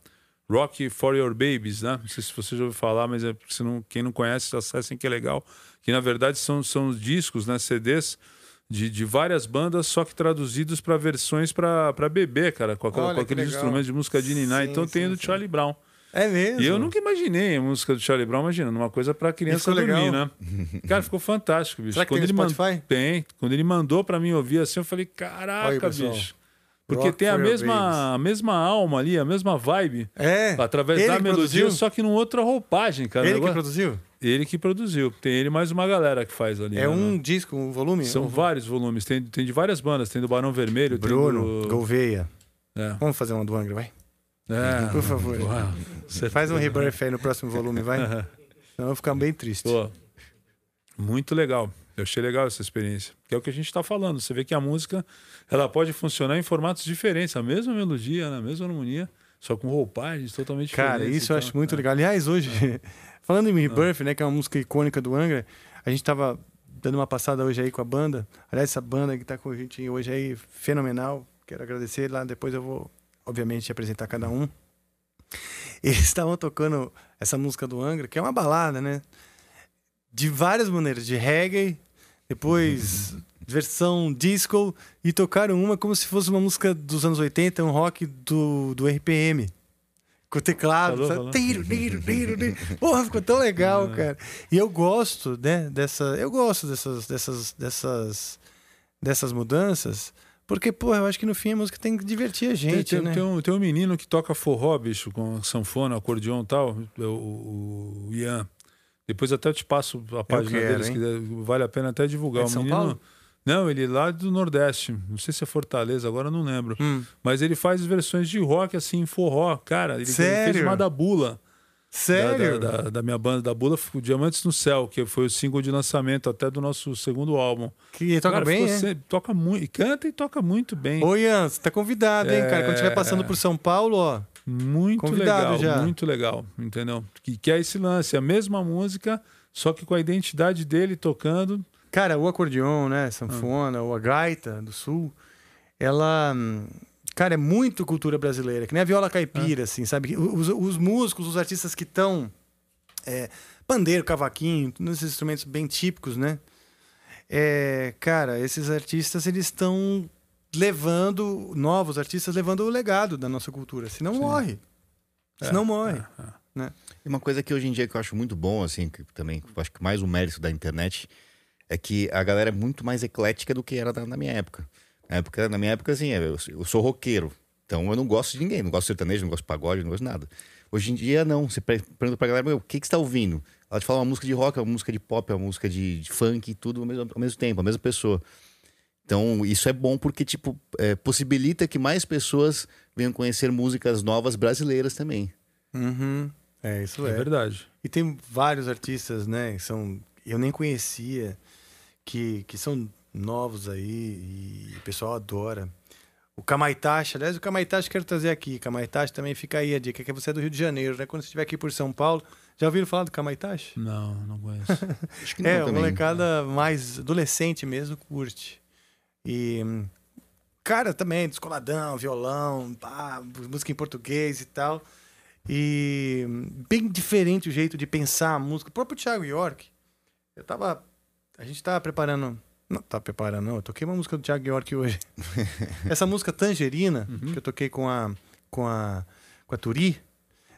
Rock for Your Babies, né? Não sei se você já ouviu falar, mas é, se não, quem não conhece, acessem que é legal. Que na verdade são, são discos, né? CDs de, de várias bandas, só que traduzidos para versões para bebê, cara, com, aquela- Olha com que aqueles legal. instrumentos de música de Niná. Sim, Então tem sim, do sim. Charlie Brown. É mesmo? E eu nunca imaginei a música do Charlie Brown, imagina, numa coisa pra criança dormir, legal? né? Cara, ficou fantástico, bicho. Será que tem ele man- Spotify? Tem. Quando ele mandou pra mim ouvir assim, eu falei, caraca, pessoal. bicho. Porque Rock tem a mesma, a mesma alma ali, a mesma vibe. É. Através da melodia, produziu? só que numa outra roupagem, cara. Ele que produziu? Ele que produziu. Tem ele mais uma galera que faz ali. É né, um no- disco, um volume? São Um- vários volumes. Tem, tem de várias bandas. Tem do Barão Vermelho, Bruno tem do... Gouveia. É. Vamos fazer uma do Angra, vai? É. Por favor. Uau, Faz um rebirth aí no próximo volume, vai? Senão eu vou ficar bem triste. Pô, muito legal. Eu achei legal essa experiência. Que é o que a gente está falando. Você vê que a música ela pode funcionar em formatos diferentes. A mesma melodia, a mesma harmonia, só com roupagens totalmente Cara, diferentes. isso eu Então, acho muito é. legal. Aliás, hoje, falando em Rebirth, né, que é uma música icônica do Angra, a gente tava dando uma passada hoje aí com a banda. Aliás, essa banda que tá com a gente hoje aí, fenomenal. Quero agradecer. Lá depois eu vou, obviamente, apresentar cada um. Eles estavam tocando essa música do Angra, que é uma balada, né? De várias maneiras, de reggae, depois versão disco, e tocaram uma como se fosse uma música dos anos 80, um rock do, do RPM. Com teclado, Falou, falou. Tiro, tiro, tiro, tiro. Porra, ficou tão legal, cara. E eu gosto, né, dessa. Eu gosto dessas, dessas, dessas, dessas mudanças, porque, porra, eu acho que no fim a música tem que divertir a gente, tem, tem, né? tem um, tem um menino que toca forró, bicho, com sanfona, acordeon e tal, é o, o, Ian. Depois até eu te passo a página quero, dele, se hein? quiser. Vale a pena até divulgar. É o São menino... Paulo? Não, ele é lá do Nordeste. Não sei se é Fortaleza, agora eu não lembro. Hum. Mas ele faz versões de rock, assim, forró. Cara, ele, ele Sério? fez uma da Bula. Sério? Da, da- da minha banda da Bula, Diamantes no Céu, que foi o single de lançamento até do nosso segundo álbum. Que toca Cara, bem, é? Toca muito. Canta e toca muito bem. Ô, Ian, você tá convidado, hein, cara? Quando estiver passando por São Paulo, ó. Muito Convidado legal, já. muito legal, entendeu? Que, que é esse lance, a mesma música, só que com a identidade dele tocando. Cara, o acordeon, né? Sanfona, ou a gaita do sul, ela. Cara, é muito cultura brasileira, que nem a viola caipira, assim, sabe? Os, os músicos, os artistas que estão. É, pandeiro, cavaquinho, todos esses instrumentos bem típicos, né? É, cara, esses artistas, eles estão levando, novos artistas, levando o legado da nossa cultura. Senão morre. Senão morre. Né? E uma coisa que hoje em dia que eu acho muito bom, assim, que também acho que mais o mérito da internet é que a galera é muito mais eclética do que era na minha época. Na, época. na minha época, assim, eu, eu sou roqueiro. Então eu não gosto de ninguém, não gosto de sertanejo, não gosto de pagode, não gosto de nada. Hoje em dia, não. Você per- pergunta pra galera, "Meu, o que, que você tá ouvindo? Ela te fala uma música de rock, uma música de pop, uma música de, de funk, tudo ao mesmo, ao mesmo tempo, a mesma pessoa. Então, isso é bom porque, tipo, é, possibilita que mais pessoas venham conhecer músicas novas brasileiras também. Uhum. É, isso É é. verdade. E tem vários artistas, né, que são eu nem conhecia, que, que são novos aí e o pessoal adora. O Kamaitachi, aliás, o Kamaitachi quero trazer aqui. Kamaitachi também fica aí a dica, que você é do Rio de Janeiro, né? Quando você estiver aqui por São Paulo, já ouviram falar do Kamaitachi? Não, não conheço. Acho que não É, a também. molecada mais adolescente mesmo curte. E, cara, também, descoladão, violão, pá, música em português e tal. E bem diferente o jeito de pensar a música. O próprio Thiago York, eu tava. A gente tava preparando. Não, tava preparando, não. Eu toquei uma música do Thiago York hoje. Essa música Tangerina, que eu toquei com a, com a, com a Turi,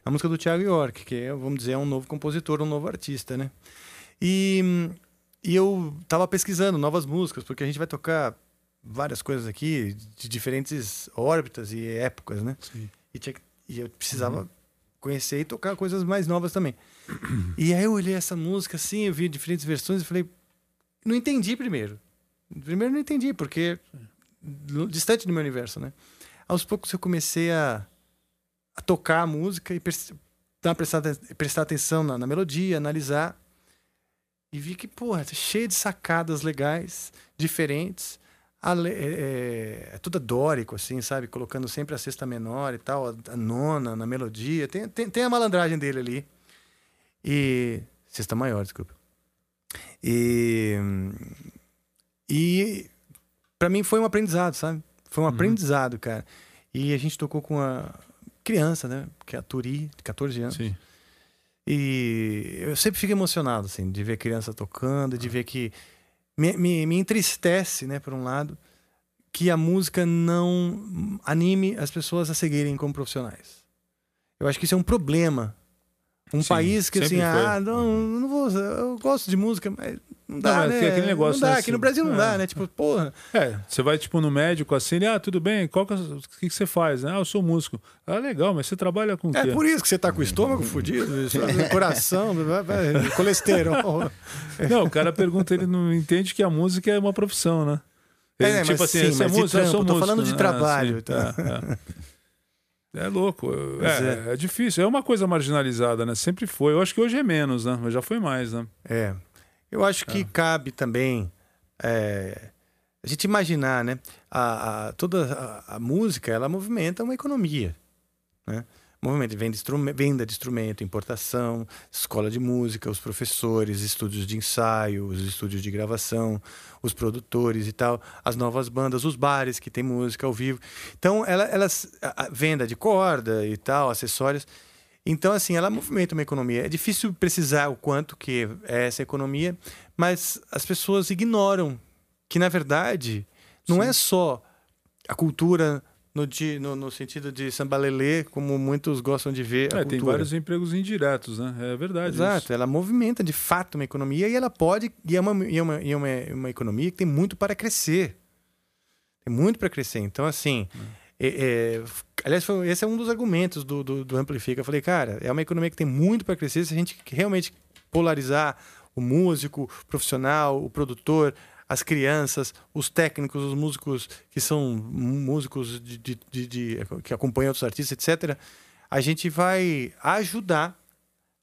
a música do Thiago York, que é, vamos dizer, é um novo compositor, um novo artista, né? E, e eu tava pesquisando novas músicas, porque a gente vai tocar várias coisas aqui de diferentes órbitas e épocas, né? E, tinha e eu precisava conhecer e tocar coisas mais novas também. E aí eu olhei essa música assim, eu vi diferentes versões e falei, não entendi primeiro. Primeiro não entendi, porque distante do meu universo, né? Aos poucos eu comecei a, a tocar a música e dar, prestar, prestar atenção na, na melodia, analisar. E vi que, porra, tá cheio de sacadas legais, diferentes. Ale- é, é, é tudo dórico, assim, sabe? Colocando sempre a sexta menor e tal, a, a nona na melodia. Tem, tem, tem a malandragem dele ali. E. Sexta maior, desculpa. E. E. Pra mim foi um aprendizado, sabe? Foi um aprendizado, cara. E a gente tocou com a criança, né? Que é a Turi, de 14 anos. Sim. E eu sempre fico emocionado, assim, de ver criança tocando, de ver que me, me, me entristece, né, por um lado, que a música não anime as pessoas a seguirem como profissionais. Eu acho que isso é um problema. Um Sim, país que assim, ah, não, não vou, eu gosto de música, mas não dá, né? é aquele negócio, não dá, né, aqui no assim, Brasil não é. dá, né? Tipo, porra. É, você vai tipo no médico assim, ele, ah, tudo bem, qual que, é- o que, que você faz? Ah, eu sou músico. Ah, legal, mas você trabalha com o É quê? por isso que você tá com o estômago fudido, isso, coração, colesterol. Não, o cara pergunta, ele não entende que a música é uma profissão, né? Ele, É, tipo mas assim, sim, é mas de músico, eu sou trampo, tô músico. falando de né? trabalho, sim, tá? é, é. É louco. Pois É, é difícil. É uma coisa marginalizada, né? Sempre foi. Eu acho que hoje é menos, né? Mas já foi mais, né? É. Eu acho que cabe também é, a gente imaginar, né? A, a- toda a, a música, ela movimenta uma economia, né? Movimento de venda de, instrume- venda de instrumento, importação, escola de música, os professores, estúdios de ensaio, os estúdios de gravação, os produtores e tal, as novas bandas, os bares que tem música ao vivo. Então, ela, elas venda de corda e tal, acessórios. Então, assim, ela movimenta uma economia. É difícil precisar o quanto que é essa economia, mas as pessoas ignoram que, na verdade, não é só a cultura no, di- no, no sentido de sambalelê, como muitos gostam de ver É, tem vários empregos indiretos, né? É verdade. Exato, isso. ela movimenta de fato uma economia e ela pode. E é uma, e é uma, e é uma, uma economia que tem muito para crescer. Tem muito para crescer. Então, assim. é- é, aliás, foi- esse é um dos argumentos do, do, do Amplifica. Eu falei, cara, é uma economia que tem muito para crescer se a gente realmente polarizar o músico, o profissional, o produtor, as crianças, os técnicos, os músicos que são músicos de, de- de- de- que acompanham outros artistas, etc., a gente vai ajudar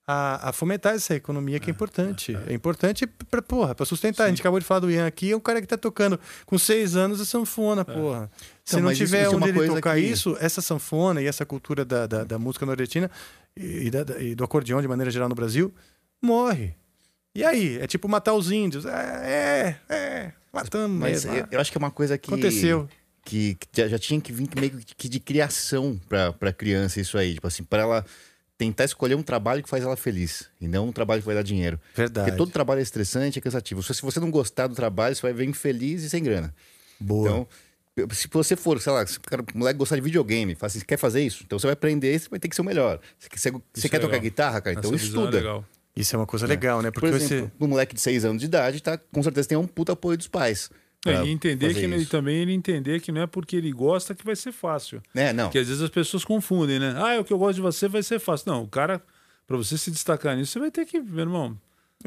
a, a fomentar essa economia que é importante. É, importante para porra, para sustentar. A gente acabou de falar do Ian aqui, é um cara que tá tocando com seis anos a sanfona, porra. Se Então, não mas isso- tiver isso é onde ele tocar que- isso, essa sanfona e essa cultura da, da, da música nordestina e, da- da- e do acordeão de maneira geral no Brasil, morre. E aí? É tipo matar os índios. É, é, é matamos Mas mesmo. eu, eu acho que é uma coisa que. Aconteceu. Que, que já, já tinha que vir meio que de criação pra, pra criança, isso aí. Tipo assim, pra ela tentar escolher um trabalho que faz ela feliz. E não um trabalho que vai dar dinheiro. Verdade. Porque todo trabalho é estressante, é cansativo. Se você não gostar do trabalho, você vai ver infeliz e sem grana. Boa. Então, se você for, sei lá, se o moleque gostar de videogame, fala assim, quer fazer isso? Então você vai aprender, você vai ter que ser o melhor. Você, você, você é quer tocar guitarra, cara? Então Essa é estuda. legal. Isso é uma coisa É. legal, né? Porque Por exemplo, você. um moleque de 6 anos de idade, tá, com certeza tem um puta apoio dos pais. É, e entender que ele também ele entender que não é porque ele gosta que vai ser fácil. É, não. Porque às vezes as pessoas confundem, né? Ah, é o que eu gosto de você vai ser fácil. Não, o cara, pra você se destacar nisso, você vai ter que, meu irmão,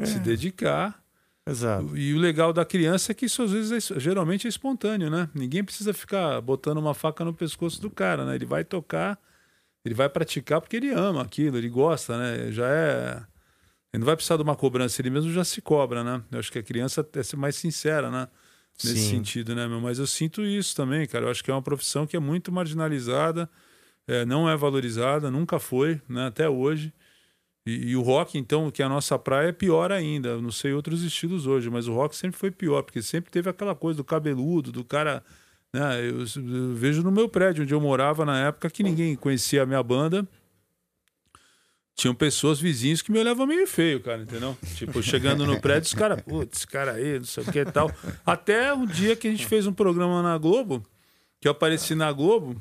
se dedicar. Exato. E o legal da criança é que isso às vezes é- geralmente é espontâneo, né? Ninguém precisa ficar botando uma faca no pescoço do cara, né? Ele vai tocar, ele vai praticar porque ele ama aquilo, ele gosta, né? Já é. Ele não vai precisar de uma cobrança, ele mesmo já se cobra, né? Eu acho que a criança é ser mais sincera, né? Nesse Sim. sentido, né, meu? Mas eu sinto isso também, cara. Eu acho que é uma profissão que é muito marginalizada, é, não é valorizada, nunca foi, né? Até hoje. E, e o rock, então, que é a nossa praia, é pior ainda. Eu não sei outros estilos hoje, mas o rock sempre foi pior, porque sempre teve aquela coisa do cabeludo, do cara. Né? Eu, eu vejo no meu prédio onde eu morava na época que ninguém conhecia a minha banda. Tinham pessoas, vizinhos, que me olhavam meio feio, cara, entendeu? Tipo, chegando no prédio, os caras, putz, esse cara aí, não sei o que e tal. Até um dia que a gente fez um programa na Globo, que eu apareci na Globo.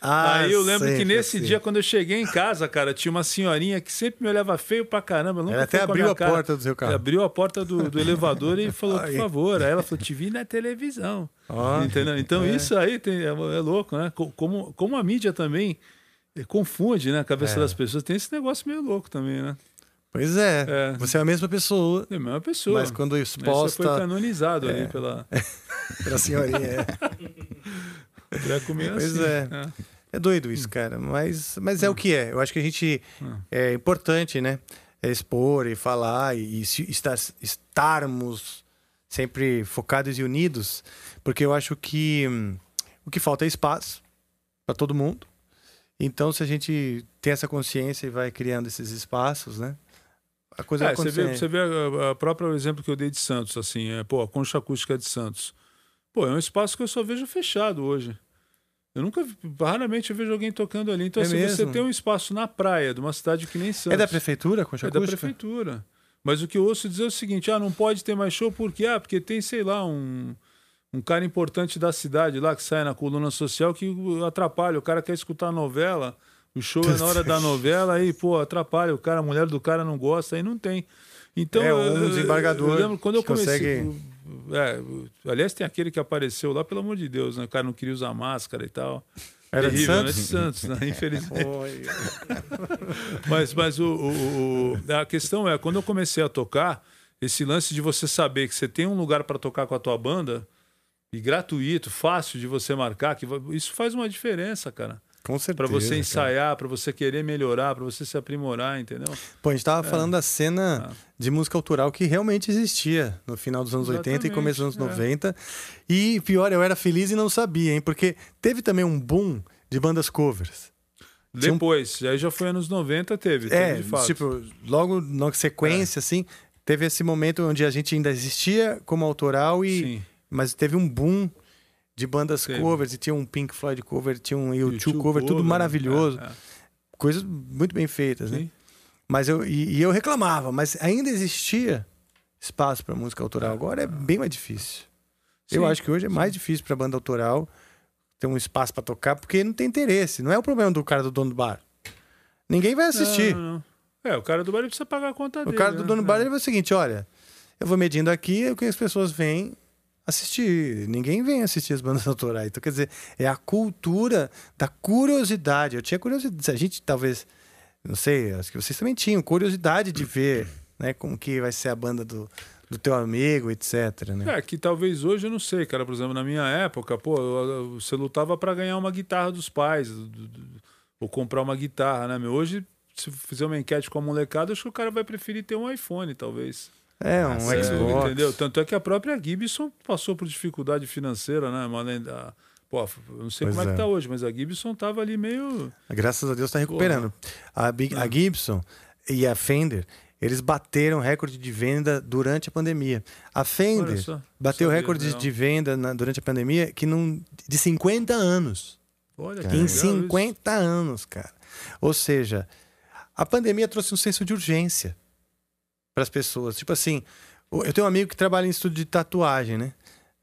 Ah, aí eu lembro que nesse assim. dia, quando eu cheguei em casa, cara, tinha uma senhorinha que sempre me olhava feio pra caramba. Ela até abriu a cara. porta do seu carro. Ela abriu a porta do, do elevador e falou, por favor. Aí ela falou, te vi na televisão. Ó, Entendeu? Então é. isso aí tem- é, é louco, né? Co- Como, como a mídia também eh, confunde né, a cabeça É. das pessoas. Tem esse negócio meio louco também, né? Pois é, É. Você é a mesma pessoa. É a mesma pessoa. Mas quando exposta. foi canonizado É. ali pela... Pela senhorinha. É. Já comia Pois assim. é. É doido isso, cara. Mas, mas é o que é. Eu acho que a gente. É importante, né? É expor e falar e, e estar, estarmos sempre focados e unidos. Porque eu acho que hum, o que falta é espaço para todo mundo. Então, se a gente tem essa consciência e vai criando esses espaços, né? A coisa É, você vê, você vê a, a própria exemplo que eu dei de Santos, assim, é, pô, a concha acústica de Santos. Pô, é um espaço que eu só vejo fechado hoje. Eu nunca, raramente eu vejo alguém tocando ali. Então, É assim, você mesmo? tem um espaço na praia de uma cidade que nem Santos. É da prefeitura, a concha É da acústica? prefeitura. Mas o que eu ouço dizer é o seguinte: ah, não pode ter mais show porque ah, porque tem, sei lá, um, um cara importante da cidade lá que sai na coluna social que atrapalha. O cara quer escutar a novela, o show é na hora da novela, aí, pô, atrapalha. O cara, a mulher do cara não gosta, aí não tem. Então, É, um eu- desembargador Eu lembro quando eu que comecei. consegue- É, aliás, tem aquele que apareceu lá, pelo amor de Deus, né? O cara não queria usar máscara e tal. Era de né? Santos? De Santos, né? Infelizmente. Mas, mas o, o- o- a questão é, quando eu comecei a tocar, esse lance de você saber que você tem um lugar para tocar com a tua banda, e gratuito, fácil de você marcar, que isso faz uma diferença, cara. Com certeza. Para você ensaiar, para você querer melhorar, para você se aprimorar, entendeu? Pô, a gente tava É. falando da cena de música autoral que realmente existia no final dos anos 80 e Exatamente, começo dos anos é. 90. E pior, eu era feliz e não sabia, hein? Porque teve também um boom de bandas covers. Tinha um- Depois, aí já foi anos 90, teve, É, teve de fato. tipo, logo na sequência, assim, teve esse momento onde a gente ainda existia como autoral e. Sim. Mas teve um boom de bandas covers, e tinha um Pink Floyd cover, tinha um U2 U2 cover, tudo cover, maravilhoso. é, é. Coisas muito bem feitas, né? Sim. Mas eu, e, e eu reclamava, mas ainda existia espaço para música autoral. Agora é bem mais difícil. Eu Sim, acho que hoje é mais difícil para banda autoral ter um espaço para tocar, porque não tem interesse. Não é o problema do cara do dono do bar. Ninguém vai assistir. Não, não. É, o cara do bar precisa pagar a conta O dele. cara do né? dono do bar ele vai o seguinte: olha, eu vou medindo aqui o que as pessoas vêm assistir. Ninguém vem assistir as bandas autorais. Então, quer dizer, é a cultura da curiosidade. Eu tinha curiosidade. A gente talvez, não sei, acho que vocês também tinham curiosidade de ver né, como que vai ser a banda do, do teu amigo, etc. Né? É, que talvez hoje eu não sei, cara. Por exemplo, na minha época, pô, eu- você lutava pra ganhar uma guitarra dos pais, do- do- ou comprar uma guitarra, né, meu? Hoje, se fizer uma enquete com a molecada, acho que o cara vai preferir ter um iPhone, talvez. É, um É, Xbox. Entendeu? Tanto é que a própria Gibson passou por dificuldade financeira, né? Mas além da. Pô, não sei Pois como é, é. que tá hoje, mas a Gibson tava ali meio. Graças a Deus está recuperando. A, Big- É. a Gibson e a Fender, eles bateram recorde de venda durante a pandemia. A Fender só, bateu recorde de venda na- durante a pandemia que não, de 50 anos. Olha que em legal isso. 50 anos, cara. Ou seja, a pandemia trouxe um senso de urgência para as pessoas. Tipo assim, eu tenho um amigo que trabalha em estúdio de tatuagem, né?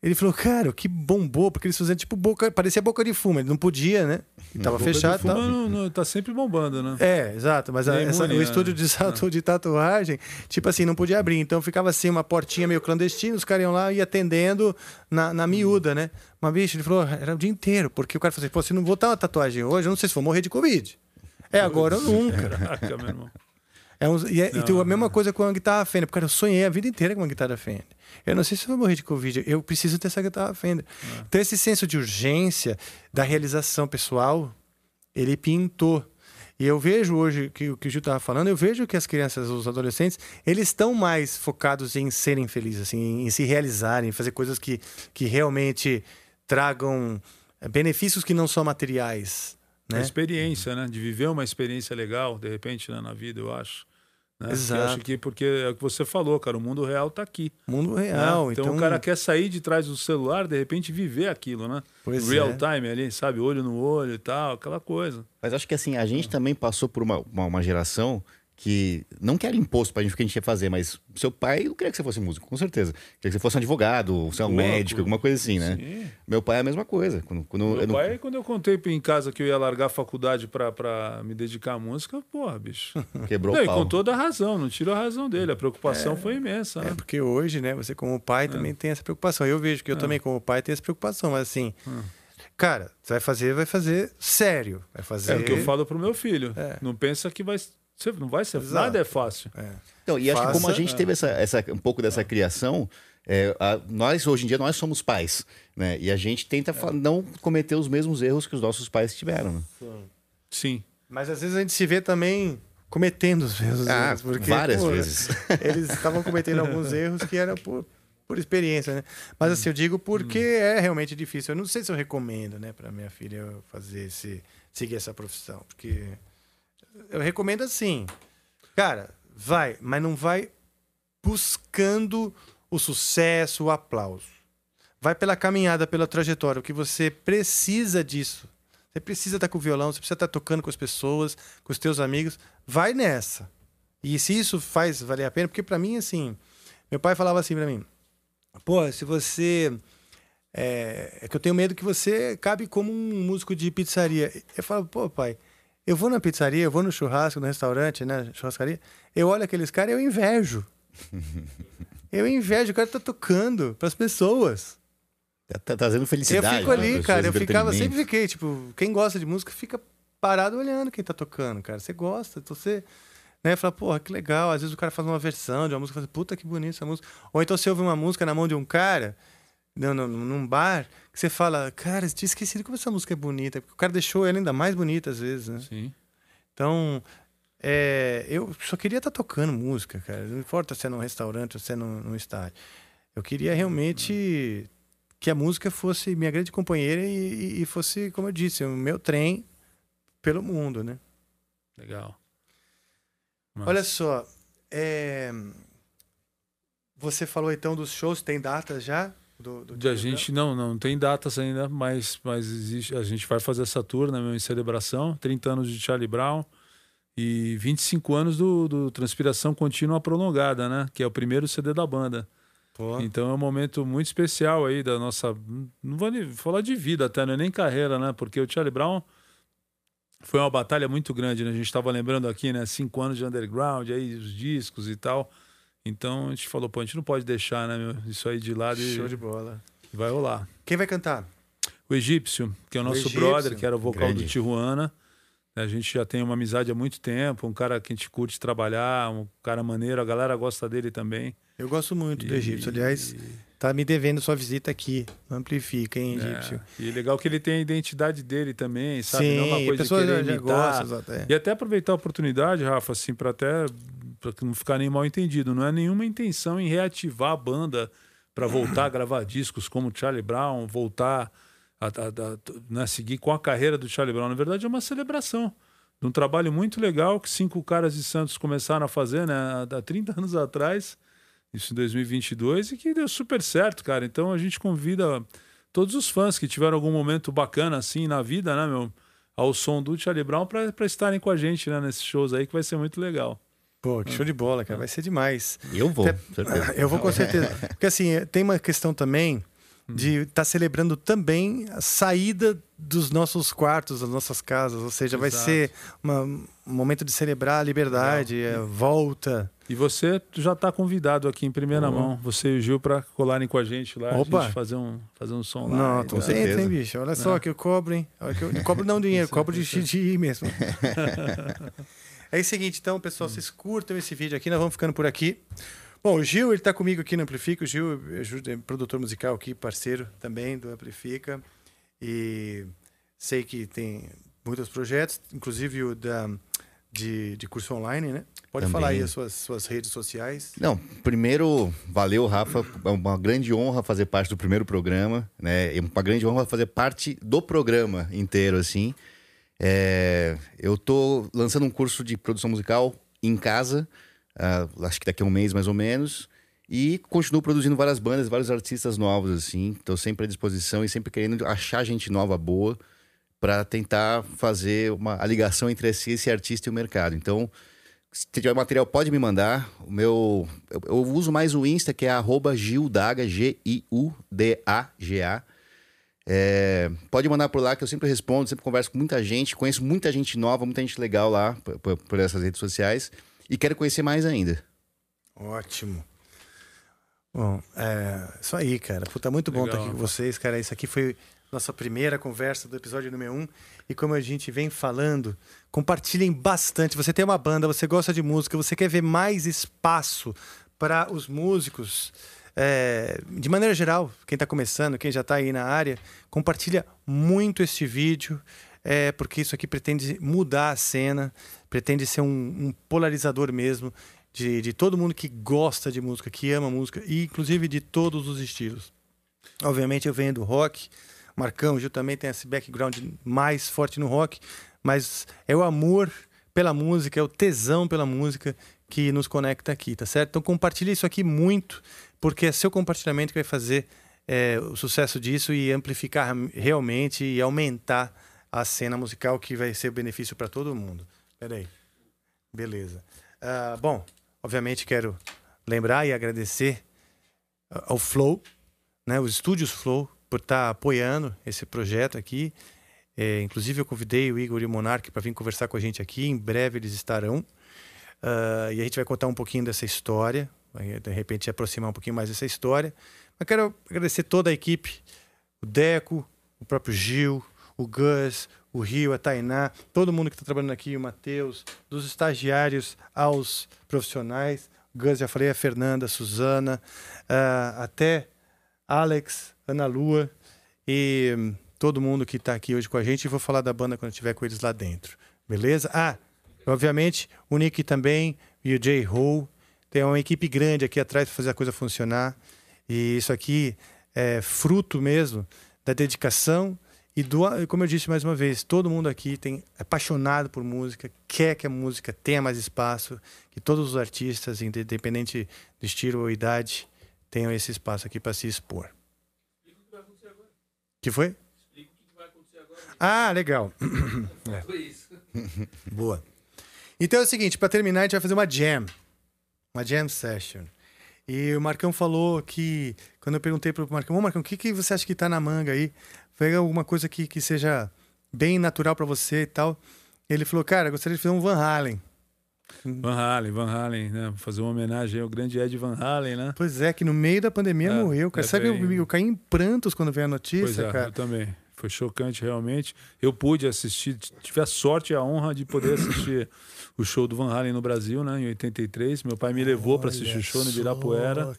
Ele falou, cara, que bombou, porque eles faziam tipo boca, parecia boca de fumo, ele não podia, né? Tava fechado. fumo tal. não, não, tá sempre bombando, né? É, exato, mas a- essa- o né? estúdio de, tatu- de tatuagem, tipo assim, não podia abrir. Então ficava assim, uma portinha meio clandestina, os caras iam lá e atendendo na, na miúda, né? Mas, bicho, ele falou, era o dia inteiro, porque o cara falou assim, pô, se não botar uma tatuagem hoje, eu não sei se vou morrer de Covid. É agora ou nunca. Caraca, meu irmão. É uns- e, é- e Não, tem a mesma coisa com a guitarra Fender, porque cara, eu sonhei a vida inteira com uma guitarra Fender. Eu não sei se eu vou morrer de Covid, eu preciso ter essa guitarra Fender. Então, esse senso de urgência da realização pessoal, ele pintou. E eu vejo hoje que o que o Gil estava falando, eu vejo que as crianças, os adolescentes, eles estão mais focados em serem felizes, assim, em se realizarem, em fazer coisas que, que realmente tragam eh, benefícios que não são materiais. A Né? experiência, né? De viver uma experiência legal, de repente, né, na vida, eu acho. Né? Exato. Eu acho que, porque é o que você falou, cara, o mundo real tá aqui. Mundo né? real. Então, então o cara quer sair de trás do celular, de repente viver aquilo, né? Pois Real é. time ali, sabe? Olho no olho e tal, aquela coisa. Mas acho que assim, a gente também passou por uma, uma, uma geração que não quer imposto pra gente o que a gente ia fazer, mas seu pai não queria que você fosse músico, com certeza. Queria que você fosse um advogado, você é um médico, alguma coisa assim, né? Sim. Meu pai é a mesma coisa. Quando, quando Meu eu não- pai, quando eu contei em casa que eu ia largar a faculdade pra, pra me dedicar à música, porra, bicho. Quebrou não, o e pau. com toda a razão, não tiro a razão dele. A preocupação foi imensa, né? É porque hoje, né, você como pai também tem essa preocupação. Eu vejo que eu É. também como pai tenho essa preocupação, mas assim, Hum. cara, você vai fazer, vai fazer sério, vai fazer. É o que eu falo pro meu filho. É. Não pensa que vai ser, não vai ser, Exato. nada é fácil. Então, e acho que como a Faça- gente teve essa, essa, um pouco dessa criação, é, a- nós hoje em dia nós somos pais, né? E a gente tenta fa- não cometer os mesmos erros que os nossos pais tiveram. Né? Sim. Mas às vezes a gente se vê também cometendo os mesmos Ah, erros, porque várias pô, vezes. Eles estavam cometendo alguns erros que eram por por experiência, né? Mas assim, eu digo porque é realmente difícil. Eu não sei se eu recomendo, né, para minha filha fazer esse seguir essa profissão, porque eu recomendo assim. Cara, vai, mas não vai buscando o sucesso, o aplauso. Vai pela caminhada, pela trajetória, o que você precisa disso. Você precisa estar com o violão, você precisa estar tocando com as pessoas, com os teus amigos. Vai nessa. E se isso faz valer a pena, porque para mim, assim, meu pai falava assim para mim: pô, se você. É, é que eu tenho medo que você cabe como um músico de pizzaria. Eu falo, pô, pai, eu vou na pizzaria, eu vou no churrasco, no restaurante, né, churrascaria, eu olho aqueles caras e eu invejo. Eu invejo, o cara tá tocando pras pessoas. Tá, tá trazendo Eu felicidade. fico né, ali, pessoas, cara. Eu ficava, sempre fiquei, tipo, quem gosta de música fica parado olhando quem tá tocando, cara. Você gosta, então você. Né, fala, porra, que legal. Às vezes o cara faz uma versão de uma música, fala, puta que bonita essa música. Ou então você ouve uma música na mão de um cara, num, num, num bar, que você fala, cara, tinha esquecido como essa música é bonita. Porque o cara deixou ela ainda mais bonita às vezes, né? Sim. Então, é, eu só queria estar tocando música, cara. Não importa se é num restaurante ou se é num, num estádio. Eu queria realmente que a música fosse minha grande companheira e, e- fosse, como eu disse, o meu trem pelo mundo, né? Legal. Olha só, é, você falou então dos shows, tem datas já? Do, do De a gente não, não tem datas ainda, mas, mas existe, a gente vai fazer essa tour né, em celebração, 30 anos de Charlie Brown e 25 anos do, do Transpiração Contínua Prolongada, né? Que é o primeiro CD da banda. Pô. Então é um momento muito especial aí da nossa. Não vou nem falar de vida até, não é nem carreira, né? Porque o Charlie Brown foi uma batalha muito grande, né? A gente estava lembrando aqui, né? Cinco anos de underground, aí os discos e tal. Então a gente falou, pô, a gente não pode deixar, né, meu, isso aí de lado e Show de bola. vai rolar. Quem vai cantar? O Egípcio, que é o O nosso Egípcio, brother, que era o vocal grande. do Tijuana, A gente já tem uma amizade há muito tempo, um cara que a gente curte trabalhar, um cara maneiro, a galera gosta dele também. Eu gosto muito do E- egípcio. Aliás, tá me devendo sua visita aqui. Amplifica, hein, É, egípcio? E legal que ele tem a identidade dele também, sabe? Sim, Não é uma coisa já imitar. gosta, é. E até aproveitar a oportunidade, Rafa, assim, para até para não ficar nem mal entendido, não é nenhuma intenção em reativar a banda para voltar a gravar discos como Charlie Brown, voltar a, a- a- né, seguir com a carreira do Charlie Brown. Na verdade, é uma celebração de um trabalho muito legal que cinco caras de Santos começaram a fazer, né, há 30 anos atrás, isso em 2022, e que deu super certo, cara. Então a gente convida todos os fãs que tiveram algum momento bacana assim na vida, né, meu, ao som do Charlie Brown, para estarem com a gente né, nesses shows aí, que vai ser muito legal. Pô, que show de bola, cara. Vai ser demais. Eu vou, Até- certeza. Eu vou com certeza. Porque assim, eh, tem uma questão também Hum. de estar celebrando também a saída dos nossos quartos, das nossas casas. Ou seja, vai Exato. ser uma- um momento de celebrar a liberdade, a volta. E você já está convidado aqui em primeira Oh. mão, você e o Gil, para colarem com a gente lá, Opa! a gente fazer um, fazer um som lá. Não, e tô tal. dentro, hein, bicho? Olha só É. que eu cobro, hein? Olha que eu, eu cobro não dinheiro, eu cobro de, de ir mesmo. é o seguinte, então, pessoal, vocês curtam esse vídeo aqui, nós vamos ficando por aqui. Bom, o Gil, ele tá comigo aqui no Amplifica. O Gil é é produtor musical aqui, parceiro também do Amplifica. E sei que tem muitos projetos, inclusive o da, de, de curso online, né? Pode Também. falar aí as suas, suas redes sociais. Não, primeiro, valeu, Rafa. É uma grande honra fazer parte do primeiro programa, né? É uma grande honra fazer parte do programa inteiro, assim. É, eu tô lançando um curso de produção musical em casa, ah, acho que daqui a um mês mais ou menos. E continuo produzindo várias bandas, vários artistas novos, assim. Estou sempre à disposição e sempre querendo achar gente nova boa para tentar fazer uma, a ligação entre esse, esse artista e o mercado. Então, se tiver material, pode me mandar. O meu. Eu, eu uso mais o Insta, que é arroba Gildaga, G-I-U-D-A-G-A. É, pode mandar por lá que eu sempre respondo, sempre converso com muita gente, conheço muita gente nova, muita gente legal lá por, por- essas redes sociais e quero conhecer mais ainda. Ótimo. Bom, é isso aí, cara. Puta, muito bom Legal, estar aqui com vocês, cara. Isso aqui foi nossa primeira conversa do episódio número 1. Um. E como a gente vem falando, compartilhem bastante. Você tem uma banda, você gosta de música, você quer ver mais espaço para os músicos. É, de maneira geral, quem está começando, quem já está aí na área, compartilha muito este vídeo, é, porque isso aqui pretende mudar a cena, pretende ser um, um polarizador mesmo de, de todo mundo que gosta de música, que ama música, e inclusive de todos os estilos. Obviamente eu venho do rock, Marcão, Gil também tem esse background mais forte no rock, mas é o amor pela música, é o tesão pela música que nos conecta aqui, tá certo? Então compartilhe isso aqui muito, porque é seu compartilhamento que vai fazer é, o sucesso disso e amplificar realmente e aumentar a cena musical que vai ser benefício para todo mundo. Peraí. Beleza. Ah, bom, obviamente quero lembrar e agradecer ao Flow, né, os estúdios Flow, por estar apoiando esse projeto aqui. É, inclusive, eu convidei o Igor e o Monark para vir conversar com a gente aqui. Em breve eles estarão. Ah, e a gente vai contar um pouquinho dessa história, de repente aproximar um pouquinho mais dessa história. Mas quero agradecer toda a equipe, o Deco, o próprio Gil, o Gus, o Rio, a Tainá, todo mundo que está trabalhando aqui, o Matheus, dos estagiários aos profissionais. O Gus, já falei, a Fernanda, a Suzana, ah, até Alex, Ana Lua e hum, todo mundo que está aqui hoje com a gente. Vou falar da banda quando estiver com eles lá dentro. Beleza? Ah, obviamente, o Nick também e o Jay Ho. Tem uma equipe grande aqui atrás para fazer a coisa funcionar. E isso aqui é fruto mesmo da dedicação e do, como eu disse mais uma vez, todo mundo aqui tem é apaixonado por música, quer que a música tenha mais espaço, que todos os artistas, independente do estilo ou idade, tenham esse espaço aqui para se expor. que foi? Ah, legal. É. Foi isso. Boa. Então é o seguinte, para terminar, a gente vai fazer uma jam. Uma jam session. E o Marcão falou que, quando eu perguntei pro Marcão, ô Marcão, o que, que você acha que tá na manga aí? Pega alguma coisa que, que seja bem natural para você e tal. Ele falou, cara, gostaria de fazer um Van Halen. Van Halen, Van Halen, né? Fazer uma homenagem ao grande Ed Van Halen, né? Pois é, que no meio da pandemia É, morreu, cara. é Sabe, eu, eu caí em prantos quando veio a notícia, Pois é, cara. eu também. Foi chocante realmente. Eu pude assistir, tive a sorte e a honra de poder assistir o show do Van Halen no Brasil, né, em 83. Meu pai me levou para assistir o show no Ibirapuera,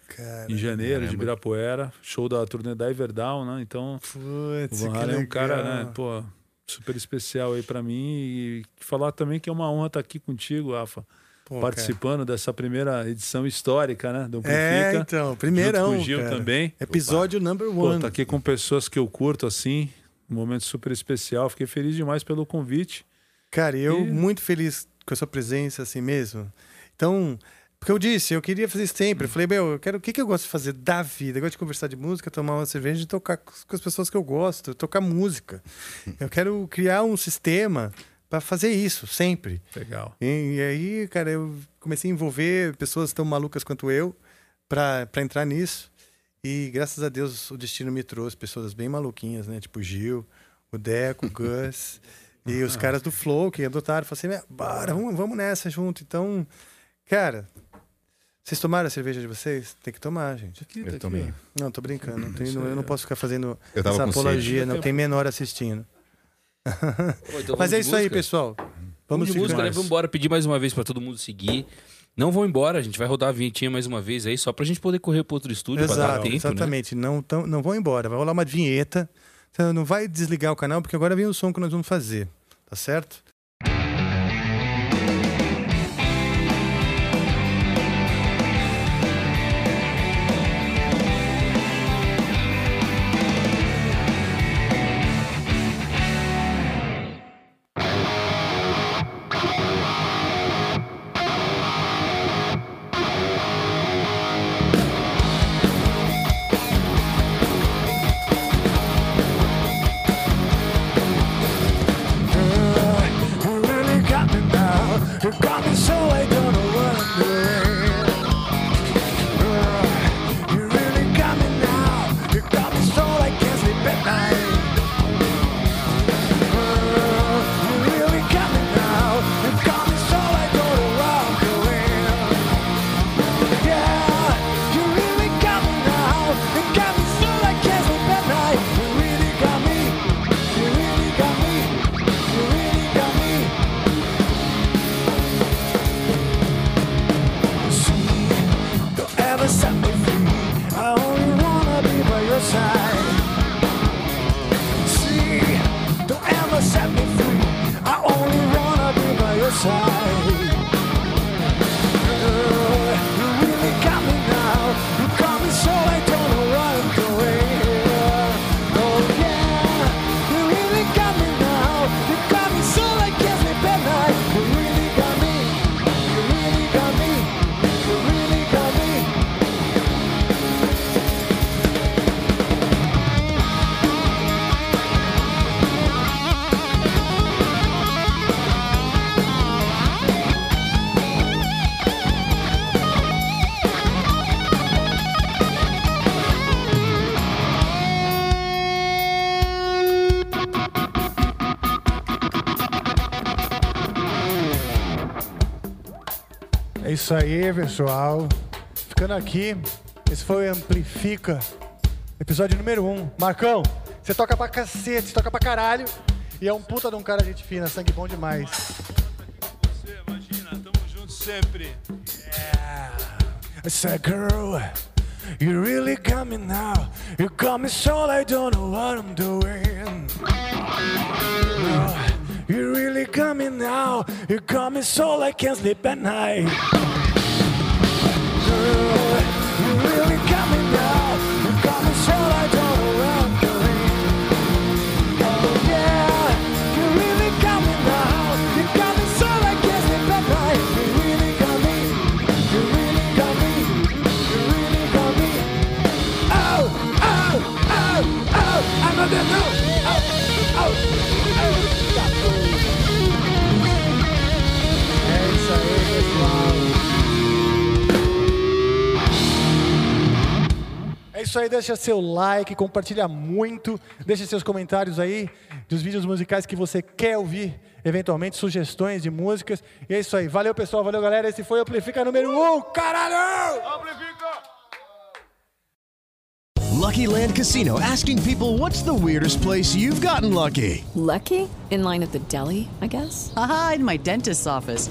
em janeiro de Caramba. Ibirapuera, show da turnê da Everdown, né? Então, Putz, o Van Halen é um cara, né, pô, super especial aí para mim e falar também que é uma honra estar aqui contigo, Rafa. Pô, participando dessa primeira edição histórica, né? Do Amplifica, É, então, primeirão, Junto com o Gil cara. também. Episódio number Pô, one. tá aqui com pessoas que eu curto, assim. Um momento super especial. Fiquei feliz demais pelo convite. Cara, eu E- muito feliz com a sua presença, assim mesmo. Então, porque eu disse, eu queria fazer sempre. Eu falei, meu, eu quero, o que, que eu gosto de fazer da vida? Eu gosto de conversar de música, tomar uma cerveja e tocar com com as pessoas que eu gosto, tocar música. Eu quero criar um sistema para fazer isso, sempre. Legal. E, e aí, cara, eu comecei a envolver pessoas tão malucas quanto eu para entrar nisso. E graças a Deus o destino me trouxe pessoas bem maluquinhas, né? Tipo o Gil, o Deco, o Gus. E os caras do Flow que adotaram. Falaram assim, "Meu, bora, vamos, vamos nessa junto. Então, cara, vocês tomaram a cerveja de vocês? Tem que tomar, gente. Aqui, Eu tomei. Não, tô brincando. Não tem- Isso não- eu aí, não posso ficar fazendo essa apologia, não tem menor assistindo. Pô, então Mas é isso aí, pessoal. Vamos Vamos de música, né? Vamos embora. Pedir mais uma vez pra todo mundo seguir. Não vão embora, a gente vai rodar a vinhetinha mais uma vez aí, só pra gente poder correr pro outro estúdio, pra dar Exato, tempo, né? exatamente. Não, tão, não vão embora. Vai rolar uma vinheta. Não vai desligar o canal, porque agora vem o som que nós vamos fazer. Tá certo? Isso aí, pessoal. Ficando aqui, esse foi o Amplifica, episódio número 1. Um. Marcão, você toca pra cacete, você toca pra caralho. E é um puta de um cara gente fina, sangue bom demais. Você, imagina, tamo junto sempre. I said, girl, you really got me now. You got me so I don't know what I'm doing. No, you really got me now. You got me so I can't sleep at night. Girl, isso aí, deixa seu like, compartilha muito, deixa seus comentários aí dos vídeos musicais que você quer ouvir, eventualmente sugestões de músicas. E é isso aí, valeu pessoal, valeu galera, esse foi o Amplifica número 1, um, caralho! Amplifica! Lucky Land Casino asking people what's the weirdest place you've gotten lucky? Lucky? In line at the deli, I guess? Aha, in my dentist's office.